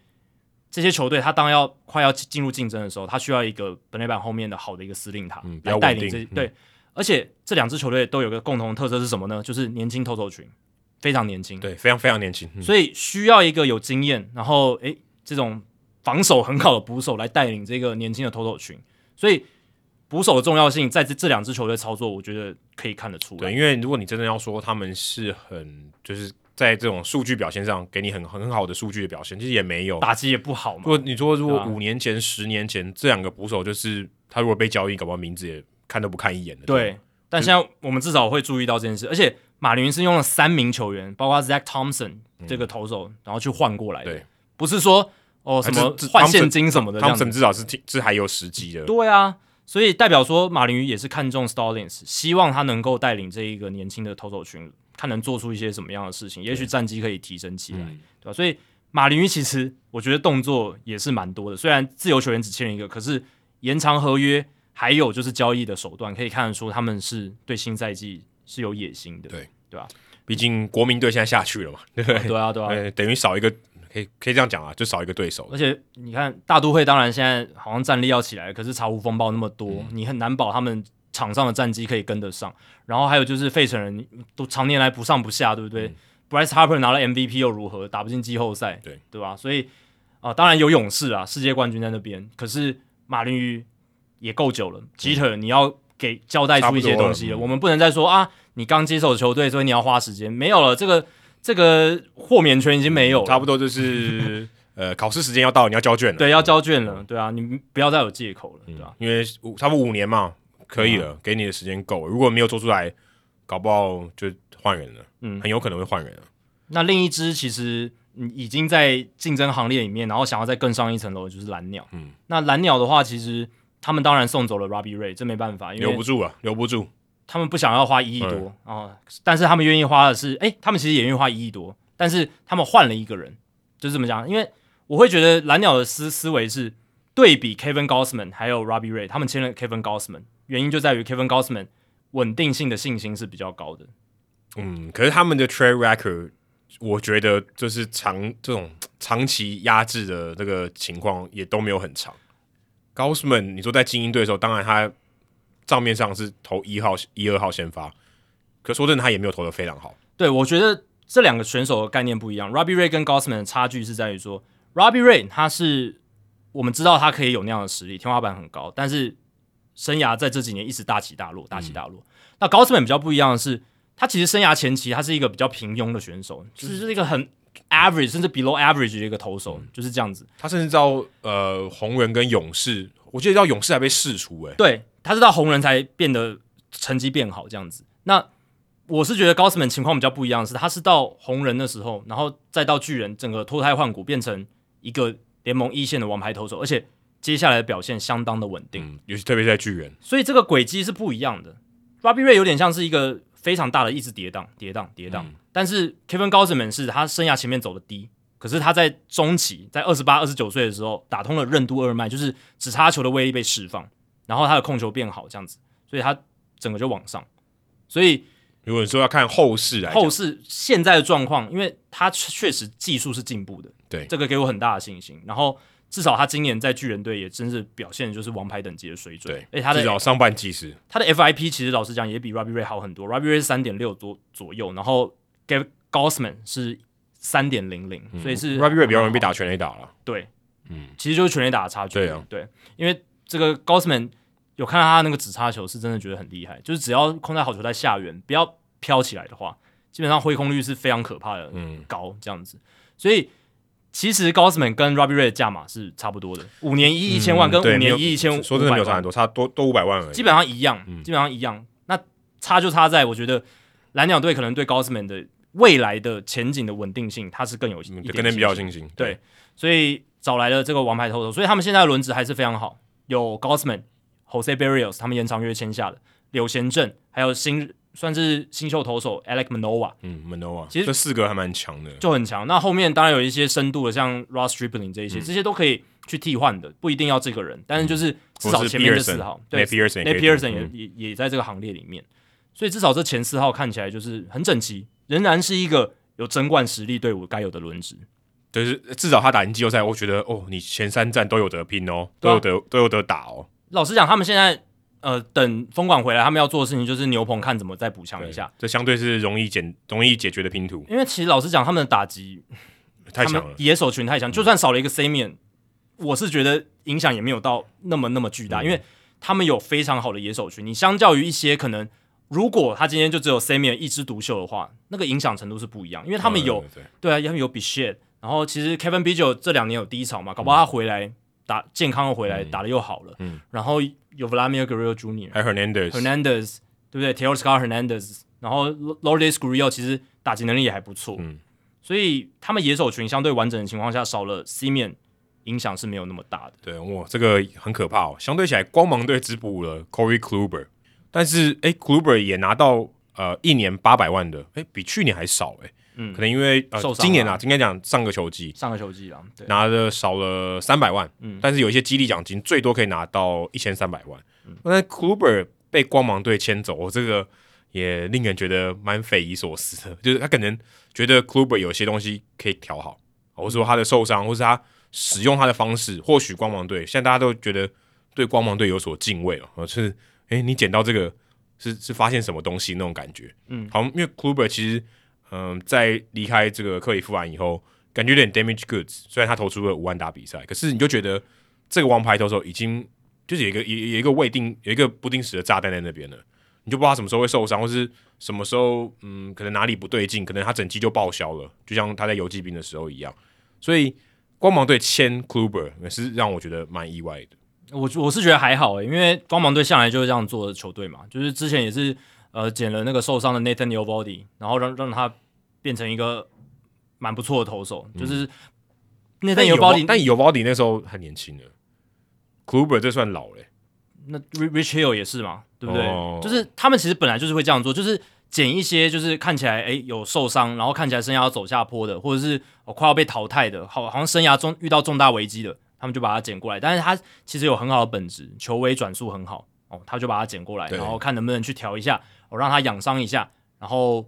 这些球队他当要快要进入竞争的时候，他需要一个本垒板后面的好的一个司令塔、嗯、来带领这。嗯、对，而且这两支球队都有个共同的特色是什么呢？就是年轻投手群非常年轻，对，非常非常年轻，嗯、所以需要一个有经验，然后诶这种。防守很好的捕手来带领这个年轻的投手群，所以捕手的重要性在这这两支球队操作，我觉得可以看得出来。对，因为如果你真的要说他们是很就是在这种数据表现上给你很很好的数据的表现，其实也没有打击也不好嘛。如果你说如果五年前、十年前这两个捕手，就是他如果被交易，搞不好名字也看都不看一眼的。对，但现在我们至少会注意到这件事，而且马林是用了三名球员，包括 Zach Thompson 这个投手，嗯、然后去换过来的，对，不是说。哦，什么换现金什么的，他们至少是是还有时机的。对啊，所以代表说马林鱼也是看中 Stallings，希望他能够带领这一个年轻的投手群，看能做出一些什么样的事情，也许战绩可以提升起来，嗯、对吧？所以马林鱼其实我觉得动作也是蛮多的，虽然自由球员只签了一个，可是延长合约，还有就是交易的手段，可以看得出他们是对新赛季是有野心的，对对吧？毕竟国民队现在下去了嘛，对不对？对啊，对啊，对等于少一个。可以可以这样讲啊，就少一个对手。而且你看大都会，当然现在好像战力要起来，可是茶壶风暴那么多，嗯、你很难保他们场上的战绩可以跟得上。然后还有就是费城人都常年来不上不下，对不对、嗯、？Bryce Harper 拿了 MVP 又如何？打不进季后赛，对对吧？所以啊、呃，当然有勇士啊，世界冠军在那边。可是马林鱼也够久了，Jeter、嗯、你要给交代出一些东西了。我们不能再说啊，你刚接手球队，所以你要花时间，没有了这个。这个豁免权已经没有了，差不多就是 <laughs> 呃，考试时间要到，你要交卷了。对，要交卷了，对啊，你不要再有借口了，对吧？因为差不多五年嘛，可以了，给你的时间够了。如果没有做出来，搞不好就换人了，嗯，很有可能会换人了。那另一支其实已经在竞争行列里面，然后想要再更上一层楼，就是蓝鸟。嗯，那蓝鸟的话，其实他们当然送走了 Robbie Ray，这没办法，因为留不住啊，留不住。他们不想要花一亿多啊、哦，但是他们愿意花的是，诶，他们其实也愿意花一亿多，但是他们换了一个人，就是这么讲。因为我会觉得蓝鸟的思思维是对比 Kevin Gausman 还有 Robbie Ray，他们签了 Kevin Gausman，原因就在于 Kevin Gausman 稳定性的信心是比较高的。嗯，可是他们的 trade record，我觉得就是长这种长期压制的这个情况也都没有很长。Gausman，你说在精英队的时候，当然他。账面上是投一号、一二号先发，可说真的，他也没有投的非常好。对，我觉得这两个选手的概念不一样。Robbie Ray 跟 Gossman 的差距是在于说，Robbie Ray 他是我们知道他可以有那样的实力，天花板很高，但是生涯在这几年一直大起大落，大起大落。嗯、那 Gossman 比较不一样的是，他其实生涯前期他是一个比较平庸的选手，就是一个很 average 甚至 below average 的一个投手，嗯、就是这样子。他甚至到呃红人跟勇士，我记得到勇士还被释出、欸，诶，对。他是到红人才变得成绩变好这样子。那我是觉得高斯曼情况比较不一样，是他是到红人的时候，然后再到巨人，整个脱胎换骨，变成一个联盟一线的王牌投手，而且接下来的表现相当的稳定，嗯、尤其特别在巨人。所以这个轨迹是不一样的。Robbie Ray 有点像是一个非常大的一直跌宕、跌宕、跌宕，嗯、但是 Kevin Gossman 是他生涯前面走的低，可是他在中期，在二十八、二十九岁的时候打通了任督二脉，就是只差球的威力被释放。然后他的控球变好，这样子，所以他整个就往上。所以如果你说要看后世来，后世现在的状况，因为他确实技术是进步的，对这个给我很大的信心。然后至少他今年在巨人队也真是表现就是王牌等级的水准。对，哎，他的至少上半季是他的 FIP 其实老实讲也比 Robbie Ray 好很多，Robbie Ray 是三点六多左右，然后 Gabe Gausman 是三点零零，所以是 Robbie Ray 比较容易被打全垒打了。对，嗯，其实就是全垒打的差距。对啊，对，因为这个 Gausman。有看到他那个直插球，是真的觉得很厉害。就是只要控在好球在下缘，不要飘起来的话，基本上挥空率是非常可怕的，嗯，高这样子。所以其实 Gausman 跟 Robbie Ray 的价码是差不多的，五年一亿一千万跟五年一亿一千，说真的没有差很多，差多多五百万而已，基本上一样，基本上一样。那差就差在，我觉得蓝鸟队可能对 Gausman 的未来的前景的稳定性，他是更有信心可能比较信心。对，所以找来了这个王牌投手，所以他们现在的轮值还是非常好，有 Gausman。Jose Berrios 他们延长约签下的柳贤镇，还有新算是新秀投手 Alex Manoah，嗯，Manoah，其实这四个还蛮强的，就很强。那后面当然有一些深度的，像 Ross Stripling 这一些，嗯、这些都可以去替换的，不一定要这个人，但是就是至少前面的四号，对 Pearson 对 Nate Pearson 也也也在这个行列里面，所以至少这前四号看起来就是很整齐，仍然是一个有争冠实力队伍该有的轮值。就是至少他打进季后赛，我觉得哦，你前三战都有得拼哦，都有得、啊、都有得打哦。老实讲，他们现在呃等风管回来，他们要做的事情就是牛棚看怎么再补强一下。这相对是容易解容易解决的拼图。因为其实老实讲，他们的打击太强了，野手群太强，嗯、就算少了一个 Semien，我是觉得影响也没有到那么那么巨大，嗯、因为他们有非常好的野手群。你相较于一些可能，如果他今天就只有 Semien 一枝独秀的话，那个影响程度是不一样，因为他们有、嗯、对，啊，他们有 Bichette，然后其实 Kevin Biggio 这两年有低潮嘛，搞不好他回来。嗯打健康的回来，嗯、打的又好了，嗯，然后有 Vladimir Guerrero Jr.，还有 Hernandez，Hernandez，对不对？Teoscar Hernandez，然后 Lourdes Gurriel 其实打击能力也还不错，嗯，所以他们野手群相对完整的情况下，少了 Semien，影响是没有那么大的。对，哇，这个很可怕哦。相对起来，光芒队只补了 Corey Kluber，但是哎，Kluber 也拿到呃一年八百万的，哎，比去年还少哎。嗯，可能因为呃，今年啊，应该讲上个球季，上个球季啊，拿的少了三百万，嗯，但是有一些激励奖金，最多可以拿到一千三百万。嗯，那 Kluber 被光芒队签走，我这个也令人觉得蛮匪夷所思的，就是他可能觉得 Kluber 有些东西可以调好，或者说他的受伤，或是他使用他的方式，或许光芒队现在大家都觉得对光芒队有所敬畏了，就是哎、欸，你捡到这个是是发现什么东西那种感觉，嗯，好，因为 Kluber 其实。嗯，在离开这个克里夫兰以后，感觉有点 damage goods。虽然他投出了五万打比赛，可是你就觉得这个王牌投手已经就是有一个有有一个未定有一个不定时的炸弹在那边了。你就不知道他什么时候会受伤，或是什么时候嗯，可能哪里不对劲，可能他整季就报销了，就像他在游骑兵的时候一样。所以光芒队签 Kluber 也是让我觉得蛮意外的。我我是觉得还好诶，因为光芒队向来就是这样做的球队嘛，就是之前也是呃捡了那个受伤的 Nathan Eovaldi，然后让让他。变成一个蛮不错的投手，嗯、就是那但有保底，但有保底那时候很年轻的，Kluber 这算老嘞。那 Rich Hill 也是嘛，对不对？哦、就是他们其实本来就是会这样做，就是捡一些就是看起来诶有受伤，然后看起来生涯要走下坡的，或者是快要被淘汰的，好好像生涯中遇到重大危机的，他们就把它捡过来。但是他其实有很好的本质，球威转速很好哦，他就把它捡过来，然后看能不能去调一下，我、哦、让他养伤一下，然后。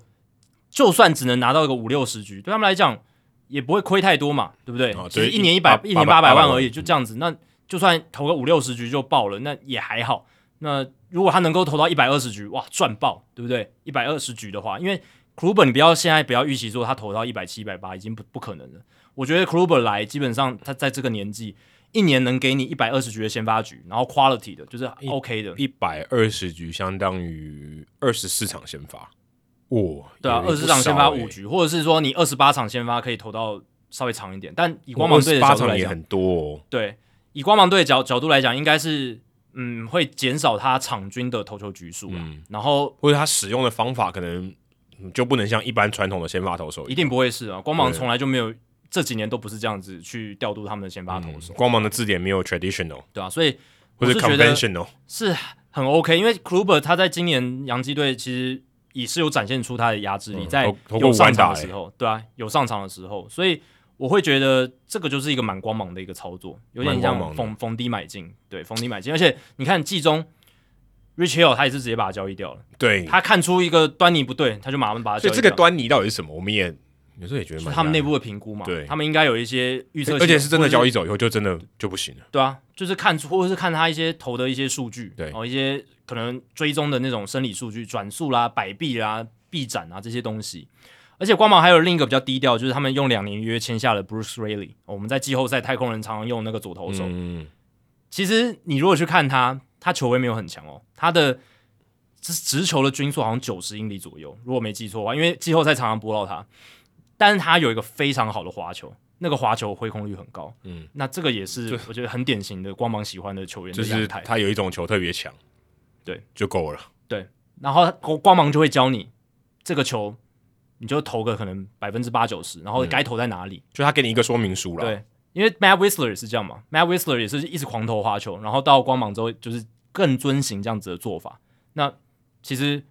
就算只能拿到一个五六十局，对他们来讲也不会亏太多嘛，对不对？哦、对，一年一百一年八百万而已，就这样子。那就算投个五六十局就爆了，那也还好。那如果他能够投到一百二十局，哇，赚爆，对不对？一百二十局的话，因为 Kluber 你不要现在不要预期说他投到一百七、一百八已经不不可能了。我觉得 Kluber 来基本上他在这个年纪，一年能给你一百二十局的先发局，然后 quality 的就是 OK 的，一百二十局相当于二十四场先发。哦，对啊，二十场先发五局，或者是说你二十八场先发可以投到稍微长一点，但以光芒队的角度来讲也很多哦。对，以光芒队的角角度来讲，应该是嗯会减少他场均的投球局数，嗯，然后或者他使用的方法可能就不能像一般传统的先发投手，一定不会是啊。光芒从来就没有这几年都不是这样子去调度他们的先发投手，光芒的字典没有 traditional，对啊，所以我是觉得是很 OK，因为 Kluber 他在今年洋基队其实。也是有展现出他的压制力，在有上场的时候，对啊，有上场的时候，所以我会觉得这个就是一个蛮光芒的一个操作，有点像逢逢低买进，对，逢低买进，而且你看季中，Rich Hill 他也是直接把它交易掉了，对，他看出一个端倪不对，他就马上把它。所以这个端倪到底是什么？我们也有时候也觉得，他们内部的评估嘛，对，他们应该有一些预测，而且是真的交易走以后就真的就不行了，对啊，就是看出或者是看他一些投的一些数据，对，哦，一些。可能追踪的那种生理数据，转速啦、摆臂啦、臂展啊这些东西，而且光芒还有另一个比较低调，就是他们用两年约签下了 Bruce Raley。我们在季后赛太空人常常用那个左投手。嗯，其实你如果去看他，他球威没有很强哦，他的直直球的均速好像九十英里左右，如果没记错的话，因为季后赛常常播到他。但是他有一个非常好的滑球，那个滑球挥空率很高。嗯，那这个也是我觉得很典型的光芒喜欢的球员的，就是他有一种球特别强。对，就够了。对，然后光芒就会教你这个球，你就投个可能百分之八九十，然后该投在哪里，嗯、就他给你一个说明书了。对，因为 Matt Wisler 也是这样嘛，Matt Wisler 也是一直狂投滑球，然后到光芒之后就是更遵循这样子的做法。那其实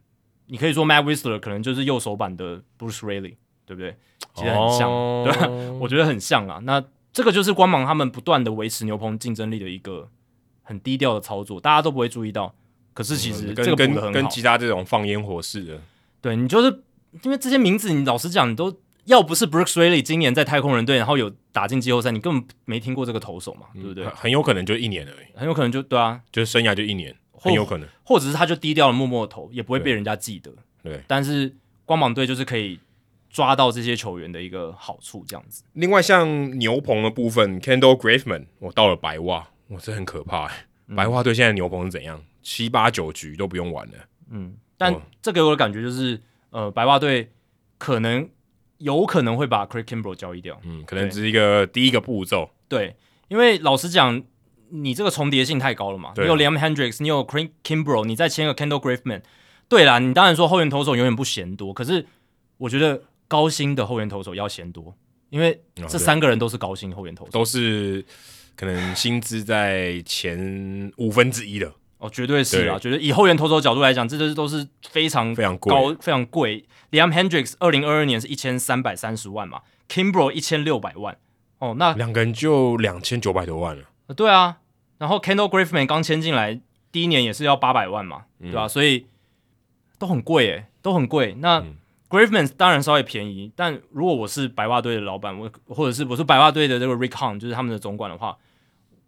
你可以说 Matt Wisler 可能就是右手版的 Bruce Raley，对不对？其实很像，哦、对吧？<laughs> 我觉得很像啊。那这个就是光芒他们不断的维持牛棚竞争力的一个很低调的操作，大家都不会注意到。可是其实这个跟跟跟其他这种放烟火似的，对，你就是因为这些名字，你老实讲，你都要不是 Brooks Raley 今年在太空人队，然后有打进季后赛，你根本没听过这个投手嘛，对不对？很有可能就一年而已，很有可能就对啊，就是生涯就一年，很有可能，或者是他就低调的默默的投，也不会被人家记得。对，但是光芒队就是可以抓到这些球员的一个好处，这样子。另外，像牛棚的部分，Kendall Graveman，我到了白袜，哇，这很可怕哎！嗯、白袜队现在牛棚是怎样？七八九局都不用玩了。嗯，但这给我的感觉就是，呃，白袜队可能有可能会把 Craig Kimbrel 交易掉。嗯，可能只是一个第一个步骤。对，因为老实讲，你这个重叠性太高了嘛。你有 Liam Hendricks，你有 Craig Kimbrel，你再签个 Kendall Graveman。对啦，你当然说后援投手永远不嫌多，可是我觉得。高薪的后援投手要嫌多，因为这三个人都是高薪后援投手，都是可能薪资在前五分之一的哦，绝对是啊，觉得以后援投手角度来讲，这都都是非常非常高、非常贵。Liam Hendricks 二零二二年是一千三百三十万嘛，Kimbrel 一千六百万哦，那两个人就两千九百多万了。对啊，然后 Kendall Graveman 刚签进来第一年也是要八百万嘛，对吧？所以都很贵诶，都很贵。那、嗯 Graveman 当然稍微便宜，但如果我是白袜队的老板，我或者是我是白袜队的这个 Rick Hahn，就是他们的总管的话，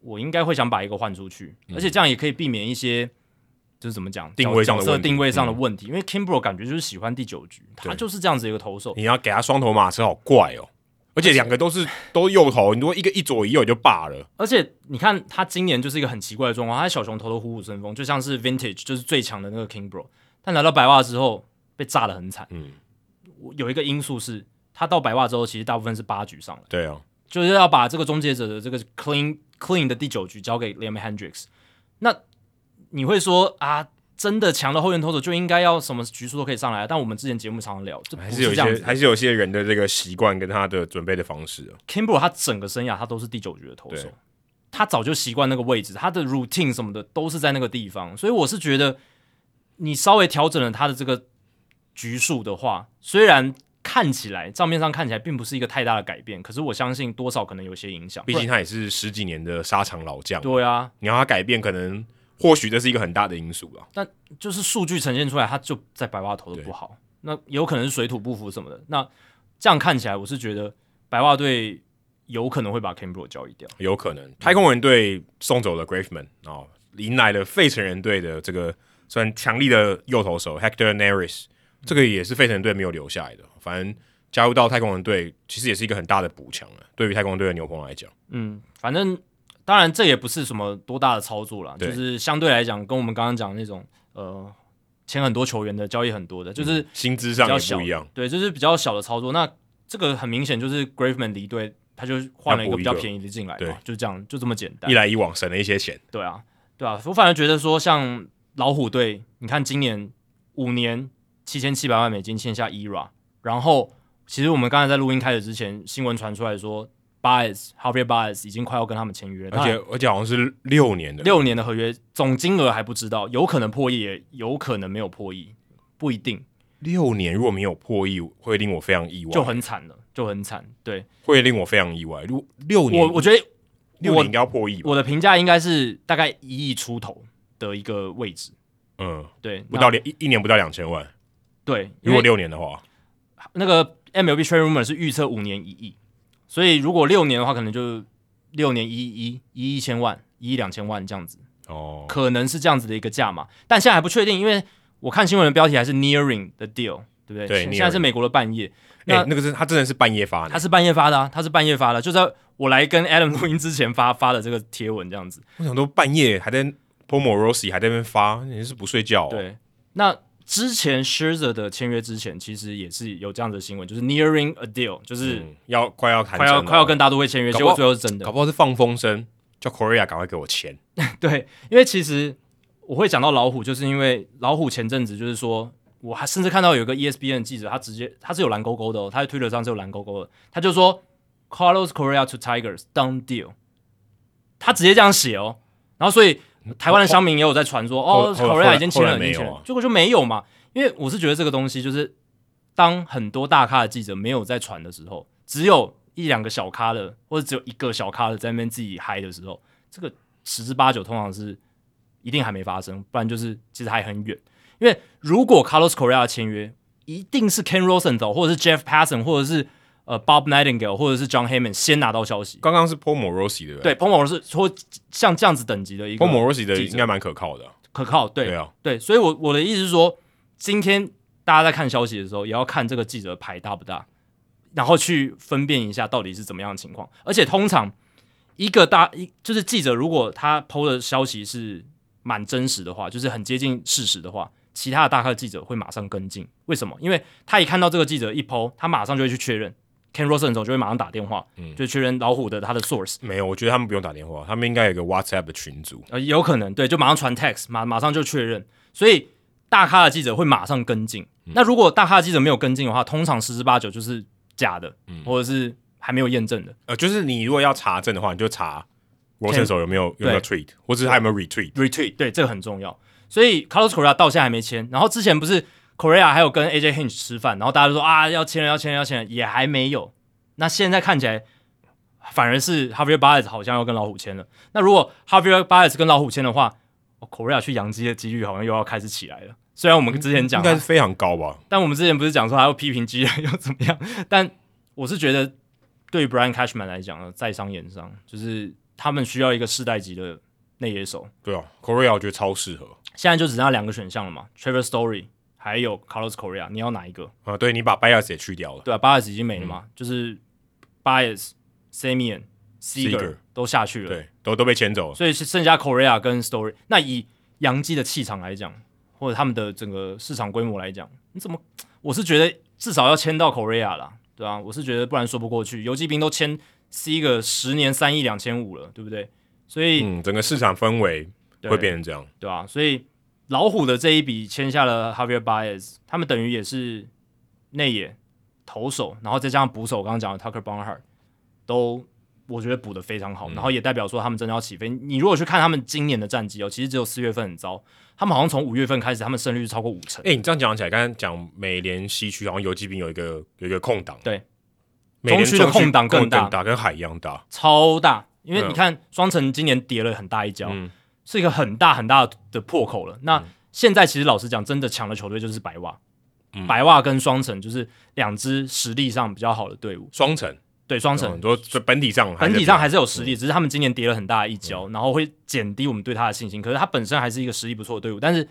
我应该会想把一个换出去，嗯、而且这样也可以避免一些就是怎么讲定位上角色定位上的问题。嗯、因为 Kimbrel 感觉就是喜欢第九局，他就是这样子一个投手。你要给他双头马车，好怪哦！而且两个都是都右投，你如果一个一左一右也就罢了。而且你看他今年就是一个很奇怪的状况，他小熊投的虎虎生风，就像是 Vintage 就是最强的那个 Kimbrel，但来到白袜之后被炸得很惨。嗯。有一个因素是，他到白袜之后，其实大部分是八局上来。对啊，就是要把这个终结者的这个 clean clean 的第九局交给 Liam Hendriks。那你会说啊，真的强的后援投手就应该要什么局数都可以上来？但我们之前节目常常聊，这还是有些还是有些人的这个习惯跟他的准备的方式。Kimbrel 他整个生涯他都是第九局的投手，他早就习惯那个位置，他的 routine 什么的都是在那个地方，所以我是觉得你稍微调整了他的这个。局数的话，虽然看起来账面上看起来并不是一个太大的改变，可是我相信多少可能有些影响。毕竟他也是十几年的沙场老将。对啊，你要他改变，可能或许这是一个很大的因素吧。但就是数据呈现出来，他就在白袜投的不好，那有可能是水土不服什么的。那这样看起来，我是觉得白袜队有可能会把 Kimbrel 交易掉，有可能。太空人队送走了 Graveman 哦，迎来了费城人队的这个算强力的右投手 Hector Neris。这个也是费城队没有留下来的，反正加入到太空人队，其实也是一个很大的补强了。对于太空人队的牛棚来讲，嗯，反正当然这也不是什么多大的操作了，就是相对来讲，跟我们刚刚讲的那种呃签很多球员的交易很多的，就是、嗯、薪资上也不一样，对，就是比较小的操作。那这个很明显就是 Graveman 离队，他就换了一个比较便宜的进来，对，就这样，就这么简单，一来一往省了一些钱。对啊，对啊，我反而觉得说像老虎队，你看今年五年。七千七百万美金签下 ERA，然后其实我们刚才在录音开始之前，新闻传出来说，Baez Javier Baez 已经快要跟他们签约，而且而且好像是六年的。六年的合约，总金额还不知道，有可能破亿，也有可能没有破亿，不一定。六年如果没有破亿，会令我非常意外，就很惨了，就很惨，对，会令我非常意外。如六年，我我觉得六年应该要破亿，我的评价应该是大概一亿出头的一个位置，嗯，对，不到两一一年不到两千万。对，如果六年的话，那个 MLB Trade Rumor 是预测五年一亿，所以如果六年的话，可能就六年一亿一亿一千万，一亿两千万这样子哦，可能是这样子的一个价嘛，但现在还不确定，因为我看新闻的标题还是 Nearing the deal，对不对？对，现在是美国的半夜，那、欸、那个是他真的是半夜发的，他是半夜发的啊，他是半夜发的，就在我来跟 Adam <laughs> 录音之前发发的这个贴文这样子。我想都半夜还在 Paul Morosi 还在那边发，你是不睡觉、哦？对，那。之前 Scherzer 的签约之前，其实也是有这样的新闻，就是 nearing a deal，就是、嗯、要快要谈，快要快要跟大都会签约，结果最后是真的，搞不好是放风声，叫 Correa 赶快给我签。<laughs> 对，因为其实我会讲到老虎，就是因为老虎前阵子就是说，我还甚至看到有个 ESPN 记者，他直接他是有蓝勾勾的哦，他在推特上是有蓝勾勾的，他就说 Carlos Correa to Tigers done deal，他直接这样写哦，然后所以。台湾的乡民也有在传说，哦，Correa 已经签了，已经签了，结果就没有嘛。因为我是觉得这个东西就是，当很多大咖的记者没有在传的时候，只有一两个小咖的，或者只有一个小咖的在那边自己嗨的时候，这个十之八九通常是一定还没发生，不然就是其实还很远。因为如果 Carlos Correa 签约，一定是 Ken Rosenthal 或者是 Jeff Passan 或者是。呃，Bob Nightingale 或者是 John Heyman 先拿到消息。刚刚是 Paul Morosi 的，对，Paul Morosi 说像这样子等级的一个 Paul Morosi 的应该蛮可靠的，可靠，对，对啊，对，所以我我的意思是说，今天大家在看消息的时候，也要看这个记者牌大不大。然后去分辨一下到底是怎么样的情况。而且通常一个大一就是记者，如果他 PO 的消息是蛮真实的话，就是很接近事实的话，其他的大咖记者会马上跟进。为什么？因为他一看到这个记者一 PO，他马上就会去确认。Ken Rosenthal 就会马上打电话，嗯，就确认老虎的他的 source。没有，我觉得他们不用打电话，他们应该有个 WhatsApp 的群组。呃，有可能，对，就马上传 text，马马上就确认。所以大咖的记者会马上跟进。嗯、那如果大咖的记者没有跟进的话，通常十之八九就是假的，嗯、或者是还没有验证的。呃，就是你如果要查证的话，你就查 Rosenthal 有没有有没有 tweet，或者是他有没有 retweet，retweet，对，这个很重要。所以 Carlos Correa 到现在还没签，然后之前不是 Correa 还有跟 AJ Hinch 吃饭，然后大家都说啊要签了要签了要签了，也还没有。那现在看起来，反而是 h a v i e r Baez 好像要跟老虎签了。那如果 h a v i e r Baez 跟老虎签的话，Correa 去洋基的几率好像又要开始起来了。虽然我们之前讲应该是非常高吧，但我们之前不是讲说还要批评基人又怎么样？<laughs> 但我是觉得，对于 Brian Cashman 来讲呢，在商言商，就是他们需要一个世代级的内野手。对啊，Correa 我觉得超适合。现在就只剩下两个选项了嘛，Trevor Story。还有 Carlos Correa，你要哪一个？啊，对，你把 Bias 也去掉了，对啊，Bias 已经没了嘛，嗯、就是 Baez、Semien、Seager 都下去了，对，都都被签走了，所以是剩下 Correa 跟 Story。那以洋基的气场来讲，或者他们的整个市场规模来讲，你怎么？我是觉得至少要签到 Correa 啦，对啊，我是觉得不然说不过去。游击兵都签 Seager 十年三亿两千五了，对不对？所以，嗯，整个市场氛围会变成这样，对，对啊，所以。老虎的这一笔签下了 Javier Baez，他们等于也是内野投手，然后再加上捕手，刚刚讲的 Tucker Barnhart 都我觉得补的非常好，嗯、然后也代表说他们真的要起飞。你如果去看他们今年的战绩哦，其实只有四月份很糟，他们好像从五月份开始，他们胜率超过五成。哎、欸，你这样讲起来，刚刚讲美联西区好像游击兵有一个有一个空档，对，中区的空档更大，大跟海一样大，超大。因为你看双城今年跌了很大一跤。嗯是一个很大很大的破口了。那现在其实老实讲，真的强的球队就是白袜，嗯、白袜跟双城就是两支实力上比较好的队伍。双城对双城，很多本体上本体上还是有实力，嗯、只是他们今年跌了很大的一跤，嗯、然后会减低我们对他的信心。可是他本身还是一个实力不错的队伍。但是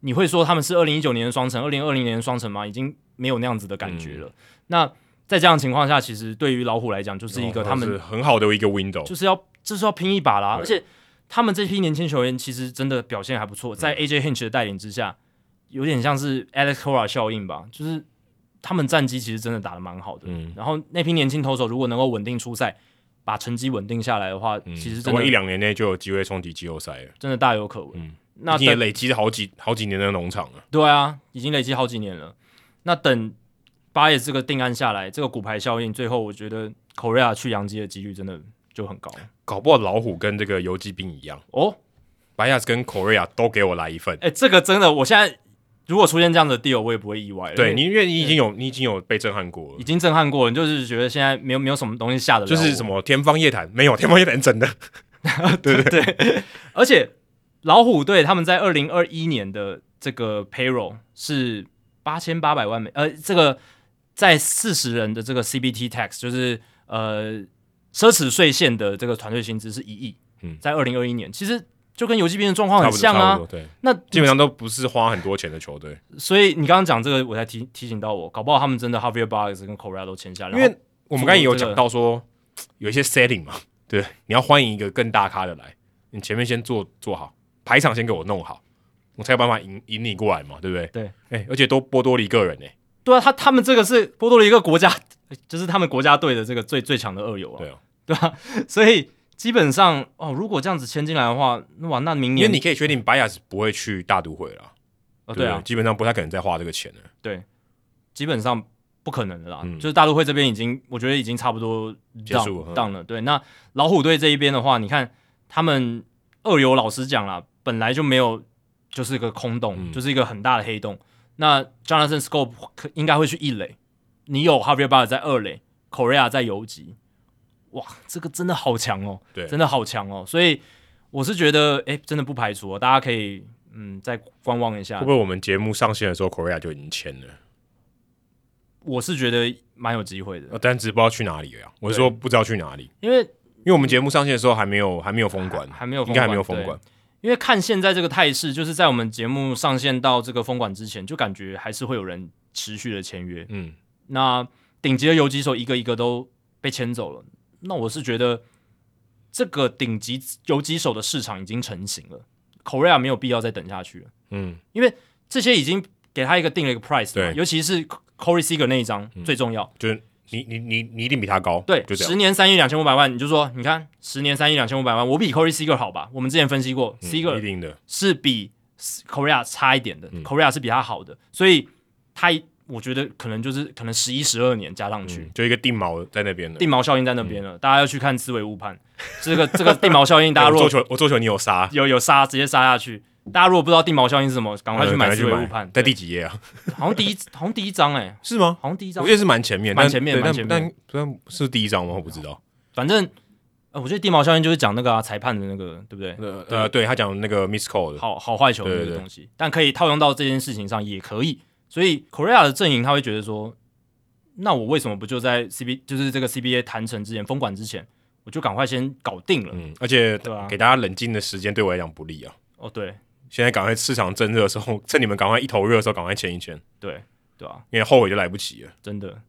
你会说他们是二零一九年的双城，二零二零年的双城吗？已经没有那样子的感觉了。嗯、那在这样的情况下，其实对于老虎来讲，就是一个他们、哦、很好的一个 window，就是要就是要拼一把啦，而且。他们这批年轻球员其实真的表现还不错，在 AJ Hinch 的带领之下，有点像是 Alex Cora 效应吧，就是他们战绩其实真的打得蛮好的。嗯，然后那批年轻投手如果能够稳定出赛，把成绩稳定下来的话，嗯、其实真的一两年内就有机会冲击季后赛了，真的大有可为。嗯，那也累积了好几好几年的农场了。对啊，已经累积好几年了。那等 Baez 这个定案下来，这个骨牌效应，最后我觉得 Correa 去洋基的几率真的就很高。搞不好老虎跟这个游击兵一样哦，Baez 跟 Correa 都给我来一份。哎、欸，这个真的，我现在如果出现这样的 deal，我也不会意外。对，你因为你已经有你已经有被震撼过了，已经震撼过了，你就是觉得现在没有没有什么东西吓得了，就是什么天方夜谭没有，天方夜谭真的，<laughs> 对对对。而且老虎队他们在二零二一年的这个 payroll 是八千八百万美，呃，这个在四十人的这个 CBT tax 就是呃。奢侈税线的这个团队薪资是一亿，嗯，在二零二一年，其实就跟游击兵的状况很像啊。对，那基本上都不是花很多钱的球队。所以你刚刚讲这个，我才提提醒到我，搞不好他们真的 Javier Baez 跟 Correa 都签下来。因为我们刚才也有讲到说，有一些 setting 嘛，对，你要欢迎一个更大咖的来，你前面先做做好排场，先给我弄好，我才有办法引引你过来嘛，对不对？对，哎、欸，而且都波多黎各人哎、欸，对啊，他他们这个是波多黎各国家，就是他们国家队的这个最最强的二游啊，对啊。对吧？<laughs> 所以基本上哦，如果这样子签进来的话，那哇，那明年因为你可以确定 Baez 不会去大都会了，哦，对啊，基本上不太可能再花这个钱了。对，基本上不可能的啦。嗯、就是大都会这边已经，我觉得已经差不多 down, 结束了。当了，对。那老虎队这一边的话，你看他们二游，老实讲啦，本来就没有，就是一个空洞，嗯、就是一个很大的黑洞。那 Jonathan Scope 应该会去一垒，你有 Javier Bard 在二垒，Correa 在游击。哇，这个真的好强哦！对，真的好强哦！所以我是觉得，哎，真的不排除哦，大家可以嗯再观望一下。会不会我们节目上线的时候，Correa 就已经签了？我是觉得蛮有机会的，哦、但只不知道去哪里了呀。我是说不知道去哪里，因为因为我们节目上线的时候还没有还没有封馆，还没有，应该还没有封馆。因为看现在这个态势，就是在我们节目上线到这个封管之前，就感觉还是会有人持续的签约。嗯，那。顶级的游击手一个一个都被签走了，那我是觉得这个顶级游击手的市场已经成型了，Correa 没有必要再等下去了。嗯，因为这些已经给他一个定了一个 price，对，尤其是 Corey Seager 那一张、嗯、最重要，就是你你你你一定比他高，对，十年三亿两千五百万，你就说你看十年三亿两千五百万，我比 Corey Seager 好吧？我们之前分析过、嗯、，Seager 一定的是比 Correa 差一点的、嗯、，Correa 是比他好的，所以他。我觉得可能就是可能十一十二年加上去，嗯、就一个定锚在那边了，定锚效应在那边了、嗯。大家要去看思维误判，这个这个定锚效应，大家如 <laughs> 果我做球，我做球，你有杀，有有杀，直接杀下去。大家如果不知道定锚效应是什么，赶快去买思维误判。在第几页啊？<laughs> 好像第一，好像第一章哎、欸，是吗？好像第一章，我觉得是蛮前面，蛮前面，蛮前面。但但是第一章吗？我不知道。反正呃，我觉得定锚效应就是讲那个、啊、裁判的那个，对不对？呃呃，对他讲那个 miss call 的好好坏球的那个东西，但可以套用到这件事情上，也可以。所以 Correa 的阵营他会觉得说，那我为什么不就在 CB 就是这个 CBA 谈成之前封馆之前，我就赶快先搞定了？嗯，而且对吧？给大家冷静的时间对我来讲不利啊。哦，对，现在赶快市场正热的时候，<laughs> 趁你们赶快一头热的时候赶快签一签。对，对啊，因为后悔就来不及了，真的。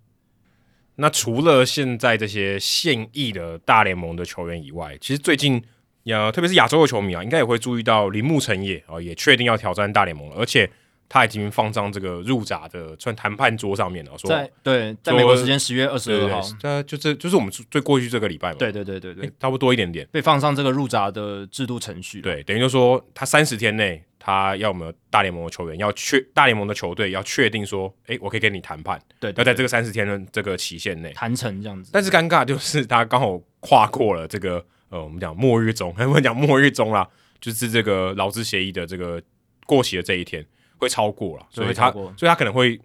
那除了现在这些现役的大联盟的球员以外，其实最近呀，特别是亚洲的球迷啊，应该也会注意到铃木诚也啊，也确定要挑战大联盟了，而且。他已经放上这个入闸的算谈判桌上面了，说在对，在美国时间十月二十二号，呃，就这就是我们最过去这个礼拜嘛，对对对对对，欸、差不多一点点，被放上这个入闸的制度程序，对，等于就说他三十天内，他要没有大联盟的球员要确大联盟的球队要确定说，哎、欸，我可以跟你谈判，对，要在这个三十天的这个期限内。谈成这样子，但是尴尬就是他刚好跨过了这个呃，我们讲末日中，<laughs> 我们讲末日中啦，就是这个劳资协议的这个过期的这一天。会超过了，所以他，所以他可能会，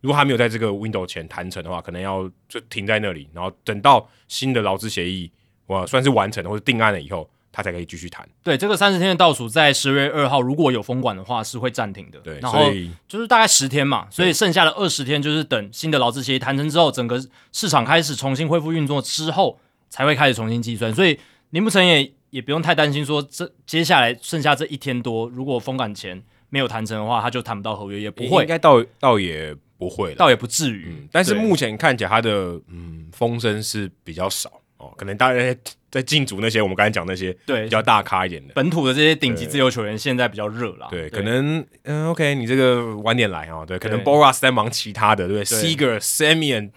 如果他没有在这个 window 前谈成的话，可能要就停在那里，然后等到新的劳资协议哇算是完成或者定案了以后，他才可以继续谈。对，这个三十天的倒数在十月二号，如果有封管的话是会暂停的。对，然后就是大概十天嘛，所以剩下的二十天就是等新的劳资协议谈成之后，整个市场开始重新恢复运作之后，才会开始重新计算。所以林木诚也也不用太担心说这接下来剩下这一天多，如果封管前。没有谈成的话，他就谈不到合约，也不会，应该倒倒也不会，倒也不至于、嗯。但是目前看起来，他的嗯风声是比较少哦，可能大家在在竞逐那些我们刚才讲那些对比较大咖一点的本土的这些顶级自由球员，现在比较热啦。对，可能嗯，OK，你这个晚点来啊、哦，对，可能 Boras 在忙其他的，对不对？Seager、Semien。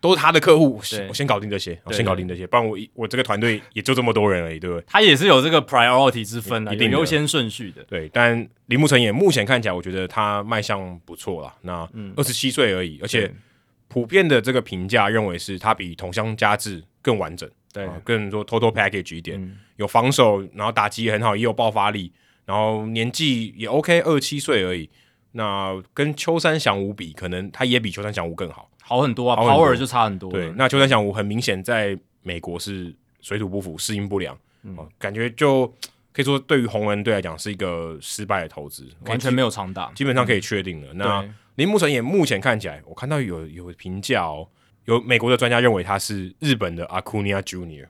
都是他的客户，我先搞定这些，我先搞定这些，不然我我这个团队也就这么多人而已，对不对？他也是有这个 priority 之分的，一定优先顺序的。对，但铃木成也目前看起来，我觉得他卖相不错了。那二十七岁而已，而且普遍的这个评价认为是他比同乡佳志更完整，对，啊、更多 total package 一点、嗯，有防守，然后打击也很好，也有爆发力，然后年纪也 OK，二十七岁而已。那跟秋山翔吾比，可能他也比秋山翔吾更好。好很多啊，power 就差很多。对，那秋山翔我很明显在美国是水土不服，适应不良，嗯，感觉就可以说对于红人队来讲是一个失败的投资，完全没有长打，基本上可以确定了。嗯、那林木诚也目前看起来，我看到有有评价哦，有美国的专家认为他是日本的 Acuna Junior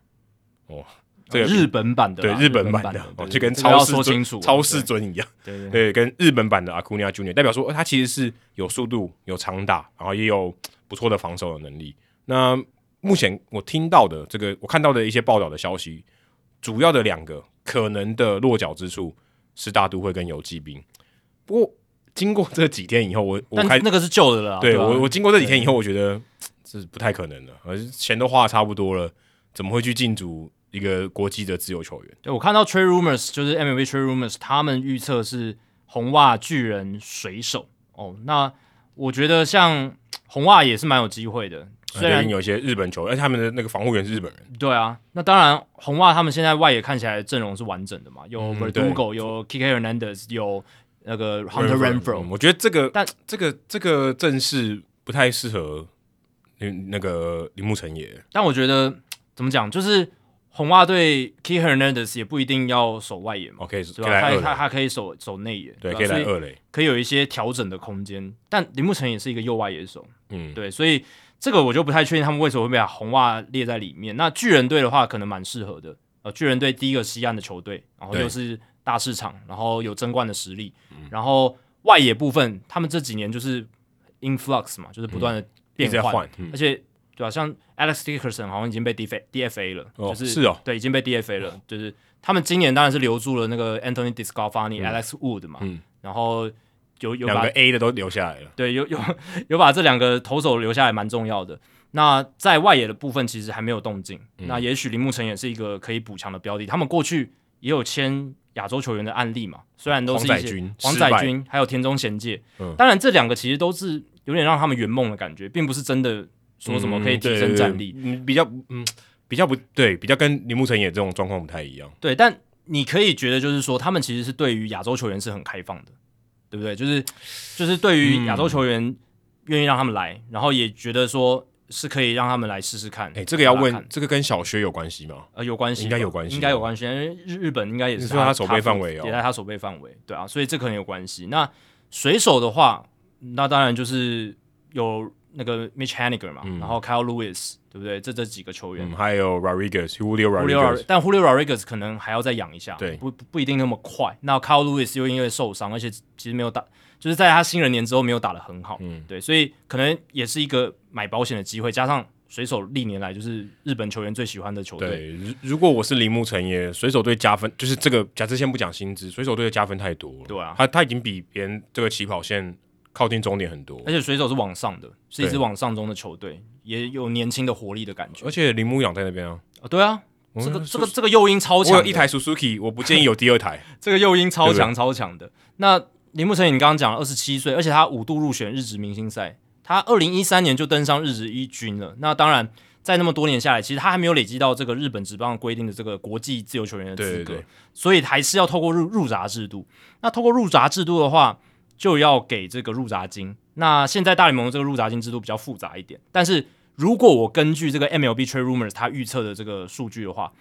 哦。这个日本版的，对日本版的，哦，就跟超市尊、这个、超市尊一样，对跟日本版的 Acuna Junior 代表说，他其实是有速度、有长打，然后也有不错的防守的能力。那目前我听到的这个，我看到的一些报道的消息，主要的两个可能的落脚之处是大都会跟游击兵。不过经过这几天以后，我我开那个是旧的了，对，对我我经过这几天以后，我觉得这是不太可能了，而钱都花的差不多了，怎么会去进组？一个国际的自由球员，对，我看到 Trade Rumors 就是 MLB Trade Rumors，他们预测是红袜、巨人、水手哦。那我觉得像红袜也是蛮有机会的，虽然有些日本球员，而且他们的那个防护员是日本人。对啊，那当然红袜他们现在外野看起来阵容是完整的嘛，有 Verdugo，、嗯、有 Kike Hernandez，有那个 Hunter Renfroe、嗯。我觉得这个但这个这个阵势不太适合那那个铃木诚也。但我觉得怎么讲就是。红袜队 Key Hernandez 也不一定要守外野嘛，OK，对吧？他他他可以守守内野，对，可以来二垒，可以有一些调整的空间。但林木成也是一个右外野手，嗯，对，所以这个我就不太确定他们为什么会把红袜列在里面。那巨人队的话，可能蛮适合的。呃，巨人队第一个西岸的球队，然后又是大市场，然后有争冠的实力，然后外野部分，他们这几年就是 influx 嘛，就是不断的变换，嗯，而且。对吧、啊？像 Alex Dickerson 好像已经被 DFA DFA 了，哦、就是是哦，对，已经被 DFA 了。就是他们今年当然是留住了那个 Anthony DeSclafani、嗯、Alex Wood 嘛，嗯、然后有有两个 A 的都留下来了，对，有有有把这两个投手留下来，蛮重要的。那在外野的部分其实还没有动静，嗯、那也许铃木成也是一个可以补强的标的。他们过去也有签亚洲球员的案例嘛，虽然都是一些黄仔军还有田中贤介，嗯、当然这两个其实都是有点让他们圆梦的感觉，并不是真的说什么可以提升战力，嗯，比较嗯比较不对，比较跟铃木诚也这种状况不太一样。对，但你可以觉得就是说，他们其实是对于亚洲球员是很开放的，对不对？就是就是对于亚洲球员愿意让他们来，嗯、然后也觉得说。是可以让他们来试试看。哎、欸，这个要问，这个跟小薛有关系吗？呃，有关系，应该有关系，应该有关系。因为日日本应该也是他守备范围哦，也在他守备范围，对啊，所以这可能有关系。那水手的话，那当然就是有那个 Mitch Haniger 嘛，嗯、然后 Kyle Lewis，对不对？这这几个球员，嗯、还有 Rodriguez，Julio Rodriguez，但 Julio Rodriguez 可能还要再养一下，对，不不一定那么快。那 Kyle Lewis 又因为受伤，而且其实没有打。就是在他新人年之后没有打得很好，嗯，对，所以可能也是一个买保险的机会。加上水手历年来就是日本球员最喜欢的球队。对，如果我是铃木诚也，水手队加分就是这个。假设先不讲薪资，水手队的加分太多了。对啊，他他已经比别人这个起跑线靠近终点很多。而且水手是往上的，是一支往上中的球队，也有年轻的活力的感觉。而且铃木养在那边啊，啊，对啊，这个这个这个诱因超强。我有一台 Suzuki，我不建议有第二台。这个诱因超强超强的。那铃木成也，你刚刚讲了二十七岁，而且他五度入选日职明星赛，他二零一三年就登上日职一军了。那当然，在那么多年下来，其实他还没有累积到这个日本职棒规定的这个国际自由球员的资格，对对对，所以还是要透过入入闸制度。那透过入闸制度的话，就要给这个入闸金。那现在大联盟这个入闸金制度比较复杂一点，但是如果我根据这个 MLB Trade Rumors 他预测的这个数据的话，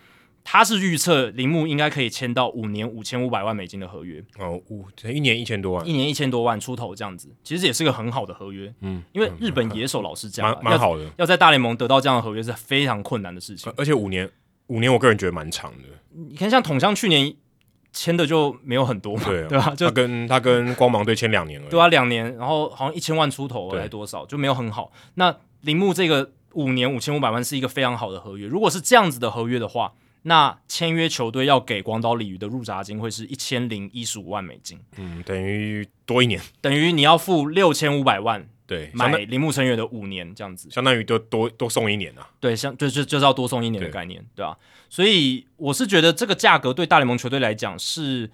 他是预测铃木应该可以签到五年五千五百万美金的合约哦，五一年一千多万，一年一千多万出头这样子，其实也是个很好的合约。嗯，因为日本野手老是这样，蛮蛮好的，要在大联盟得到这样的合约是非常困难的事情。而且五年五年，我个人觉得蛮长的。你看，像统香去年签的就没有很多嘛，对吧？就他跟他跟光芒队签两年了，对啊，两年，然后好像一千万出头还多少，就没有很好。那铃木这个五年五千五百万是一个非常好的合约，如果是这样子的合约的话。那签约球队要给广岛鲤鱼的入闸金会是一千零一十五万美金，嗯，等于多一年，等于你要付六千五百万，对，买铃木成员的五年这样子，相当于就多多送一年啊，对，相就就就是要多送一年的概念，对，对啊，所以我是觉得这个价格对大联盟球队来讲是。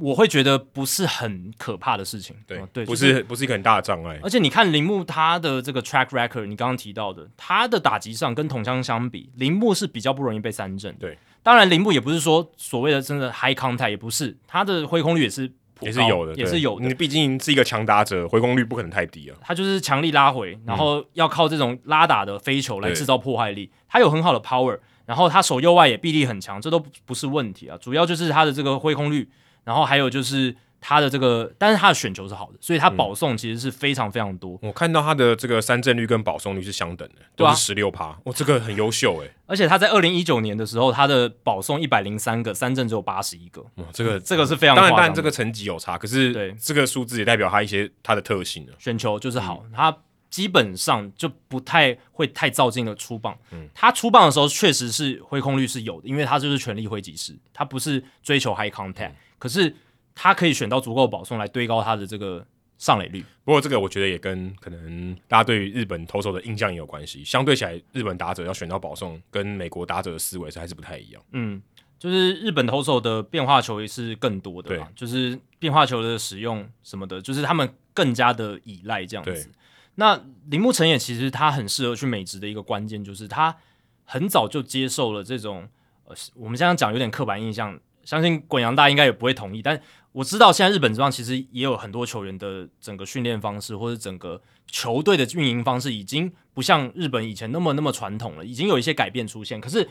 我会觉得不是很可怕的事情，对、哦、对，不是、就是、不是一个很大的障碍。而且你看铃木他的这个 track record，你刚刚提到的，他的打击上跟统枪相比，铃木是比较不容易被三振。对，当然铃木也不是说所谓的真的 high contact，也不是，他的挥空率也是也是有的，也是有的。你毕竟是一个强打者，挥空率不可能太低啊。他就是强力拉回，然后要靠这种拉打的飞球来制造破坏力。他有很好的 power，然后他手右外也臂力很强，这都不是问题啊。主要就是他的这个挥空率。然后还有就是他的这个，但是他的选球是好的，所以他保送其实是非常非常多。嗯、我看到他的这个三振率跟保送率是相等的，都是十六趴。哇、哦，这个很优秀诶。<laughs> 而且他在二零一九年的时候，他的保送一百零三个，三振只有八十一个。哇，这个、嗯、这个是非常。当然，当然这个成绩有差，可是对这个数字也代表他一些他的特性了。选球就是好，嗯、他基本上就不太会太照进的出棒。嗯，他出棒的时候确实是挥空率是有的，因为他就是全力挥击式，他不是追求 high contact，、嗯、可是。他可以选到足够保送来堆高他的这个上垒率。不过这个我觉得也跟可能大家对于日本投手的印象也有关系。相对起来，日本打者要选到保送，跟美国打者的思维是还是不太一样。嗯，就是日本投手的变化球也是更多的嘛，就是变化球的使用什么的，就是他们更加的依赖这样子。那铃木成也其实他很适合去美职的一个关键，就是他很早就接受了这种呃，我们现在讲有点刻板印象，相信滚阳大应该也不会同意，但。我知道现在日本职棒其实也有很多球员的整个训练方式或者整个球队的运营方式已经不像日本以前那么那么传统了，已经有一些改变出现。可是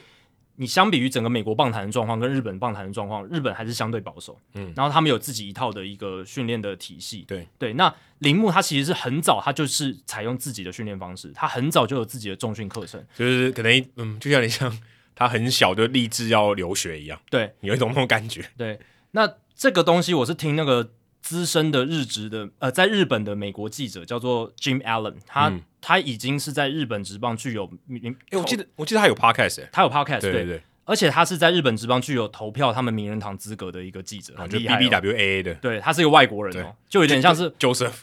你相比于整个美国棒坛的状况跟日本棒坛的状况，日本还是相对保守。嗯，然后他们有自己一套的一个训练的体系。对对，那铃木他其实是很早，他就是采用自己的训练方式，他很早就有自己的重训课程，就是可能嗯，就像你像他很小就立志要留学一样。对，有一种那种感觉。对，那。这个东西我是听那个资深的日职的呃，在日本的美国记者叫做 Jim Allen，他、嗯、他已经是在日本职棒具有名，哎、欸，我记得我记得他有 podcast，他有 podcast，对对对，而且他是在日本职棒具有投票他们名人堂资格的一个记者，就 B B W A A 的，对，他是一个外国人哦，就有点像是 Joseph，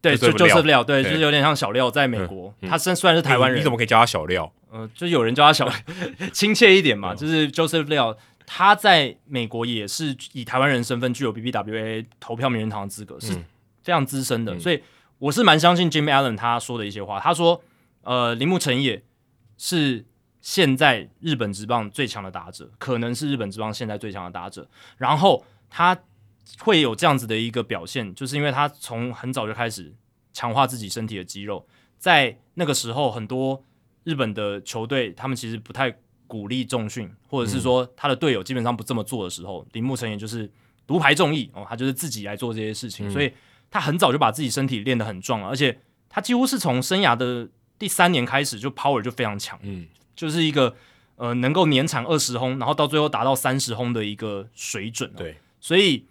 对，就 Joseph 廖，对，就是有点像小廖在美国，嗯嗯、他虽虽然是台湾人、欸，你怎么可以叫他小廖？呃，就有人叫他小，<laughs> 亲切一点嘛，就是 Joseph 廖。他在美国也是以台湾人身份具有 BBWA 投票名人堂的资格，是非常资深的，嗯、所以我是蛮相信 Jim Allen 他说的一些话。他说：“呃，铃木诚也是现在日本职棒最强的打者，可能是日本职棒现在最强的打者。然后他会有这样子的一个表现，就是因为他从很早就开始强化自己身体的肌肉，在那个时候，很多日本的球队他们其实不太。”鼓励重训，或者是说他的队友基本上不这么做的时候，铃木成也就是独排众议哦，他就是自己来做这些事情，嗯、所以他很早就把自己身体练得很壮了，而且他几乎是从生涯的第三年开始就 power 就非常强，嗯，就是一个呃能够年产二十轰，然后到最后达到三十轰的一个水准，对，所以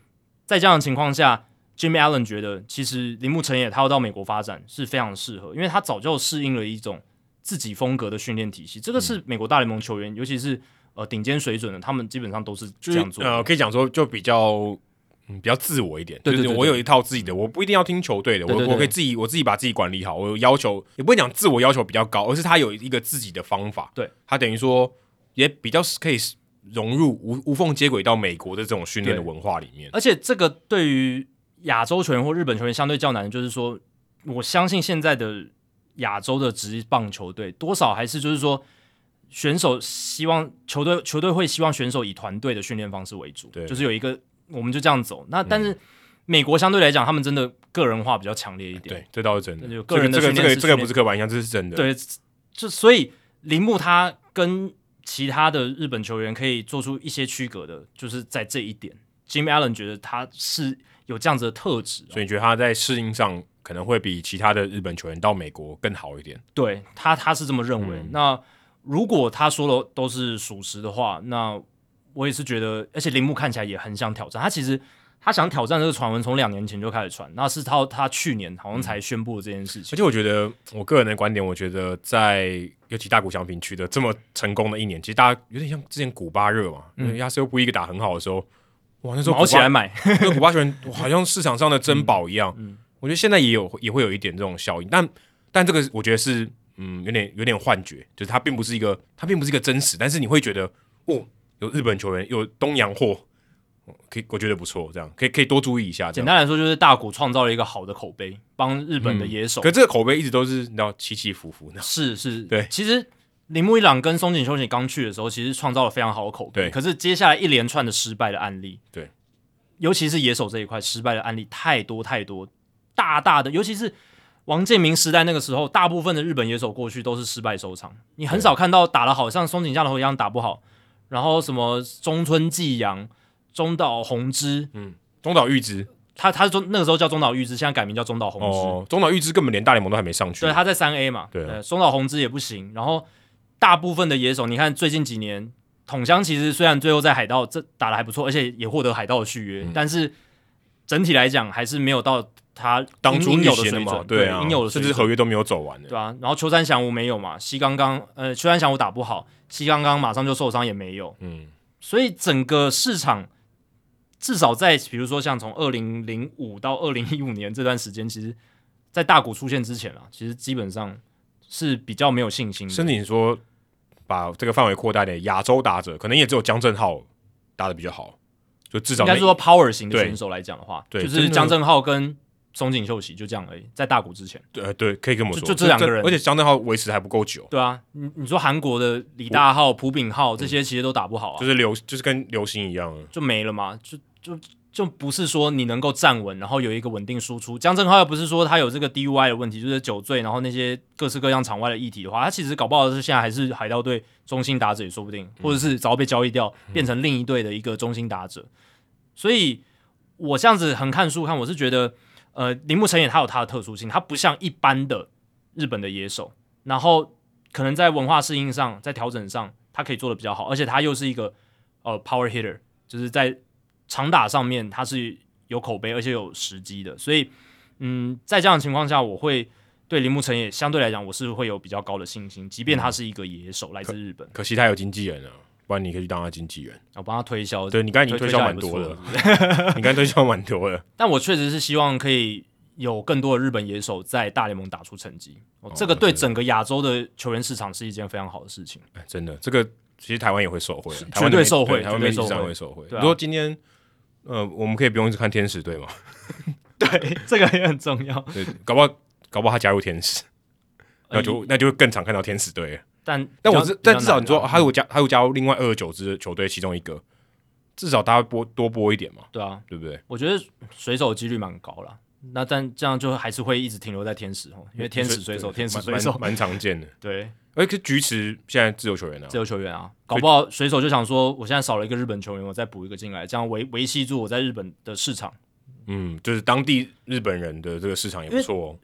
在这样的情况下，Jimmy Allen 觉得其实铃木成也他要到美国发展是非常适合，因为他早就适应了一种。自己风格的训练体系，这个是美国大联盟球员，嗯、尤其是呃顶尖水准的，他们基本上都是这样做。呃，可以讲说就比较嗯比较自我一点，对对，对，对，对，我有一套自己的，我不一定要听球队的，我我可以自己我自己把自己管理好。我有要求也不会讲自我要求比较高，而是他有一个自己的方法。对，他等于说也比较可以融入无无缝接轨到美国的这种训练的文化里面。而且这个对于亚洲球员或日本球员相对较难，就是说我相信现在的。亚洲的职业棒球队多少还是就是说，选手希望球队球队会希望选手以团队的训练方式为主，对，就是有一个我们就这样走。那但是美国相对来讲，他们真的个人化比较强烈一点，对，这倒是真的。就个人的训练、这个、这个这个不是刻板印象，这是真的。对，就所以铃木他跟其他的日本球员可以做出一些区隔的，就是在这一点。Jim Allen 觉得他是有这样子的特质，所以你觉得他在适应上。可能会比其他的日本球员到美国更好一点。对他，他是这么认为。嗯、那如果他说的都是属实的话，那我也是觉得，而且铃木看起来也很想挑战。他其实他想挑战这个传闻，从两年前就开始传，那是他他去年好像才宣布的这件事情。而且我觉得，我个人的观点，我觉得在尤其大谷翔平取得这么成功的一年，其实大家有点像之前古巴热嘛，嗯，亚瑟又不一个打很好的时候，哇，那时候毛起来买，那古巴球员好像市场上的珍宝一样。嗯嗯我觉得现在也有也会有一点这种效应，但但这个我觉得是嗯有点有点幻觉，就是它并不是一个它并不是一个真实，但是你会觉得哦有日本球员有东洋货，可以我觉得不错，这样可以可以多注意一下。简单来说就是大谷创造了一个好的口碑，帮日本的野手。嗯、可是这个口碑一直都是你知道起起伏伏的。是是，对。其实铃木一朗跟松井秀喜刚去的时候，其实创造了非常好的口碑。对。可是接下来一连串的失败的案例，对，尤其是野手这一块失败的案例太多太多。大大的，尤其是王建民时代那个时候，大部分的日本野手过去都是失败收场。你很少看到打得好像松井下头一样打不好，然后什么中村纪阳、中岛宏之，嗯，中岛裕之，他他中那个时候叫中岛裕之，现在改名叫中岛宏之。哦，中岛裕之根本连大联盟都还没上去。对，他在三 A 嘛。对，对，中岛宏之也不行。然后大部分的野手，你看最近几年，统香其实虽然最后在海盗这打的还不错，而且也获得海盗的续约，嗯，但是整体来讲还是没有到。他当初应有的水准，对啊，应有的甚至合约都没有走完的，对啊。然后秋山翔吾没有嘛，西刚刚呃，秋山翔吾打不好，西刚刚马上就受伤也没有，嗯。所以整个市场至少在比如说像从二零零五到二零一五年这段时间，其实，在大股出现之前啊，其实基本上是比较没有信心的。甚至你说把这个范围扩大点，亚洲打者可能也只有江振浩打的比较好，就至少应该说 power 型的选手来讲的话，对，就是江振浩跟。松井秀喜就这样而已，在大谷之前，对对，可以跟我们说，就，就这两个人，而且江振浩维持还不够久。对啊，你你说韩国的李大浩、朴炳浩这些其实都打不好啊，就是流，就是跟流星一样，就没了嘛，就就就不是说你能够站稳，然后有一个稳定输出。江振浩又不是说他有这个 DUI 的问题，就是酒醉，然后那些各式各样场外的议题的话，他其实搞不好是现在还是海盗队中心打者也说不定，或者是早被交易掉，变成另一队的一个中心打者。所以我这样子横看竖看，我是觉得。呃，铃木成也他有他的特殊性，他不像一般的日本的野手，然后可能在文化适应上，在调整上，他可以做的比较好，而且他又是一个呃 power hitter，就是在长打上面他是有口碑而且有时机的，所以嗯，在这样的情况下，我会对铃木成也相对来讲我是会有比较高的信心，即便他是一个野手、嗯、来自日本，可，可惜他有经纪人啊，不然你可以去当他经纪人，我帮他推销。对，你刚才已经推销蛮多的，<laughs> 你刚才推销蛮多的，<laughs> 但我确实是希望可以有更多的日本野手在大联盟打出成绩，哦，这个对整个亚洲的球员市场是一件非常好的事情。哎，真的，这个其实台湾也会受惠，绝对受惠，台湾媒体上会受惠。你说今天，呃，我们可以不用一直看天使队吗？<laughs> 对，这个也很重要。对，搞不好，搞不好他加入天使，那就那就会更常看到天使队。但但我是但至少你说他有加他有加入另外二十九支球队其中一个，至少他会播多播一点嘛？对啊，对不对？我觉得水手的几率蛮高了。那但这样就还是会一直停留在天使哦，因为天使水手，天使水手蛮常见的。<laughs> 对，而且菊池现在自由球员啊，自由球员啊，搞不好水手就想说，我现在少了一个日本球员，我再补一个进来，这样维维系住我在日本的市场。嗯，就是当地日本人的这个市场也不错哦。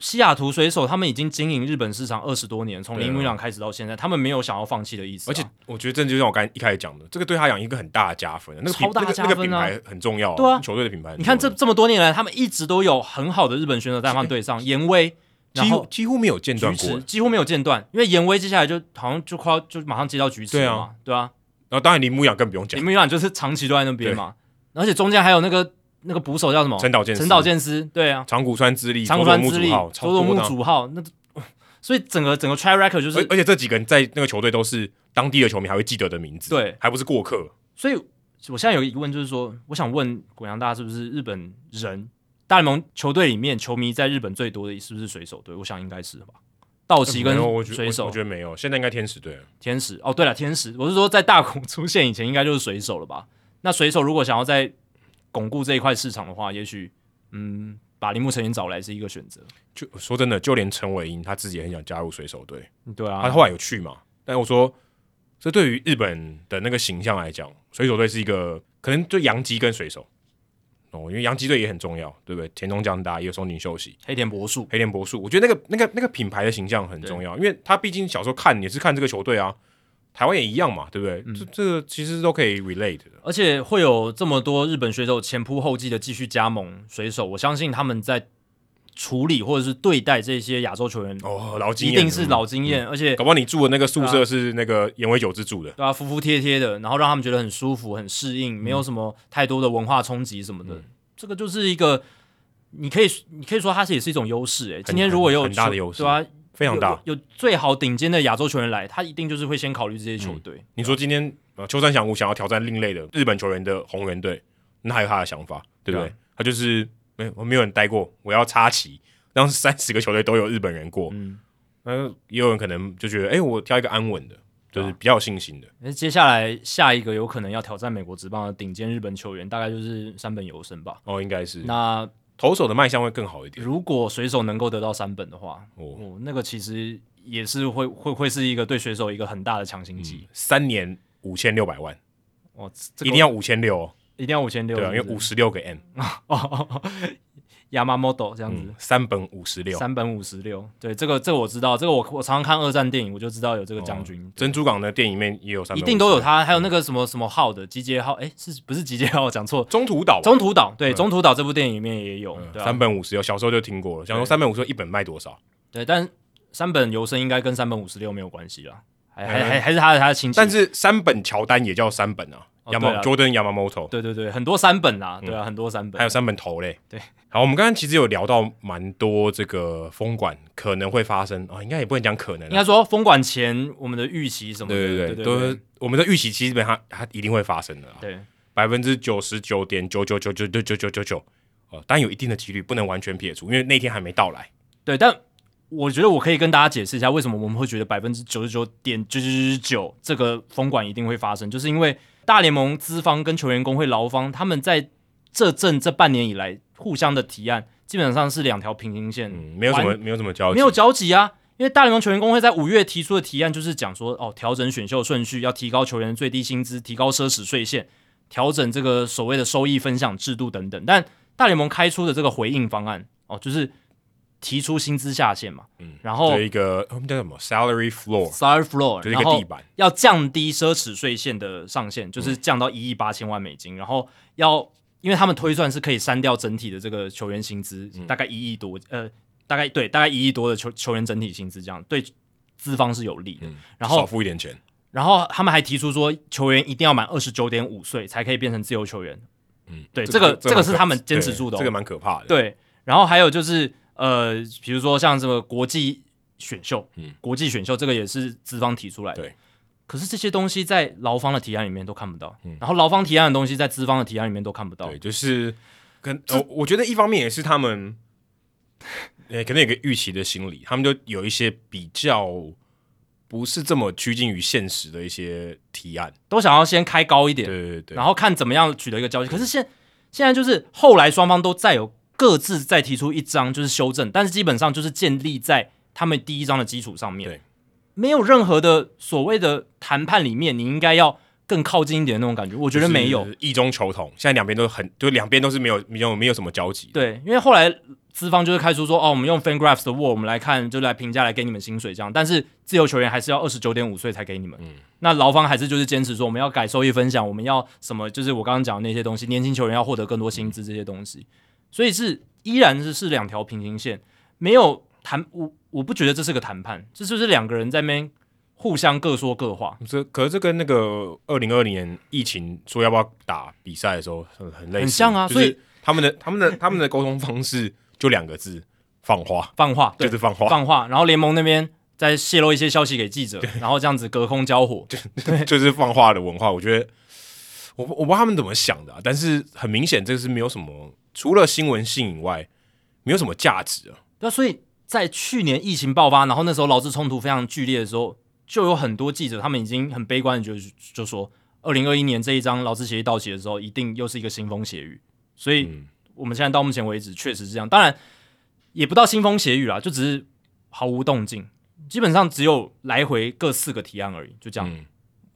西雅图水手他们已经经营日本市场二十多年，从铃木一朗开始到现在，他们没有想要放弃的意思。而且我觉得这就像我刚一开始讲的，这个对他讲一个很大的加分，那个超大加分啊，那个品牌很重要，对啊，球队的品牌。你看这这么多年来，他们一直都有很好的日本选手在他们队上，严威几乎几乎没有间断过，几乎没有间断，因为严威接下来就好像就快要就马上接到菊池了嘛，对啊。然后当然铃木一朗更不用讲，铃木一朗就是长期都在那边嘛，而且中间还有那个。那个捕手叫什么？陈岛健陈岛健司，对啊，长谷川之力，长谷川之力，佐佐木主号，那所以整个整个 track record 就是，而且这几个人在那个球队都是当地的球迷还会记得的名字，对，还不是过客。所以我现在有疑问，就是说，我想问滚阳大是不是日本人？大联盟球队里面球迷在日本最多的是不是水手队？我想应该是吧。道奇跟水手，我觉得没有，现在应该天使队。天使哦，对了，天使，我是说在大谷出现以前，应该就是水手了吧？那水手如果想要在巩固这一块市场的话，也许嗯，把铃木诚也找来是一个选择。就说真的，就连陈伟英他自己也很想加入水手队。对啊，他后来有去嘛？但我说，这对于日本的那个形象来讲，水手队是一个可能就洋基跟水手哦，因为洋基队也很重要，对不对？田中将大也有松井秀喜、黑田博树、黑田博树，我觉得那个那个那个品牌的形象很重要，因为他毕竟小时候看也是看这个球队啊。台湾也一样嘛，对不对？嗯、这这个其实都可以 relate 的，而且会有这么多日本选手前仆后继的继续加盟水手，我相信他们在处理或者是对待这些亚洲球员哦，老经验一定是老经验，嗯、而且搞不好你住的那个宿舍是那个岩尾久之住的，对啊，服服帖帖的，然后让他们觉得很舒服、很适应，没有什么太多的文化冲击什么的，嗯、这个就是一个你可以你可以说它是也是一种优势诶。今天如果有很大的优势，对啊。非常大，有，有最好顶尖的亚洲球员来，他一定就是会先考虑这些球队。嗯、你说今天呃，秋山翔吾想要挑战另类的日本球员的红人队，那还有他的想法，对不对？对啊、他就是没我没有人待过，我要插旗，让三十个球队都有日本人过。嗯，那也有人可能就觉得，哎、欸，我挑一个安稳的，就是比较有信心的。那、啊、接下来下一个有可能要挑战美国职棒的顶尖日本球员，大概就是山本由生吧？哦，应该是那。投手的卖相会更好一点。如果水手能够得到三本的话，哦，哦，那个其实也是会会会是一个对水手一个很大的强心剂。三年五千六百万，哦，这个、一定要五千六，一定要五千六，对、啊，因为五十六个 M。<laughs> 哦。Yamamoto 这样子，嗯、三本五十六，三本五十六，对，这个这个我知道，这个我我常常看二战电影，我就知道有这个将军。哦、珍珠港的电影里面也有三本，一定都有他，还有那个什么什么号的集结号，哎，是不是集结号？讲错，中途岛，中途岛，对，中途岛这部电影里面也有，三本五十六，小时候就听过了，想说三本五十六一本卖多少？对，但三本游生应该跟三本五十六没有关系啦，还还还还是他的他的亲戚，但是三本乔丹也叫三本啊。Yama Jordan Yamamoto，对对对，很多三本啦，对啊，很多三本，还有三本头嘞。对，好，我们刚刚其实有聊到蛮多这个封管可能会发生啊，应该也不能讲可能，应该说封管前我们的预期什么的，对对对，都是我们的预期，基本上它一定会发生的，对，百分之九十九点九九九九九九九九九，哦，当然有一定的几率，不能完全撇除，因为那天还没到来。对，但我觉得我可以跟大家解释一下，为什么我们会觉得百分之九十九点九九九九这个封管一定会发生，就是因为。大联盟资方跟球员工会劳方，他们在这阵这半年以来互相的提案，基本上是两条平行线，嗯，没有什么没有什么交集，没有交集啊。因为大联盟球员工会在五月提出的提案，就是讲说，哦，调整选秀顺序，要提高球员最低薪资，提高奢侈税线，调整这个所谓的收益分享制度等等。但大联盟开出的这个回应方案，哦，就是。提出薪资下限嘛，嗯，然后一个我们叫什么 salary floor，salary floor，就是一个地板，要降低奢侈税线的上限，就是降到一亿八千万美金，嗯、然后要因为他们推算是可以删掉整体的这个球员薪资，嗯、大概一亿多，呃，大概对，大概一亿多的球球员整体薪资，这样对资方是有利的。嗯、然后少付一点钱，然后他们还提出说，球员一定要满二十九点五岁才可以变成自由球员。嗯，对，这个这个，这个是他们坚持住的、哦，这个蛮可怕的。对，然后还有就是呃，比如说像这个国际选秀，嗯，国际选秀这个也是资方提出来的。对。可是这些东西在劳方的提案里面都看不到，嗯、然后劳方提案的东西在资方的提案里面都看不到。对，就是跟我、哦、我觉得一方面也是他们，<laughs> 呃，可能有个预期的心理，他们就有一些比较不是这么趋近于现实的一些提案，都想要先开高一点，对对对，然后看怎么样取得一个交集。可是现现在就是后来双方都再有各自再提出一张就是修正，但是基本上就是建立在他们第一章的基础上面。对。没有任何的所谓的谈判里面，你应该要更靠近一点的那种感觉。我觉得没有异中求同，现在两边都很，就两边都是没有没有没有什么交集。对，因为后来资方就是开出说，哦，我们用 FanGraphs 的 WAR，我们来看，就来评价，来给你们薪水这样。但是自由球员还是要二十九点五岁才给你们。嗯，那劳方还是就是坚持说，我们要改收益分享，我们要什么？就是我刚刚讲的那些东西，年轻球员要获得更多薪资这些东西。所以是依然是是两条平行线，没有谈我。我不觉得这是个谈判，这就是两个人在那边互相各说各话。这可是这跟那个二零二零年疫情说要不要打比赛的时候很很类似，很像啊。所以他们的他们的他们的沟通方式 <laughs> 就两个字：放话，放话，就是放话，放话。然后联盟那边再泄露一些消息给记者，然后这样子隔空交火，就 <laughs> 就是放话的文化。我觉得我我不知道他们怎么想的啊，但是很明显这个是没有什么除了新闻性以外没有什么价值啊。那所以。在去年疫情爆发，然后那时候劳资冲突非常剧烈的时候，就有很多记者他们已经很悲观的就就说，二零二一年这一张劳资协议到期的时候，一定又是一个腥风血雨。所以我们现在到目前为止确实是这样，当然也不到腥风血雨啦，就只是毫无动静，基本上只有来回各四个提案而已，就这样。嗯、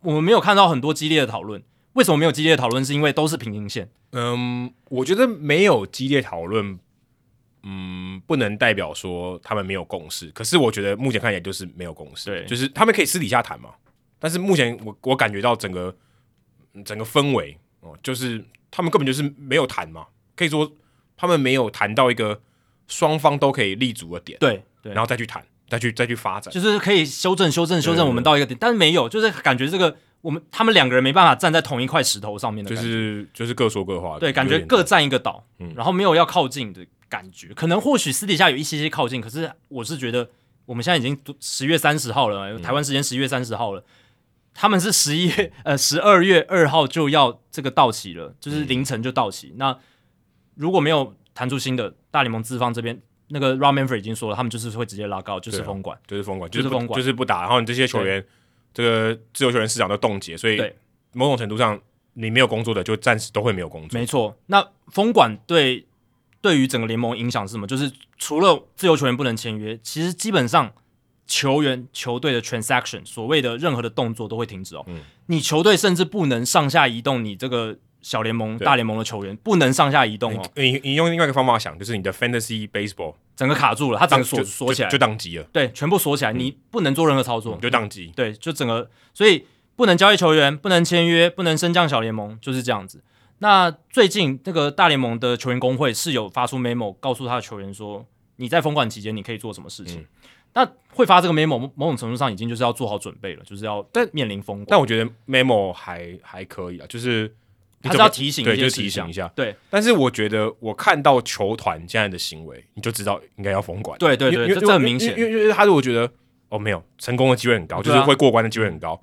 我们没有看到很多激烈的讨论。为什么没有激烈的讨论？是因为都是平行线。嗯，我觉得没有激烈讨论。嗯，不能代表说他们没有共识，可是我觉得目前看起来就是没有共识，对，就是他们可以私底下谈嘛。但是目前我我感觉到整个整个氛围哦，就是他们根本就是没有谈嘛，可以说他们没有谈到一个双方都可以立足的点，对对，然后再去谈，再去再去发展，就是可以修正修正修正我们到一个点，但是没有，就是感觉这个我们他们两个人没办法站在同一块石头上面的，就是就是各说各话，对，感觉各占一个岛，嗯，然后没有要靠近的。感觉可能或许私底下有一些些靠近，可是我是觉得我们现在已经十月三十号了，台湾时间十月三十号了，他们是十一月 <laughs> 呃十二月二号就要这个到期了，就是凌晨就到期。那如果没有弹出新的，大联盟资方这边那个 Rob Manfred 已经说了，他们就是会直接拉高，就是封管，就是封管，就是封管，就是不打。然后你这些球员，这个自由球员市场都冻结，所以某种程度上你没有工作的就暂时都会没有工作。没错，那封管对。对于整个联盟影响是什么？就是除了自由球员不能签约，其实基本上球员球队的 transaction，所谓的任何的动作都会停止哦。嗯，你球队甚至不能上下移动，你这个小联盟、大联盟的球员不能上下移动哦。你你用另外一个方法想，就是你的 fantasy baseball 整个卡住了，它整个锁锁起来，就宕机了。对，全部锁起来，你不能做任何操作，就宕机。对，就整个，所以不能交易球员，不能签约，不能升降小联盟，就是这样子。那最近这个大联盟的球员工会是有发出 memo 告诉他的球员说，你在封管期间你可以做什么事情。嗯、那会发这个 memo，某种程度上已经就是要做好准备了，就是要但面临封管。但我觉得 memo 还还可以啊，就是他是要提醒一，对，就提醒一下。对，但是我觉得我看到球团现在的行为，你就知道应该要封管。对对对，这这很明显。因为因为他如果觉得哦没有成功的机会很高，啊、就是会过关的机会很高，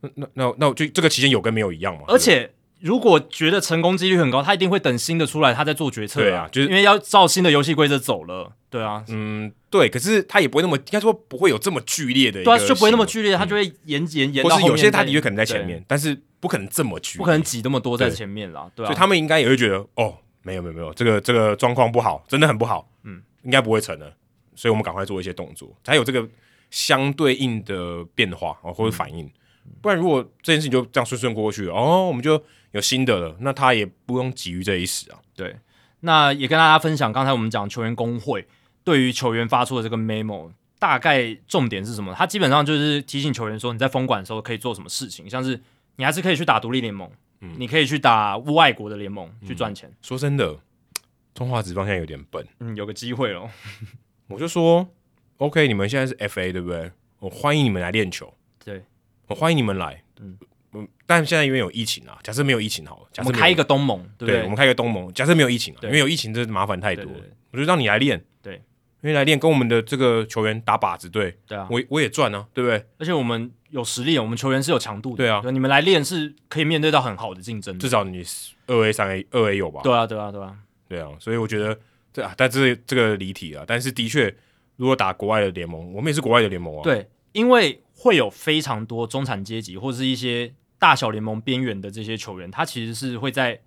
那那那那就这个期间有跟没有一样嘛。而且。如果觉得成功几率很高，他一定会等新的出来，他再做决策。对啊，就是因为要照新的游戏规则走了。对啊，嗯，对。可是他也不会那么，应该说不会有这么剧烈的。对啊，就不会那么剧烈，他就会延延延。或是有些他的确可能在前面，但是不可能这么剧，不可能挤那么多在前面啦。对啊，所以他们应该也会觉得，哦，没有没有没有，这个这个状况不好，真的很不好。嗯，应该不会成的，所以我们赶快做一些动作，才有这个相对应的变化哦，或者反应。不然如果这件事情就这样顺顺过去，哦，我们就。有新的了，那他也不用急于这一时啊。对，那也跟大家分享，刚才我们讲球员工会对于球员发出的这个 memo，大概重点是什么？他基本上就是提醒球员说，你在封管的时候可以做什么事情，像是你还是可以去打独立联盟，嗯，你可以去打外国的联盟去赚钱。说真的，中华职棒现在有点笨，嗯，有个机会咯。我就说，OK，你们现在是 FA 对不对？我欢迎你们来练球，对，我欢迎你们来，嗯嗯。但现在因为有疫情啊，假设没有疫情好了，假设我们开一个东盟，对不对？对，我们开一个东盟，假设没有疫情啊，因为有疫情这麻烦太多，我就让你来练，对，因为来练跟我们的这个球员打靶子，对，对啊，我我也赚啊，对不对？而且我们有实力，我们球员是有强度的，对啊，你们来练是可以面对到很好的竞争，至少你二 A、三 A、二 A 有吧？对啊，对啊，对啊，对啊，所以我觉得这啊，但是这个离题啊，但是的确。如果打国外的联盟，我们也是国外的联盟啊。对，因为会有非常多中产阶级或者是一些大小联盟边缘的这些球员，他其实是会在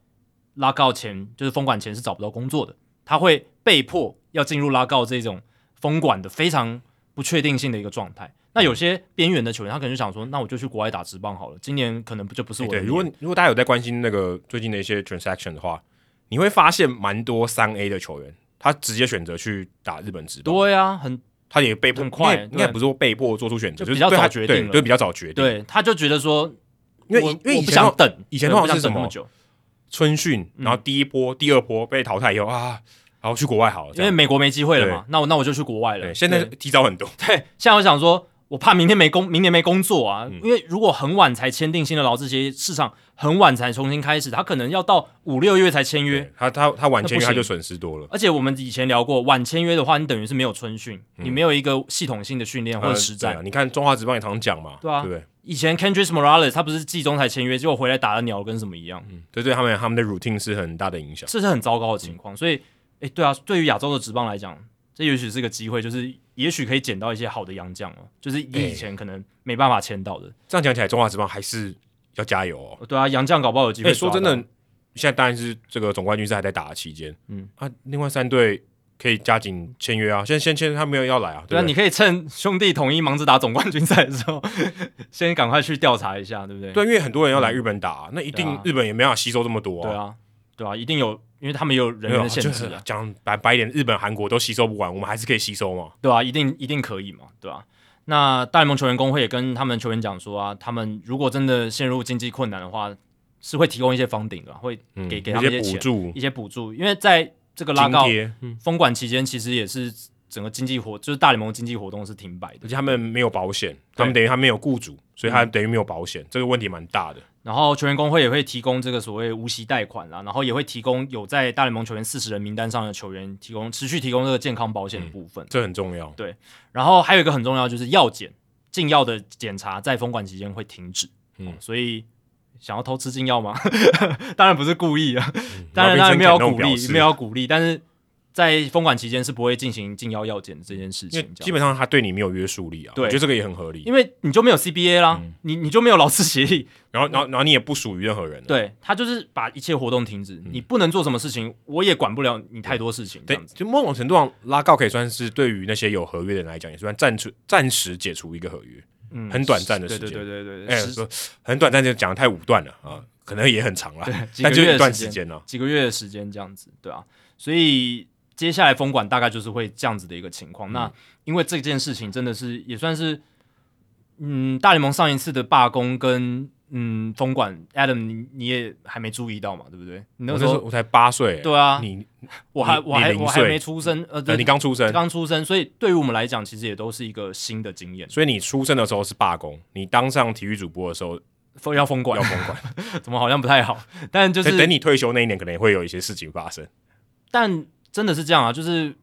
拉告前，就是封管前是找不到工作的，他会被迫要进入拉告这种封管的非常不确定性的一个状态。那有些边缘的球员，他可能就想说，那我就去国外打职棒好了。今年可能就不是我的。对，如果如果大家有在关心那个最近的一些 transaction 的话，你会发现蛮多三 A 的球员。他直接选择去打日本职棒，对啊，很，他也被迫很快，应该不是说被迫做出选择，就比较早决定了，对，比较早决定。对，他就觉得说，因为因为以前不想等，以前的话是什么久？春训，然后第一波、第二波被淘汰以后啊，然后去国外好了，因为美国没机会了嘛，那我那我就去国外了。对，现在提早很多。对，现在我想说。我怕明天没工，明年没工作啊！嗯、因为如果很晚才签订新的劳资协议，市场很晚才重新开始，他可能要到五六月才签约。他他他晚签约他就损失多了。而且我们以前聊过，晚签约的话，你等于是没有春训，嗯、你没有一个系统性的训练或者实战、呃啊。你看中华职棒也常讲嘛，对啊，对，对以前 Kendrys Morales 他不是季中才签约，结果回来打的鸟跟什么一样？嗯，对对，他们他们的 routine 是很大的影响，这是很糟糕的情况。嗯、所以，哎，对啊，对于亚洲的职棒来讲，这也许是个机会，就是。也许可以捡到一些好的洋将哦，就是你以前可能没办法签到的。欸、这样讲起来，中华职棒还是要加油哦。对啊，洋将搞不好有机会、欸。说真的，现在当然是这个总冠军赛还在打的期间。嗯啊，另外三队可以加紧签约啊。现在先签，他没有要来啊。对啊，你可以趁兄弟统一忙着打总冠军赛的时候，<laughs> 先赶快去调查一下，对不对？对，因为很多人要来日本打，嗯、那一定日本也没办法吸收这么多、啊。对啊，对啊，一定有。因为他们有人员的限制啊，讲白白一点，日本、韩国都吸收不完，我们还是可以吸收嘛，对啊，一定一定可以嘛，对吧、啊？那大联盟球员工会也跟他们球员讲说啊，他们如果真的陷入经济困难的话，是会提供一些 funding 的，会给、嗯、给他们一些补助，一些补助。因为在这个拉高封管期间，其实也是整个经济活，就是大联盟经济活动是停摆的，而且他们没有保险，他们等于他没有雇主，所以他等于没有保险，嗯、这个问题蛮大的。然后球员工会也会提供这个所谓无息贷款啦，然后也会提供有在大联盟球员四十人名单上的球员提供持续提供这个健康保险的部分，嗯，这很重要。对，然后还有一个很重要就是药检禁药的检查在封管期间会停止。嗯，所以想要偷吃禁药吗？<laughs> 当然不是故意啊，嗯、当然当然没有鼓励，没有鼓励，但是。在封管期间是不会进行禁药药检的这件事情，基本上他对你没有约束力啊。对，我觉得这个也很合理，因为你就没有 CBA 啦，嗯、你你就没有劳资协议，<laughs> 然后然后然后你也不属于任何人。对，他就是把一切活动停止，嗯、你不能做什么事情，我也管不了你太多事情。对，就某种程度上拉告可以算是对于那些有合约的人来讲，也算暂出暂时解除一个合约，嗯，很短暂的时间。对对对对对，哎，说很短暂就讲的太武断了啊，可能也很长了，<laughs> 但就一段时间呢，几个月的时间这样子，对啊，所以。接下来封管大概就是会这样子的一个情况。嗯、那因为这件事情真的是也算是，嗯，大联盟上一次的罢工跟嗯封管，Adam 你你也还没注意到嘛，对不对？你那时候我才八岁，对啊，你我还我还我还没出生，呃，对，你刚出生，刚出生，所以对于我们来讲，其实也都是一个新的经验。所以你出生的时候是罢工，你当上体育主播的时候封要封管，要封管，<laughs> 怎么好像不太好？但就是等你退休那一年，可能也会有一些事情发生，但。真的是这样啊，就是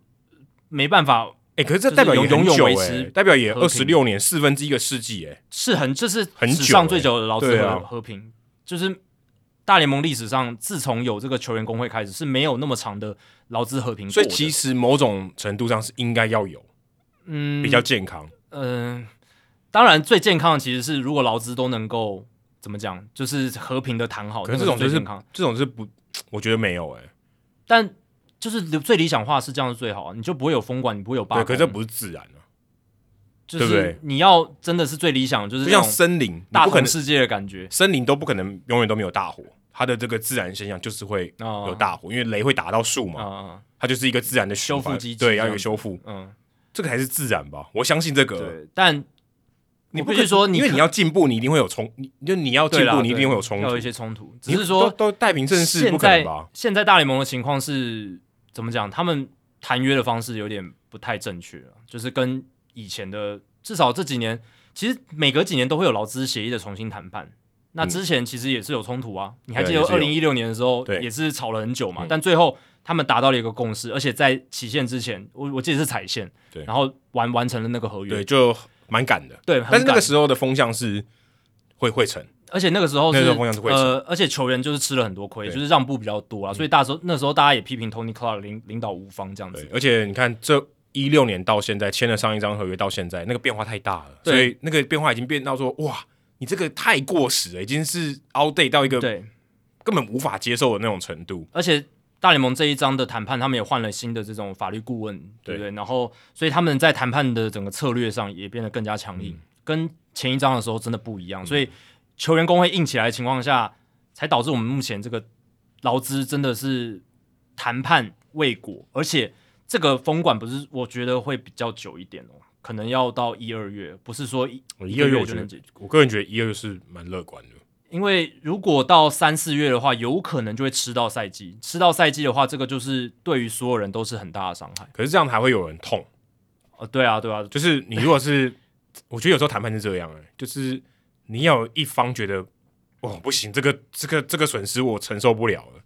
没办法，哎、欸，可是这代表也很久哎、欸，代表也二十六年，四分之一个世纪，哎，是很，这是史上最久的劳资和和平，就是大联盟历史上，自从有这个球员工会开始，是没有那么长的劳资和平，所以其实某种程度上是应该要有，嗯，比较健康，嗯、呃，当然最健康的其实是如果劳资都能够怎么讲，就是和平的谈好，可是这种就是这种是不，我觉得没有哎、欸，但。就是最理想化是这样是最好，你就不会有风管，你不会有罢工。对，可是这不是自然啊，就是你要真的是最理想，就是像森林大同世界的感觉，森林都不可能永远都没有大火，它的这个自然现象就是会有大火，因为雷会打到树嘛，它就是一个自然的修复机制，对，要有修复，嗯，这个还是自然吧，我相信这个。对，但你不是说你，因为你要进步，你一定会有冲，你就你要进步，你一定会有冲突，有一些冲突。只是说都太平盛世不可能吧？现在大联盟的情况是怎么讲？他们谈约的方式有点不太正确，就是跟以前的至少这几年，其实每隔几年都会有劳资协议的重新谈判。那之前其实也是有冲突啊，嗯、你还记得二零一六年的时候也是吵了很久嘛？但最后他们达到了一个共识，而且在期限之前，我我记得是踩线，对，然后完完成了那个合约，对，就蛮赶的，对。但是那个时候的风向是会会成，而且那个时候是呃，而且球员就是吃了很多亏，就是让步比较多啊，所以大时候那时候大家也批评 Tony Clark 领领导无方这样子。而且你看这一六年到现在签了上一张合约到现在，那个变化太大了，所以那个变化已经变到说哇。你这个太过时了，已经是 outdate 到一个对根本无法接受的那种程度。而且大联盟这一章的谈判，他们也换了新的这种法律顾问，对不对？然后，所以他们在谈判的整个策略上也变得更加强硬，嗯、跟前一章的时候真的不一样。嗯、所以球员工会硬起来的情况下，才导致我们目前这个劳资真的是谈判未果，而且这个封管不是我觉得会比较久一点哦。可能要到一二月，不是说一一二月就能解决。我个人觉得一二月是蛮乐观的，因为如果到三四月的话，有可能就会吃到赛季。吃到赛季的话，这个就是对于所有人都是很大的伤害。可是这样还会有人痛？哦，对啊，对啊，就是你如果是，我觉得有时候谈判是这样，哎，就是你要有一方觉得，哦，不行，这个这个这个损失我承受不了了，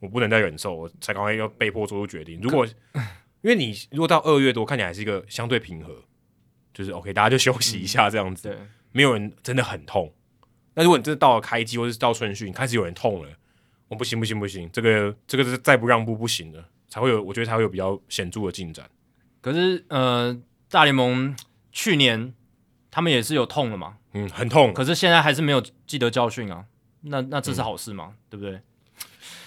我不能再忍受，我才赶快要被迫做出决定。如果因为你如果到二月多，看起来还是一个相对平和。就是 OK，大家就休息一下这样子，嗯、对，没有人真的很痛。那如果你真的到了开机或者是到春训，开始有人痛了，我、哦、不行不行不行，这个这个是再不让步不行的，才会有，我觉得才会有比较显著的进展。可是呃，大联盟去年他们也是有痛了嘛，嗯，很痛，可是现在还是没有记得教训啊，那那这是好事吗？嗯、对不对？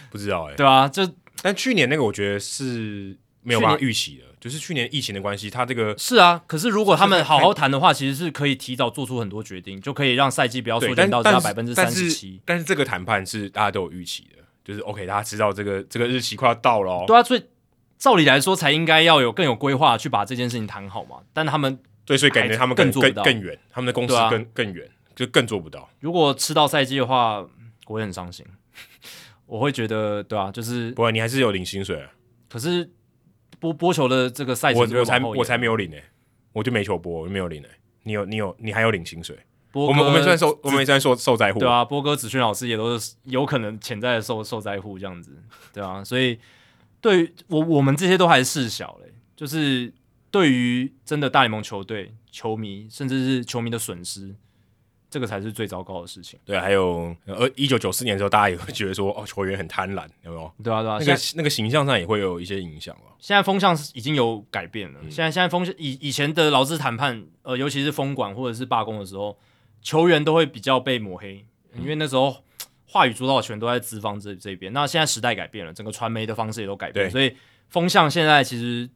不知道哎、欸，对啊，这但去年那个我觉得是。没有办法预期的，就是去年疫情的关系，他这个是啊。可是如果他们好好谈的话，其实是可以提早做出很多决定，就可以让赛季不要缩减到只要百分之三十七。但是这个谈判是大家都有预期的，就是 OK，大家知道这个这个日期快要到了。对啊，所以照理来说才应该要有更有规划去把这件事情谈好嘛。但他们对，所以感觉他们更更更远，他们的公司更更远，就更做不到。如果吃到赛季的话，我会很伤心。我会觉得，对啊，就是不会，你还是有领薪水啊，可是。播播球的这个赛季，我我才我才没有领呢、欸，我就没球播，我就没有领呢、欸。你有你有你还有领薪水？波哥我们我们虽然受我们虽然受受灾户，对啊，波哥子轩老师也都是有可能潜在的受受灾户这样子，对啊，所以对于我我们这些都还是事小嘞，就是对于真的大联盟球队球迷，甚至是球迷的损失。这个才是最糟糕的事情。对，还有呃，一九九四年的时候，大家也会觉得说，哦，球员很贪婪，有没有？对啊，对啊，那个那个形象上也会有一些影响了。现在风向已经有改变了。嗯、现在现在风向以以前的劳资谈判，呃，尤其是封管或者是罢工的时候，球员都会比较被抹黑，因为那时候话语主导权都在资方这这边。那现在时代改变了，整个传媒的方式也都改变，所以风向现在其实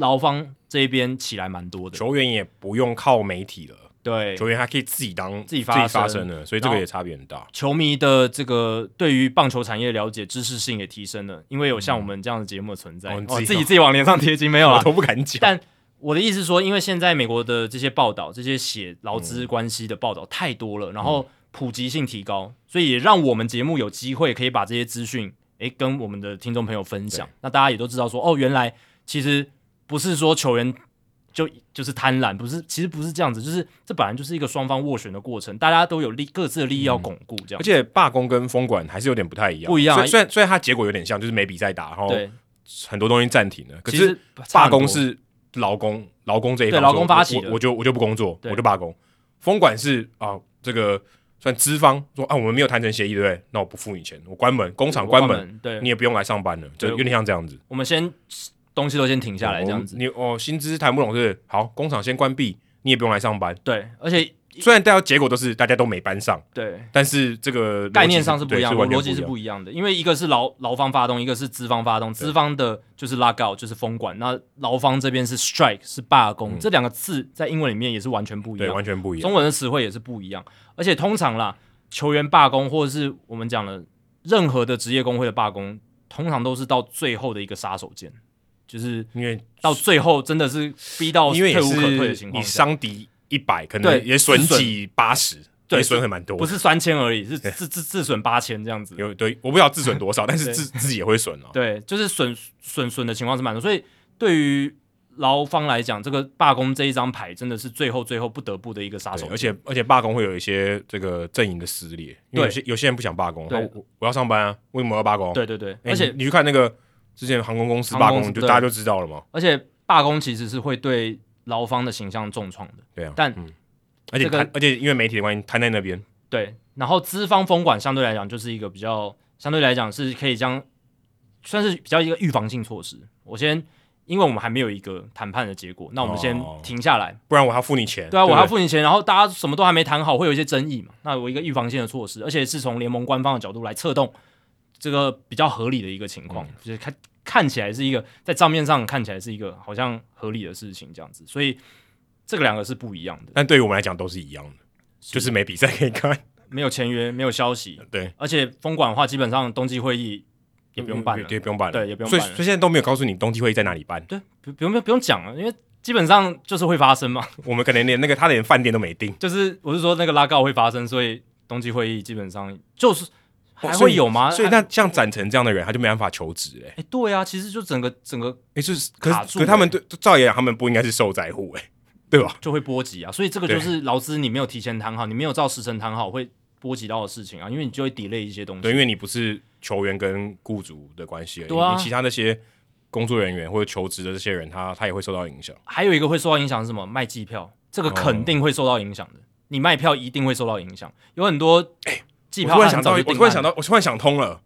劳方这边起来蛮多的，球员也不用靠媒体了。对，球员还可以自己当自己发发声的，所以这个也差别很大。球迷的这个对于棒球产业了解知识性也提升了，因为有像我们这样的节目的存在。哦，自己自己往脸上贴金没有啊？<laughs> 我都不敢讲。但我的意思是说，因为现在美国的这些报道，这些写劳资关系的报道太多了，然后普及性提高，所以也让我们节目有机会可以把这些资讯诶跟我们的听众朋友分享。那大家也都知道说，哦，原来其实不是说球员。就就是贪婪，不是，其实不是这样子，就是这本来就是一个双方斡旋的过程，大家都有利各自的利益要巩固，这样、嗯。而且罢工跟封管还是有点不太一样，不一样、啊。虽然虽然它结果有点像，就是没比赛打，然后很多东西暂停了。可是罢工是劳工劳工这一方，对劳工发起的，我就我就不工作，我就罢工。封管是啊，这个算资方说啊，我们没有谈成协议，对不对？那我不付你钱，我关门，工厂关门，对，你也不用来上班了，就有点像这样子。我们先。东西都先停下来，这样子。你哦，薪资谈不拢是好，工厂先关闭，你也不用来上班。对，而且虽然大家结果都是大家都没班上，对，但是这个概念上是不一样的，逻辑是不一样的。因为一个是劳劳方发动，一个是资方发动。资方的就是 lockout，就是封管，那劳方这边是 strike，是罢工。这两个字在英文里面也是完全不一样，完全不一样。中文的词汇也是不一样。而且通常啦，球员罢工或者是我们讲了任何的职业工会的罢工，通常都是到最后的一个杀手锏。就是因为到最后真的是逼到退无可退的情况，你伤敌一百，可能也损几八十，对，损很蛮多，不是三千而已，是自自自损八千这样子。有对，我不知道自损多少，<laughs> 但是自自己也会损哦。对，就是损损损的情况是蛮多，所以对于劳方来讲，这个罢工这一张牌真的是最后最后不得不的一个杀手。而且而且罢工会有一些这个阵营的撕裂，因为有些有些人不想罢工，我我要上班啊，为什么要罢工？对对对，而且你去看那个之前航空公司罢工，就大家就知道了嘛。而且罢工其实是会对劳方的形象重创的。对啊，但而且而且因为媒体的关系，摊在那边。对，然后资方封管相对来讲就是一个比较相对来讲是可以将算是比较一个预防性措施。我先。因为我们还没有一个谈判的结果，那我们先停下来，不然我还要付你钱。对啊，我还要付你钱，然后大家什么都还没谈好，会有一些争议嘛。那我一个预防性的措施，而且是从联盟官方的角度来策动这个比较合理的一个情况，就是看看起来是一个在账面上看起来是一个好像合理的事情这样子。所以这个两个是不一样的，但对于我们来讲都是一样的，就是没比赛可以看，没有签约，没有消息。对，而且封管的话，基本上冬季会议。也不用办了，也不用办了，对，也不用办了。所以，所以现在都没有告诉你冬季会议在哪里办。对，不，不用，不用讲了，因为基本上就是会发生嘛。我们可能连那个他连饭店都没订。就是，我是说那个拉高会发生，所以冬季会议基本上就是还会有吗？所以，那像展成这样的人，他就没办法求职哎。哎，对啊，其实就整个整个哎，就是可是可是他们对照理讲，他们不应该是受灾户哎，对吧？就会波及啊，所以这个就是劳资你没有提前谈好，你没有照时辰谈好，会波及到的事情啊，因为你就会 delay 一些东西。对，因为你不是。球员跟雇主的关系，对啊，你其他那些工作人员或者求职的这些人，他他也会受到影响。还有一个会受到影响是什么？卖机票，这个肯定会受到影响的。你卖票一定会受到影响。有很多哎，机票，我突然想到，我突然想到，我突然想通了。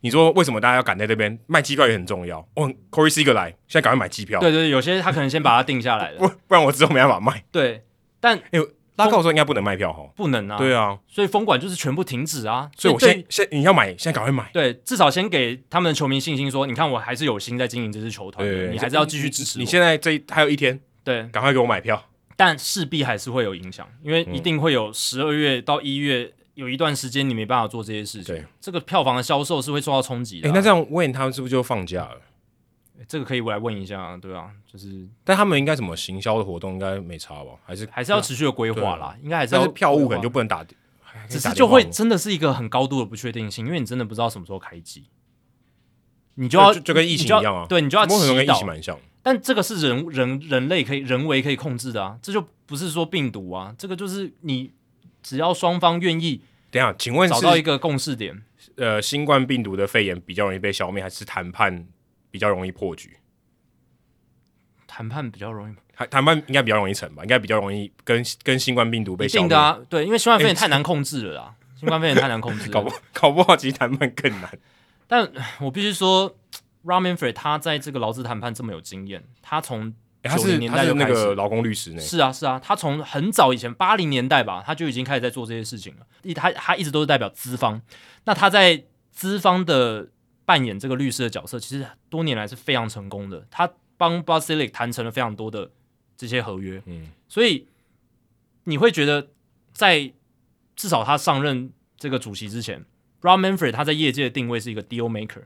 你说为什么大家要赶在这边卖机票也很重要？哦，Corey Seager 来，现在赶快买机票。对对，有些他可能先把它定下来了，不不然我之后没办法卖。对，但哎。拉告说应该不能卖票哈，不能啊，对啊，所以封管就是全部停止啊。所以我先先你要买，现在赶快买。对，至少先给他们的球迷信心，说你看我还是有心在经营这支球队，你还是要继续支持。你现在这还有一天，对，赶快给我买票。但势必还是会有影响，因为一定会有十二月到一月有一段时间你没办法做这些事情，对，这个票房的销售是会受到冲击的。哎，那这样 Wayne 他们是不是就放假了？这个可以我来问一下，对啊，就是，但他们应该怎么行销的活动应该没差吧？还是还是要持续的规划啦，应该还是要。但是票务可能就不能打，只是就会真的是一个很高度的不确定性，因为你真的不知道什么时候开机，你就要就跟疫情一样啊，对，你就要祈祷。跟疫情蛮像，但这个是人人人类可以人为可以控制的啊，这就不是说病毒啊，这个就是你只要双方愿意，等下，请问找到一个共识点，呃，新冠病毒的肺炎比较容易被消灭，还是谈判比较容易破局？谈判比较容易，谈谈判应该比较容易成吧？应该比较容易跟跟新冠病毒被消灭。的啊，对，因为新冠肺炎太难控制了啦，欸、<laughs> 新冠肺炎太难控制，搞不搞不好其实谈判更难。但我必须说，Rob Manfred 他在这个劳资谈判这么有经验，他从九零年代就开始、欸、他是那个劳工律师呢。是啊，是啊，他从很早以前八零年代吧，他就已经开始在做这些事情了。一他他一直都是代表资方，那他在资方的扮演这个律师的角色，其实多年来是非常成功的。他帮 Bud Selig 谈成了非常多的这些合约，嗯，所以你会觉得，在至少他上任这个主席之前，Rob Manfred 他在业界的定位是一个 deal maker，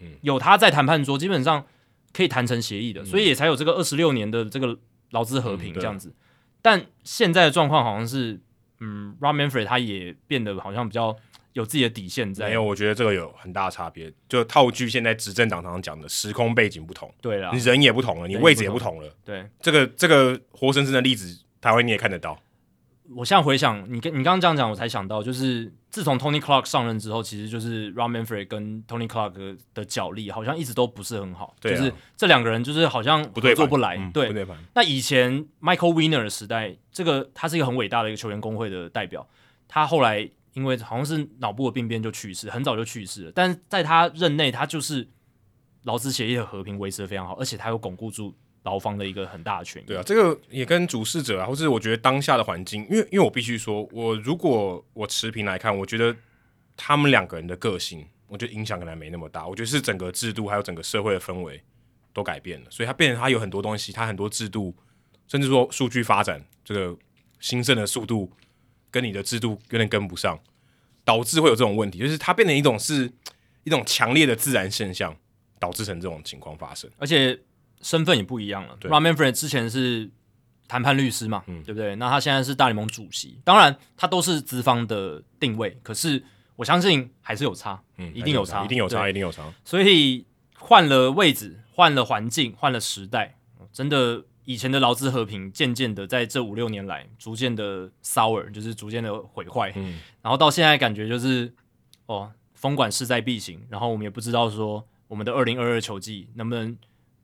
嗯，有他在谈判桌，基本上可以谈成协议的，嗯，所以也才有这个二十六年的这个劳资和平这样子。嗯，但现在的状况好像是，嗯，Rob Manfred 他也变得好像比较。有自己的底线在，没有，我觉得这个有很大的差别。就套句现在执政党常常讲的，时空背景不同，对了，你人也不同了，你位置也不同了。对，这个这个活生生的例子，台湾你也看得到。我现在回想，你跟你刚刚这样讲，我才想到，就是自从 Tony Clark 上任之后，其实就是 Rob Manfred 跟 Tony Clark 的角力好像一直都不是很好，对啊、就是这两个人就是好像合作不来。不对，对，那以前 Michael Winner 的时代，这个他是一个很伟大的一个球员工会的代表，他后来。因为好像是脑部的病变就去世，很早就去世了。但是在他任内，他就是劳资协议的和平维持的非常好，而且他又巩固住劳方的一个很大的权益。对啊，这个也跟主事者啊，或是我觉得当下的环境，因为因为我必须说，我如果我持平来看，我觉得他们两个人的个性，我觉得影响可能没那么大。我觉得是整个制度还有整个社会的氛围都改变了，所以它变成它有很多东西，它很多制度，甚至说数据发展这个兴盛的速度。跟你的制度有点跟不上，导致会有这种问题，就是它变成一种是一种强烈的自然现象，导致成这种情况发生，而且身份也不一样了。对，Rob Manfred 之前是谈判律师嘛，嗯，对不对？那他现在是大联盟主席，当然他都是资方的定位，可是我相信还是有差，嗯，一定有差，一定有差，一定有差。所以换了位置，换了环境，换了时代，真的以前的劳资和平，渐渐的在这五六年来，逐渐的 sour，就是逐渐的毁坏，嗯，然后到现在感觉就是哦，封管势在必行，然后我们也不知道说我们的二零二二球季能不能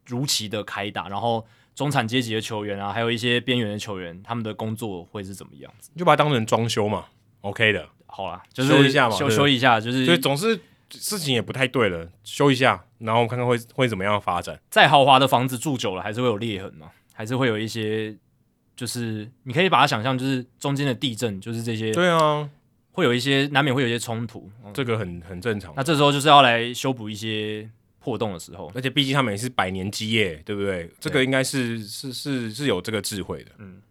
如期的开打，然后。中产阶级的球员啊，还有一些边缘的球员，他们的工作会是怎么样子？就把它当成装修嘛，OK 的，好啦，就是修一下嘛，修修一下，就是所以总是事情也不太对了，修一下，然后看看会会怎么样发展。再豪华的房子住久了，还是会有裂痕嘛，还是会有一些，就是你可以把它想象，就是中间的地震，就是这些，对啊，会有一些难免会有一些冲突，这个很很正常。那这时候就是要来修补一些。破洞的时候，而且毕竟他们也是百年基业，对不对？对这个应该是是是是有这个智慧的。嗯。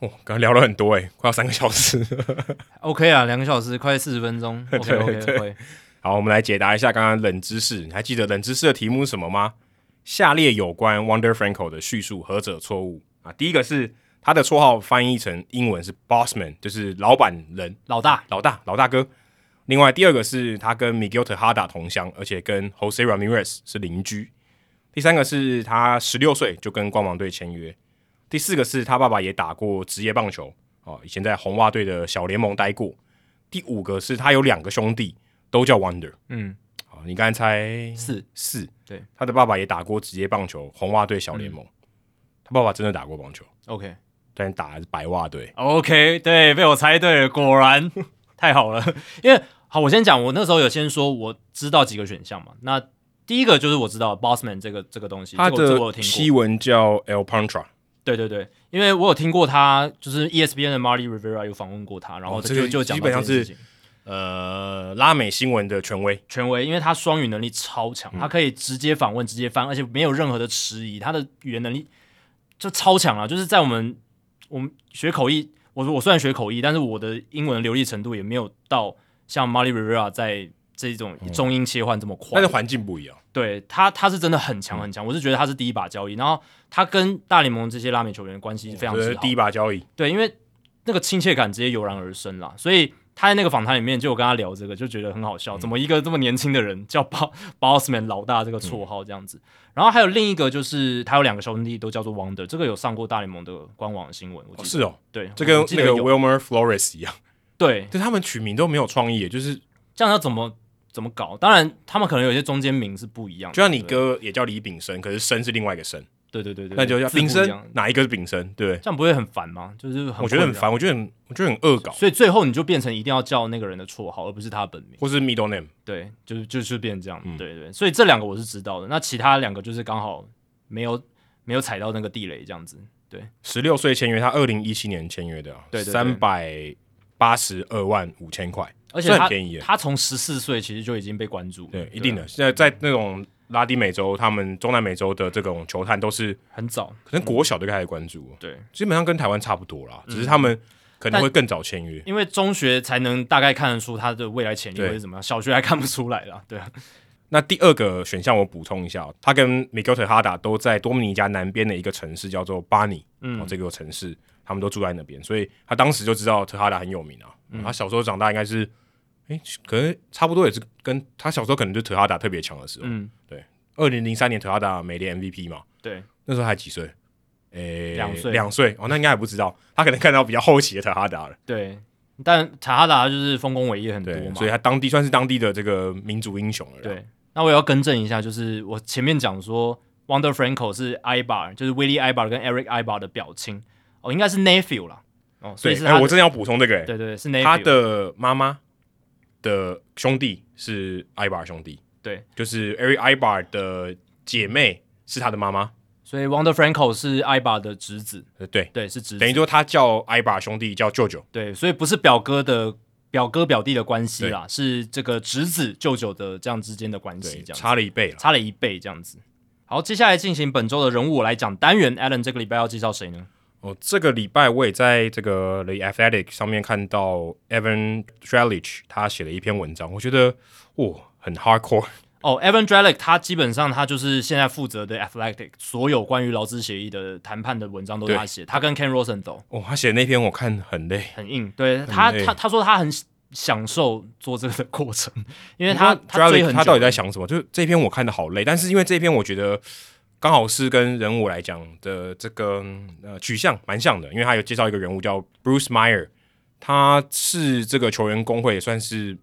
哦，刚刚聊了很多哎，快要三个小时。<laughs> OK 啊，两个小时快四十分钟。OK OK OK。好，我们来解答一下刚刚冷知识。你还记得冷知识的题目是什么吗？下列有关 Wonder Franco 的叙述何者错误啊？第一个是他的绰号翻译成英文是 Bossman，就是老板人、老大、老大、老大哥。另外第二个是他跟 Miguel Tejada 同乡，而且跟 Jose Ramirez 是邻居。第三个是他十六岁就跟光芒队签约。第四个是他爸爸也打过职业棒球，哦，以前在红袜队的小联盟待过。第五个是他有两个兄弟都叫 Wonder，嗯。你刚才猜四四，对，他的爸爸也打过职业棒球，红袜队小联盟。嗯、他爸爸真的打过棒球，OK，但打的是白袜队，OK，对，被我猜对了，果然太好了。因为好，我先讲，我那时候有先说我知道几个选项嘛。那第一个就是我知道 Bossman 这个这个东西，他的西文叫 El Pantra，对对对，因为我有听过他，就是 ESPN 的 Marty Rivera 有访问过他，然后这个就讲基本上是。呃，拉美新闻的权威，权威，因为他双语能力超强，嗯、他可以直接访问、直接翻，而且没有任何的迟疑，他的语言能力就超强了。就是在我们我们学口译，我我虽然学口译，但是我的英文流利程度也没有到像 Marty Rivera 在这种中英切换这么快。但是环境不一样，对他他是真的很强很强，嗯、我是觉得他是第一把交易，然后他跟大联盟这些拉美球员的关系非常之好。第一把交易，对，因为那个亲切感直接油然而生了，所以。他在那个访谈里面，就有跟他聊这个，就觉得很好笑。怎么一个这么年轻的人叫 Bossman 老大这个绰号这样子？嗯、然后还有另一个就是他有两个兄弟都叫做 Wander，这个有上过大联盟的官网的新闻。我记得哦是哦，对，这跟那个 Wilmer Flores 一样。对，就他们取名都没有创意，就是这样要怎么怎么搞？当然，他们可能有些中间名是不一样的。就像你哥也叫李炳生，可是生是另外一个生。对对对对，那就叫丙生，哪一个是丙生？对，这样不会很烦吗？就是很我觉得很烦，我觉得很我觉得很恶搞。所以最后你就变成一定要叫那个人的绰号，而不是他本名，或是 middle name。对，就是就是变成这样。嗯、对对，所以这两个我是知道的。那其他两个就是刚好没有没有踩到那个地雷，这样子。对，十六岁签约，他二零一七年签约的，对，三百八十二万五千块，而且很便宜。他从十四岁其实就已经被关注，对，一定的。现在在那种。拉丁美洲，他们中南美洲的这种球探都是很早，可能国小就开始关注。嗯、对，基本上跟台湾差不多啦，只是他们可能会更早签约，因为中学才能大概看得出他的未来潜力会是怎么样，小学还看不出来啦。对啊。那第二个选项我补充一下，他跟 Miguel Tejada 都在多米尼加南边的一个城市叫做巴尼，嗯，这个城市他们都住在那边，所以他当时就知道 Tejada 很有名啊。嗯、他小时候长大应该是。哎、欸，可能差不多也是跟他小时候可能就特哈达特别强的时候，嗯，对，二零零三年特哈达美联 MVP 嘛，对，那时候还几岁？诶、欸，两岁，两岁。哦，那应该还不知道，他可能看到比较后期的特哈达了，对，但特哈达就是丰功伟业很多嘛，所以他当地算是当地的这个民族英雄了。对，那我要更正一下，就是我前面讲说 Wander Franco 是 Aybar，就是 Willie Aybar 跟 Eric Aybar 的表亲，哦，应该是 nephew 啦。哦，所以是、欸、我真的要补充这个、欸，对，对对，是 nephew，他的妈妈。的兄弟是艾巴兄弟，对，就是 Eric Aybar 的姐妹是他的妈妈，所以 Wander Franco 是艾巴的侄子，对。对是侄子，等于说他叫艾巴兄弟叫舅舅，对，所以不是表哥的表哥表弟的关系啦，是这个侄子舅舅的这样之间的关系，这样差了一倍，差了一倍这样子。好，接下来进行本周的人物我来讲单元，Alan 这个礼拜要介绍谁呢？哦，这个礼拜我也在这个 The Athletic 上面看到 Evan Drellich 他写了一篇文章，我觉得哇、哦，很 hardcore。哦，Evan Drellich 他基本上他就是现在负责的 Athletic 所有关于劳资协议的谈判的文章都是他写，他跟 Ken Rosenthal。哦，他写那篇我看很累，很硬。对他，他他说他很享受做这个的过程，因为他他到底在想什么？就是这篇我看的好累，但是因为这篇我觉得刚好是跟人物来讲的这个呃取向蛮像的，因为他有介绍一个人物叫 Bruce Meyer，他是这个球员工会也算是。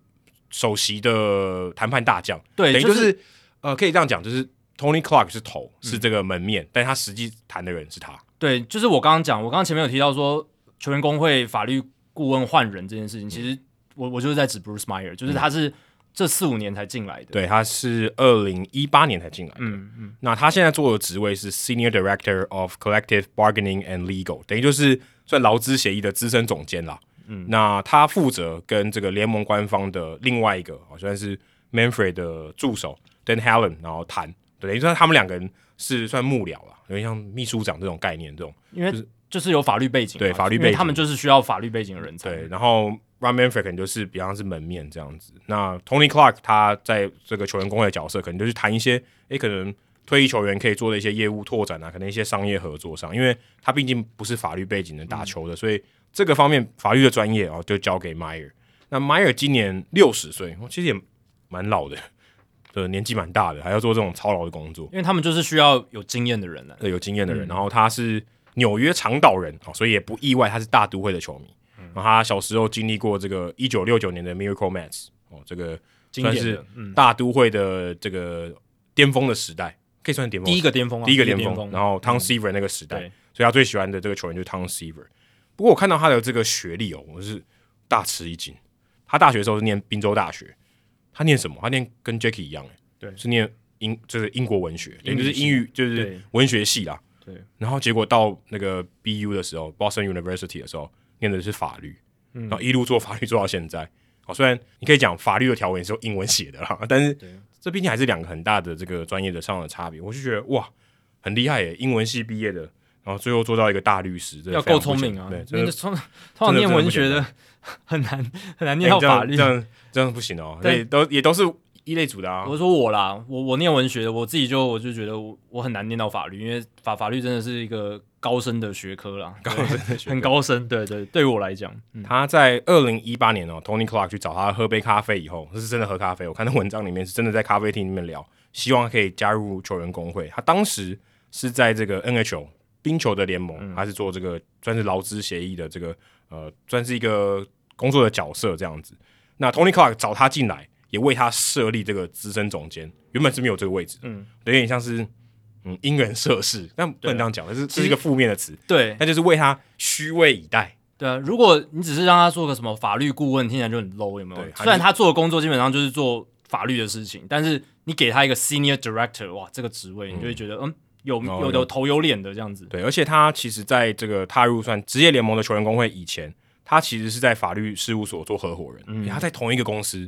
首席的谈判大将，对，等于就是，呃，可以这样讲，就是 Tony Clark 是头，是这个门面，嗯、但他实际谈的人是他。对，就是我刚刚讲，我刚刚前面有提到说，球员工会法律顾问换人这件事情，其实我我就是在指 Bruce Meyer，就是他是这四五年才进来的，对，他是二零一八年才进来的，嗯嗯，那他现在做的职位是 Senior Director of Collective Bargaining and Legal，等于就是算劳资协议的资深总监啦。嗯，那他负责跟这个联盟官方的另外一个，好像是 Manfred 的助手 Dan Helen，然后谈，等于说他们两个人是算幕僚了，有点像秘书长这种概念，这种，因为就是有法律背景，对法律背景，他们就是需要法律背景的人才。对，然后 Rob Manfred 可能就是比方是门面这样子，那 Tony Clark 他在这个球员工会的角色，可能就是谈一些，诶，可能退役球员可以做的一些业务拓展啊，可能一些商业合作上，因为他毕竟不是法律背景的打球的，嗯、所以。这个方面法律的专业哦，就交给 Meyer。那 Meyer 今年六十岁，其实也蛮老的，<laughs> 对，年纪蛮大的，还要做这种操劳的工作。因为他们就是需要有经验的人呢，对，有经验的人。嗯、然后他是纽约长岛人哦，所以也不意外他是大都会的球迷。嗯、然后他小时候经历过这个一九六九年的 Miracle m a t s 哦，这个算是大都会的这个巅峰的时代，可以算是巅峰，第一个巅峰，第一个巅峰。然后 Tom Seaver 那个时代，嗯、所以他最喜欢的这个球员就是 Tom Seaver。不过我看到他的这个学历哦，我是大吃一惊。他大学的时候是念宾州大学，他念什么？他念跟 Jacky 一样，对，是念英，就是英国文学，也就是英语，就是文学系啦。对。然后结果到那个 BU 的时候，Boston University 的时候，念的是法律，嗯、然后一路做法律做到现在。哦，虽然你可以讲法律的条文是用英文写的啦，但是这毕竟还是两个很大的这个专业的上的差别。我就觉得哇，很厉害耶，英文系毕业的。然后最后做到一个大律师，要够聪明啊！对，真的通常念文学的 <laughs> 很难很难念到法律，这样这样不行哦。对，都也都是一类组的啊。我说我啦，我我念文学的，我自己就我就觉得我我很难念到法律，因为法法律真的是一个高深的学科啦，<laughs> 高深的学科，很高深。对对，对于我来讲，他在二零一八年哦，Tony Clark 去找他喝杯咖啡以后，这是真的喝咖啡。我看到文章里面是真的在咖啡厅里面聊，希望可以加入球员工会。他当时是在这个 NHL。冰球的联盟，还是做这个算是劳资协议的这个呃，算是一个工作的角色这样子。那 Tony Clark 找他进来，也为他设立这个资深总监，原本是没有这个位置，嗯，有点像是嗯因人设事，但不能这样讲，这是这是一个负面的词，对，那就是为他虚位以待。对啊，如果你只是让他做个什么法律顾问，听起来就很 low，有没有？虽然他做的工作基本上就是做法律的事情，但是你给他一个 Senior Director，哇，这个职位，你就会觉得嗯。有有的头有脸的这样子，对，而且他其实在这个踏入算职业联盟的球员工会以前，他其实是在法律事务所做合伙人，嗯，他在同一个公司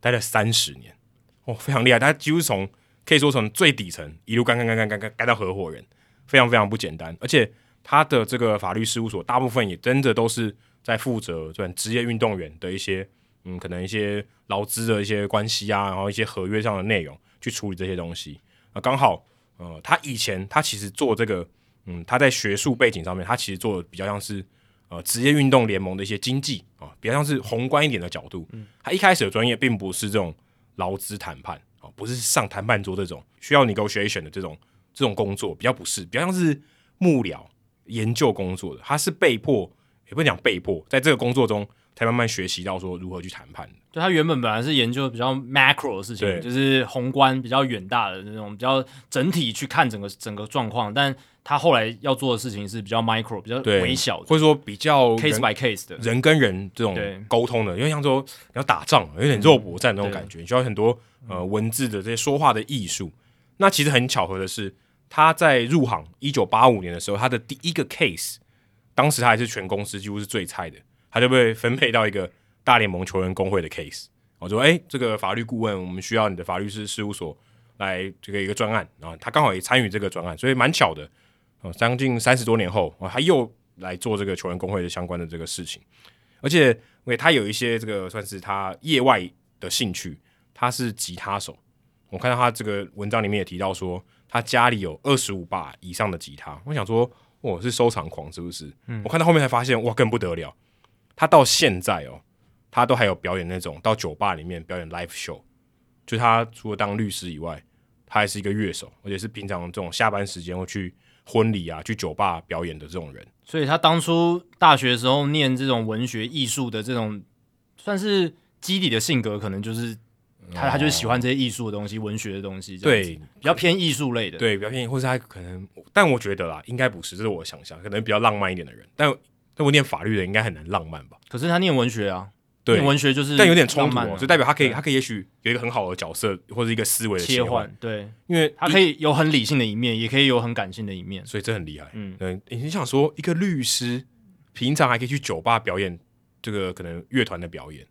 待了三十年，哦，非常厉害，他几乎从可以说从最底层一路干干干干干干干到合伙人，非常非常不简单，而且他的这个法律事务所大部分也真的都是在负责算职业运动员的一些嗯，可能一些劳资的一些关系啊，然后一些合约上的内容去处理这些东西。啊，刚好。呃，他以前他其实做这个，嗯，他在学术背景上面，他其实做的比较像是呃职业运动联盟的一些经济啊、呃，比较像是宏观一点的角度。嗯，他一开始的专业并不是这种劳资谈判啊、呃，不是上谈判桌这种需要 negotiation 的这种这种工作，比较不是，比较像是幕僚研究工作的。他是被迫，也不能讲被迫，在这个工作中才慢慢学习到说如何去谈判。就他原本本来是研究比较 macro 的事情，就是宏观比较远大的那种，比较整体去看整个整个状况。但他后来要做的事情是比较 micro，比较微小的，或者说比较 case by case 的人跟人这种沟通的。因为像说你要打仗，有点肉搏战那种感觉，你需要很多呃文字的这些说话的艺术。那其实很巧合的是，他在入行一九八五年的时候，他的第一个 case，当时他还是全公司几乎是最菜的，他就被分配到一个。大联盟球员工会的 case，我说，哎，这个法律顾问，我们需要你的法律师事务所来这个一个专案，然后他刚好也参与这个专案，所以蛮巧的。哦，将近三十多年后，他又来做这个球员工会的相关的这个事情，而且因为他有一些这个算是他业外的兴趣，他是吉他手。我看到他这个文章里面也提到说，他家里有二十五把以上的吉他。我想说，我是收藏狂是不是？嗯，我看到后面才发现，哇，更不得了。他到现在哦，他都还有表演那种到酒吧里面表演 live show，就他除了当律师以外，他还是一个乐手，而且是平常这种下班时间会去婚礼啊、去酒吧表演的这种人。所以他当初大学的时候念这种文学艺术的这种，算是基底的性格，可能就是他他就是喜欢这些艺术的东西、哦、文学的东西，对，比较偏艺术类的，对，比较偏，或是他可能，但我觉得啦，应该不是，这是我想象，可能比较浪漫一点的人，但。但我念法律的应该很难浪漫吧？可是他念文学啊，对，文学就是，但有点冲突，就代表他可以，他可以也许有一个很好的角色或者一个思维的切换，对，因为他可以有很理性的一面，也可以有很感性的一面，所以这很厉害。嗯，对，你想说一个律师平常还可以去酒吧表演这个可能乐团的表演，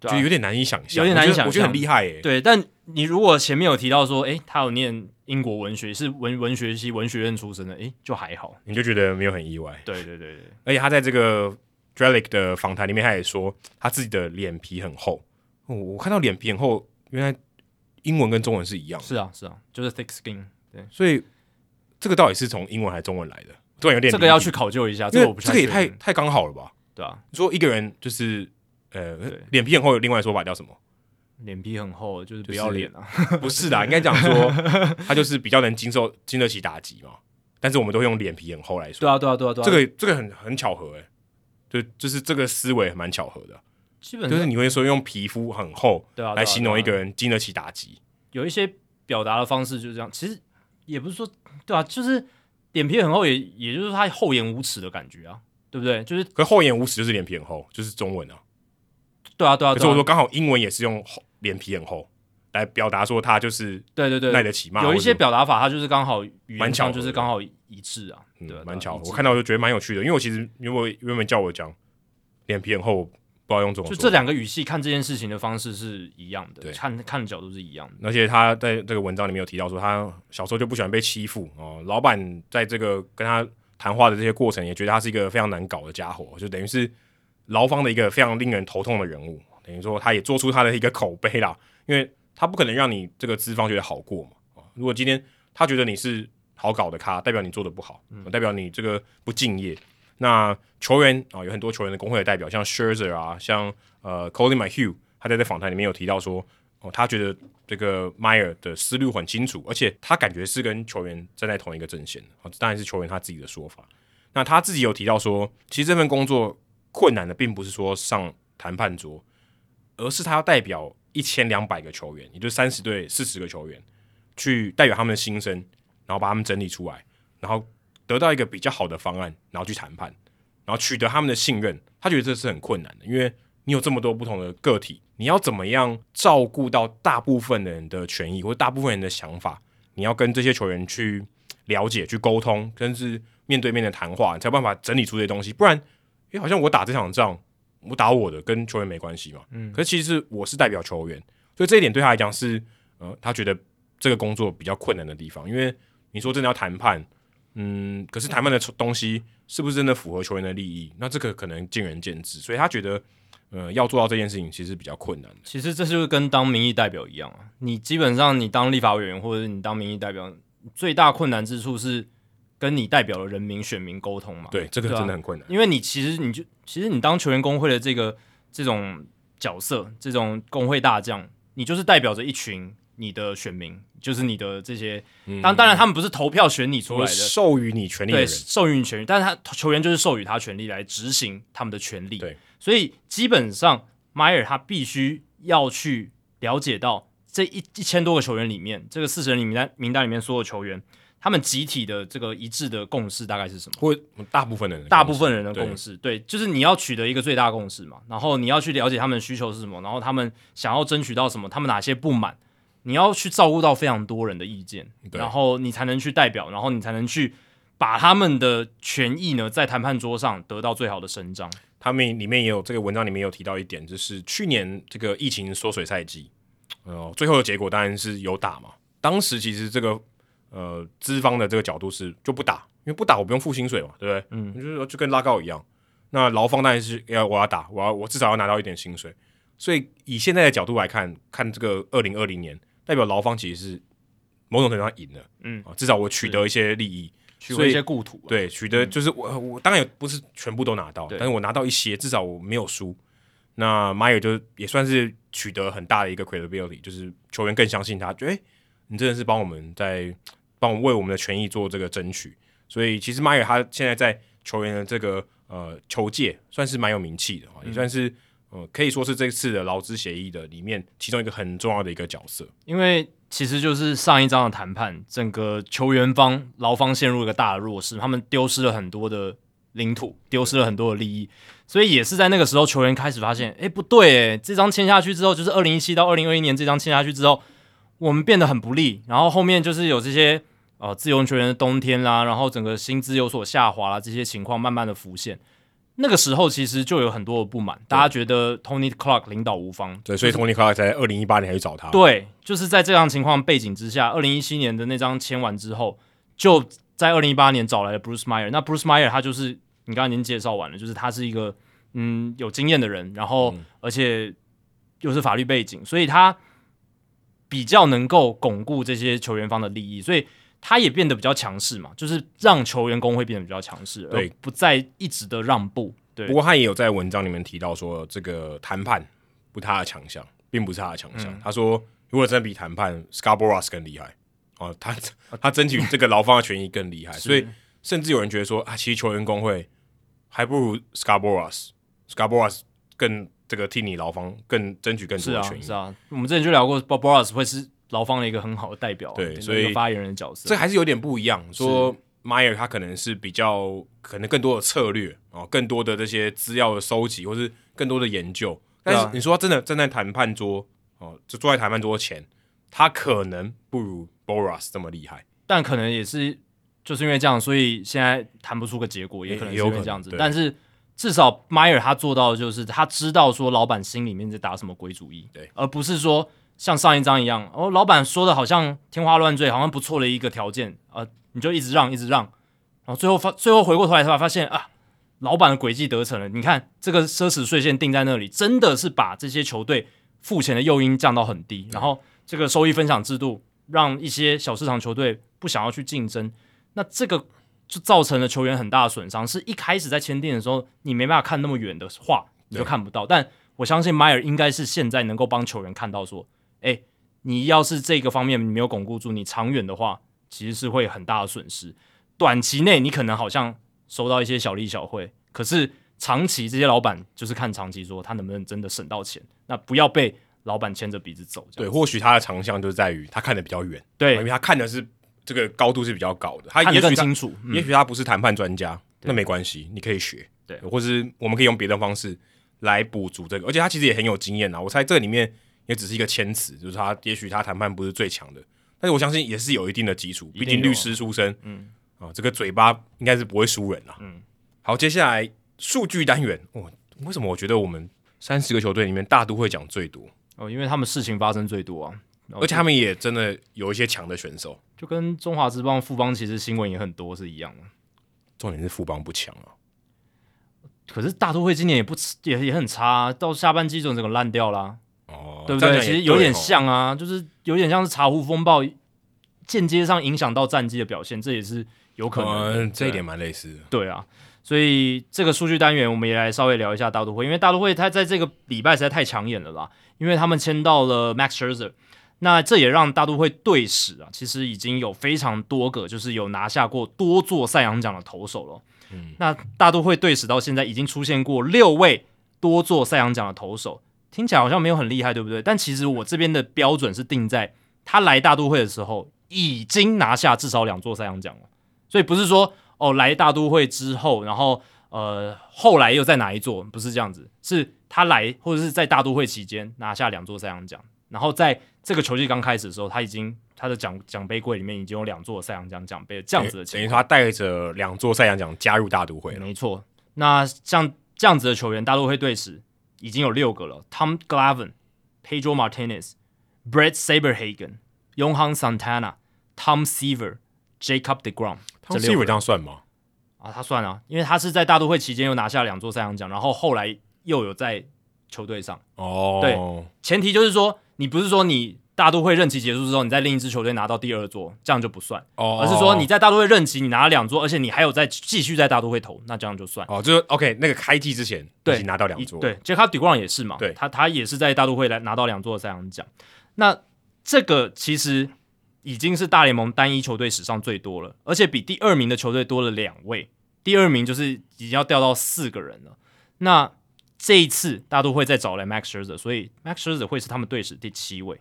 就有点难以想象，有点难以想象，我觉得很厉害诶。对，但你如果前面有提到说，诶，他有念。英国文学是文文学系文学院出身的，诶，就还好，你就觉得没有很意外。对对对对，而且他在这个 Drellick 的访谈里面，他也说他自己的脸皮很厚。哦，我看到脸皮很厚，原来英文跟中文是一样的。是啊是啊，就是 thick skin。对，所以这个到底是从英文还是中文来的？突然有点这个要去考究一下，这个我不太确定。这个也太太刚好了吧？对啊，说一个人就是呃脸皮很厚，有另外说法叫什么？脸皮很厚，就是不要脸啊！就是、不是的，应该讲说 <laughs> 他就是比较能经受、经得起打击嘛。但是我们都会用脸皮很厚来说。对啊，对啊，对啊，对啊。这个这个很很巧合诶，就就是这个思维蛮巧合的。基本就是你会说用皮肤很厚，对啊，来形容一个人经得起打击。有一些表达的方式就是这样，其实也不是说对啊，就是脸皮很厚也，也也就是他厚颜无耻的感觉啊，对不对？就是可是厚颜无耻就是脸皮很厚，就是中文啊。对啊，对啊。可是我说刚好英文也是用厚。脸皮很厚，来表达说他就是对对对耐得起骂。有一些表达法，他就是刚好语言上就是刚好一致啊，对，蛮巧。我看到就觉得蛮有趣的，因为我其实因为原本叫我讲脸皮很厚，不知道用这种，就这两个语气看这件事情的方式是一样的，对，看看的角度是一样的。而且他在这个文章里面有提到说，他小时候就不喜欢被欺负哦，老板在这个跟他谈话的这些过程，也觉得他是一个非常难搞的家伙，就等于是劳方的一个非常令人头痛的人物。等于说，他也做出他的一个口碑啦，因为他不可能让你这个资方觉得好过嘛。如果今天他觉得你是好搞的咖，代表你做的不好，嗯、代表你这个不敬业。那球员啊，有很多球员的工会的代表，像 Scherzer 啊，像呃 Collin McHugh，他在这访谈里面有提到说，哦，他觉得这个 Meyer 的思路很清楚，而且他感觉是跟球员站在同一个阵线。哦，当然是球员他自己的说法。那他自己有提到说，其实这份工作困难的并不是说上谈判桌。而是他要代表一千两百个球员，也就是三十队四十个球员，去代表他们的心声，然后把他们整理出来，然后得到一个比较好的方案，然后去谈判，然后取得他们的信任。他觉得这是很困难的，因为你有这么多不同的个体，你要怎么样照顾到大部分人的权益或者大部分人的想法？你要跟这些球员去了解、去沟通，甚至面对面的谈话，你才有办法整理出这些东西。不然，诶，好像我打这场仗。我打我的，跟球员没关系嘛。嗯，可是其实我是代表球员，所以这一点对他来讲是，呃，他觉得这个工作比较困难的地方。因为你说真的要谈判，嗯，可是谈判的东西是不是真的符合球员的利益？那这个可能见仁见智。所以他觉得，呃，要做到这件事情其实比较困难。其实这就是跟当民意代表一样啊。你基本上你当立法委员或者是你当民意代表，最大困难之处是。跟你代表的人民选民沟通嘛？对，这个真的很困难。因为你其实你就其实你当球员工会的这个这种角色，这种工会大将，你就是代表着一群你的选民，就是你的这些。当、嗯、当然他们不是投票选你出来的，授予你权利的人，对，授予你权利，但是他球员就是授予他权利来执行他们的权利。对，所以基本上迈尔他必须要去了解到这一一千多个球员里面，这个四十人名单名单里面所有球员。他们集体的这个一致的共识大概是什么？或大部分的人，大部分人的共识，对，对，就是你要取得一个最大共识嘛。然后你要去了解他们的需求是什么，然后他们想要争取到什么，他们哪些不满，你要去照顾到非常多人的意见，然后你才能去代表，然后你才能去把他们的权益呢，在谈判桌上得到最好的伸张。他们里面也有这个文章里面有提到一点，就是去年这个疫情缩水赛季，呃，最后的结果当然是有打嘛。当时其实这个。呃资方的这个角度是就不打，因为不打我不用付薪水嘛，对不对？嗯，就是说就跟拉高一样。那劳方当然是要我要打，我要我至少要拿到一点薪水。所以以现在的角度来看，看这个二零二零年，代表劳方其实是某种程度上赢了，嗯，至少我取得一些利益，取得一些故土，对，取得就是我、嗯、我当然也不是全部都拿到，但是我拿到一些，至少我没有输。那 Meyer 就也算是取得很大的一个 credibility，就是球员更相信他，觉得哎，你真的是帮我们在帮我为我们的权益做这个争取。所以其实 Meyer 他现在在球员的这个呃球界算是蛮有名气的，也算是。呃，可以说是这次的劳资协议的里面其中一个很重要的一个角色，因为其实就是上一章的谈判，整个球员方劳方陷入一个大的弱势，他们丢失了很多的领土，丢失了很多的利益，所以也是在那个时候，球员开始发现，哎，不对，哎，这张签下去之后，就是二零一七到二零二一年这张签下去之后，我们变得很不利，然后后面就是有这些呃自由球员的冬天啦，然后整个薪资有所下滑啦，这些情况慢慢的浮现。那个时候其实就有很多的不满，大家觉得 Tony Clark 领导无方，对，所以 Tony Clark 在二零一八年还去找他。对，就是在这样情况背景之下，二零一七年的那张签完之后，就在二零一八年找来了 Bruce Meyer。那 Bruce Meyer 他就是你刚刚已经介绍完了，就是他是一个嗯有经验的人，然后而且又是法律背景，所以他比较能够巩固这些球员方的利益，所以。他也变得比较强势嘛，就是让球员工会变得比较强势，对，不再一直的让步。对，不过他也有在文章里面提到说，这个谈判不是他的强项，并不是他的强项。嗯、他说，如果真的比谈判，Scarborough 更厉害哦，他他争取这个劳方的权益更厉害，所以甚至有人觉得说啊，其实球员工会还不如 Scarborough，Scarborough 更这个替你劳方更争取更多的权益。是啊，是啊，我们之前就聊过 Scarborough 会是。劳方的一个很好的代表，对，所以发言人的角色，这还是有点不一样。说 Meyer 他可能是比较可能更多的策略哦，更多的这些资料的收集，或是更多的研究。但是你说他真的站在谈判桌哦，就坐在谈判桌前，他可能不如 Boras 这么厉害，但可能也是就是因为这样，所以现在谈不出个结果，也可能是这样子。但是至少 Meyer 他做到的就是他知道说老板心里面在打什么鬼主意，对，而不是说。像上一章一样，哦，老板说的好像天花乱坠，好像不错的一个条件，呃，你就一直让，一直让，然后最后发，最后回过头来才发现啊，老板的诡计得逞了。你看这个奢侈税线定在那里，真的是把这些球队付钱的诱因降到很低，然后这个收益分享制度让一些小市场球队不想要去竞争，那这个就造成了球员很大的损伤。是一开始在签订的时候，你没办法看那么远的话，你就看不到。但我相信 Meyer 应该是现在能够帮球员看到说。哎，你要是这个方面你没有巩固住，你长远的话其实是会很大的损失。短期内你可能好像收到一些小利小惠，可是长期这些老板就是看长期说他能不能真的省到钱，那不要被老板牵着鼻子走。对，或许他的长项就在于他看得比较远，对，因为他看的是这个高度是比较高的，他也更清楚。也许他不是谈判专家，那没关系，你可以学，对，或是我们可以用别的方式来补足这个，而且他其实也很有经验啊。我猜这里面。也只是一个谦词，就是他也许他谈判不是最强的，但是我相信也是有一定的基础，毕竟律师出身，嗯，啊，这个嘴巴应该是不会输人啦。嗯，好，接下来数据单元，哦，为什么我觉得我们三十个球队里面大都会讲最多？哦，因为他们事情发生最多啊，而且他们也真的有一些强的选手，就跟中华之邦富邦其实新闻也很多是一样的。重点是富邦不强啊，可是大都会今年也不也也很差啊，到下半季就整个烂掉啦。哦，对不对？其实有点像啊，就是有点像是茶壶风暴，间接上影响到战绩的表现，这也是有可能这一点蛮类似的。对啊，所以这个数据单元我们也来稍微聊一下大都会，因为大都会他在这个礼拜实在太抢眼了啦，因为他们签到了 Max Scherzer，那这也让大都会队史啊，其实已经有非常多个就是有拿下过多座赛扬奖的投手了。嗯，那大都会队史到现在已经出现过六位多座赛扬奖的投手。听起来好像没有很厉害，对不对？但其实我这边的标准是定在他来大都会的时候已经拿下至少两座赛扬奖了，所以不是说哦来大都会之后，然后呃后来又再拿一座，不是这样子，是他来或者是在大都会期间拿下两座赛扬奖，然后在这个球季刚开始的时候，他已经他的奖奖杯柜里面已经有两座赛扬奖奖杯这样子的情况，等于他带着两座赛扬奖加入大都会了，没错。那像这样子的球员，大都会队史。已经有六个了：Tom Glavine、Pedro Martinez、Brett Saberhagen、Yohan Santana、Tom Seaver、Jacob Degrom。Tom Seaver 这样算吗？啊，他算啊，因为他是在大都会期间又拿下两座赛扬奖，然后后来又有在球队上。哦，对，前提就是说，你不是说你。大都会任期结束之后，你在另一支球队拿到第二座，这样就不算。哦，而是说你在大都会任期你拿了两座，而且你还有在继续在大都会投，那这样就算。哦，就是 OK，那个开季之前对，已经拿到两座。对，Jacob deGrom 也是嘛。对，他他也是在大都会来拿到两座的赛扬奖。那这个其实已经是大联盟单一球队史上最多了，而且比第二名的球队多了两位。第二名就是已经要掉到四个人了。那这一次大都会再找来 Max Scherzer，所以 Max Scherzer 会是他们队史第七位。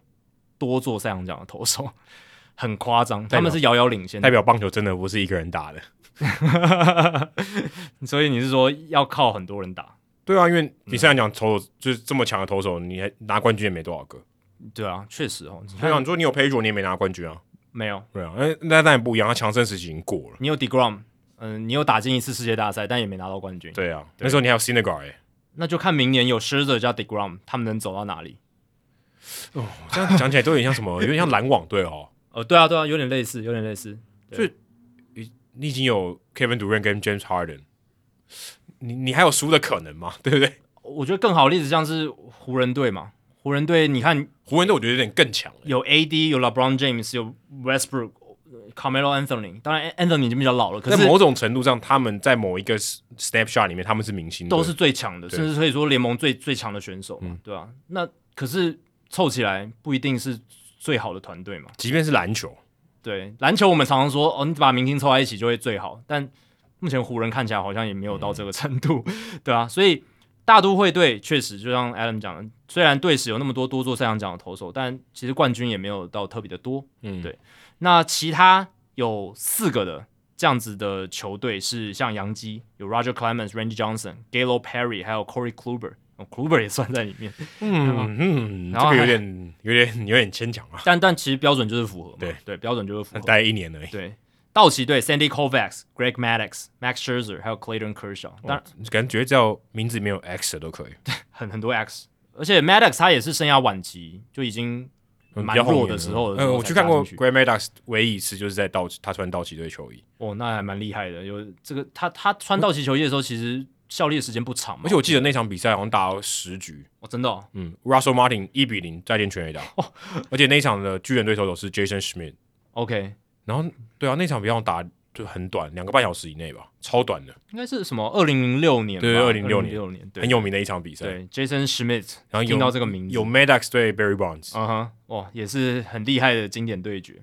多座赛扬奖的投手 <laughs> 很夸张，他们是遥遥领先，代表棒球真的不是一个人打的，<laughs> 所以你是说要靠很多人打？对啊，因为你赛扬奖投手就是这么强的投手，你还拿冠军也没多少个。对啊，确实哦。对啊，你说你有 Pedro，你也没拿冠军啊？没有。对啊，那那当然不一样，他强盛时期已经过了。你有 deGrom，嗯，你有打进一次世界大赛，但也没拿到冠军。对啊，对那时候你还有哎，那就看明年有 Scherzer 加 deGrom，他们能走到哪里？哦，这样讲起来都有点像什么？<laughs> 有点像篮网队哦。哦，对啊，对啊，有点类似，有点类似。所以你你已经有 Kevin Durant 跟 James Harden，你你还有输的可能吗？<laughs> 对不对？我觉得更好的例子像是湖人队嘛。湖人队，你看湖人队，我觉得有点更强。有 AD，有 LeBron James，有 Westbrook，Carmelo Anthony。当然，Anthony 已经比较老了，可是在某种程度上，他们在某一个 snapshot 里面，他们是明星，都是最强的，甚至可以说联盟最最强的选手嘛，嗯、对吧、啊？那可是。凑起来不一定是最好的团队嘛，即便是篮球，对篮球我们常常说哦，你把明星凑在一起就会最好，但目前湖人看起来好像也没有到这个程度，嗯、<laughs> 对啊，所以大都会队确实就像 Adam 讲的，虽然队史有那么多多座赛扬奖的投手，但其实冠军也没有到特别的多，嗯，对。那其他有四个的这样子的球队是像洋基有 Roger Clemens、Randy Johnson、Gaylord Perry，还有 Corey Kluber。哦，Kluber 也算在里面，<laughs> 嗯嗯，然后这个有点有点有点牵强啊，但但其实标准就是符合嘛，对对，标准就是符合，待一年而已。对，道奇队 Sandy Koufax、Greg Maddux、Max Scherzer 还有 Clayton Kershaw，当然感觉只要名字里面有 X 的都可以，很很多 X，而且 Maddux 他也是生涯晚期就已经蛮弱的时候，嗯，我去看过 Greg Maddux 唯一一次就是在道奇，他穿道奇队球衣，哦，那还蛮厉害的，有这个他他穿道奇球衣的时候其实。效力的时间不长嘛，而且我记得那场比赛好像打了十局。哦，真的，哦，嗯，Russell Martin 一比零再见全垒打，哦，而且那一场的巨人队投手是 Jason Schmidt，OK，然后对啊，那场比赛打就很短，两个半小时以内吧，超短的，应该是什么二零零六年，对，二零零六年，很有名的一场比赛，对，Jason Schmidt，然后听到这个名字，有 Maddox 对 Barry Bonds，嗯哼，哇，也是很厉害的经典对决，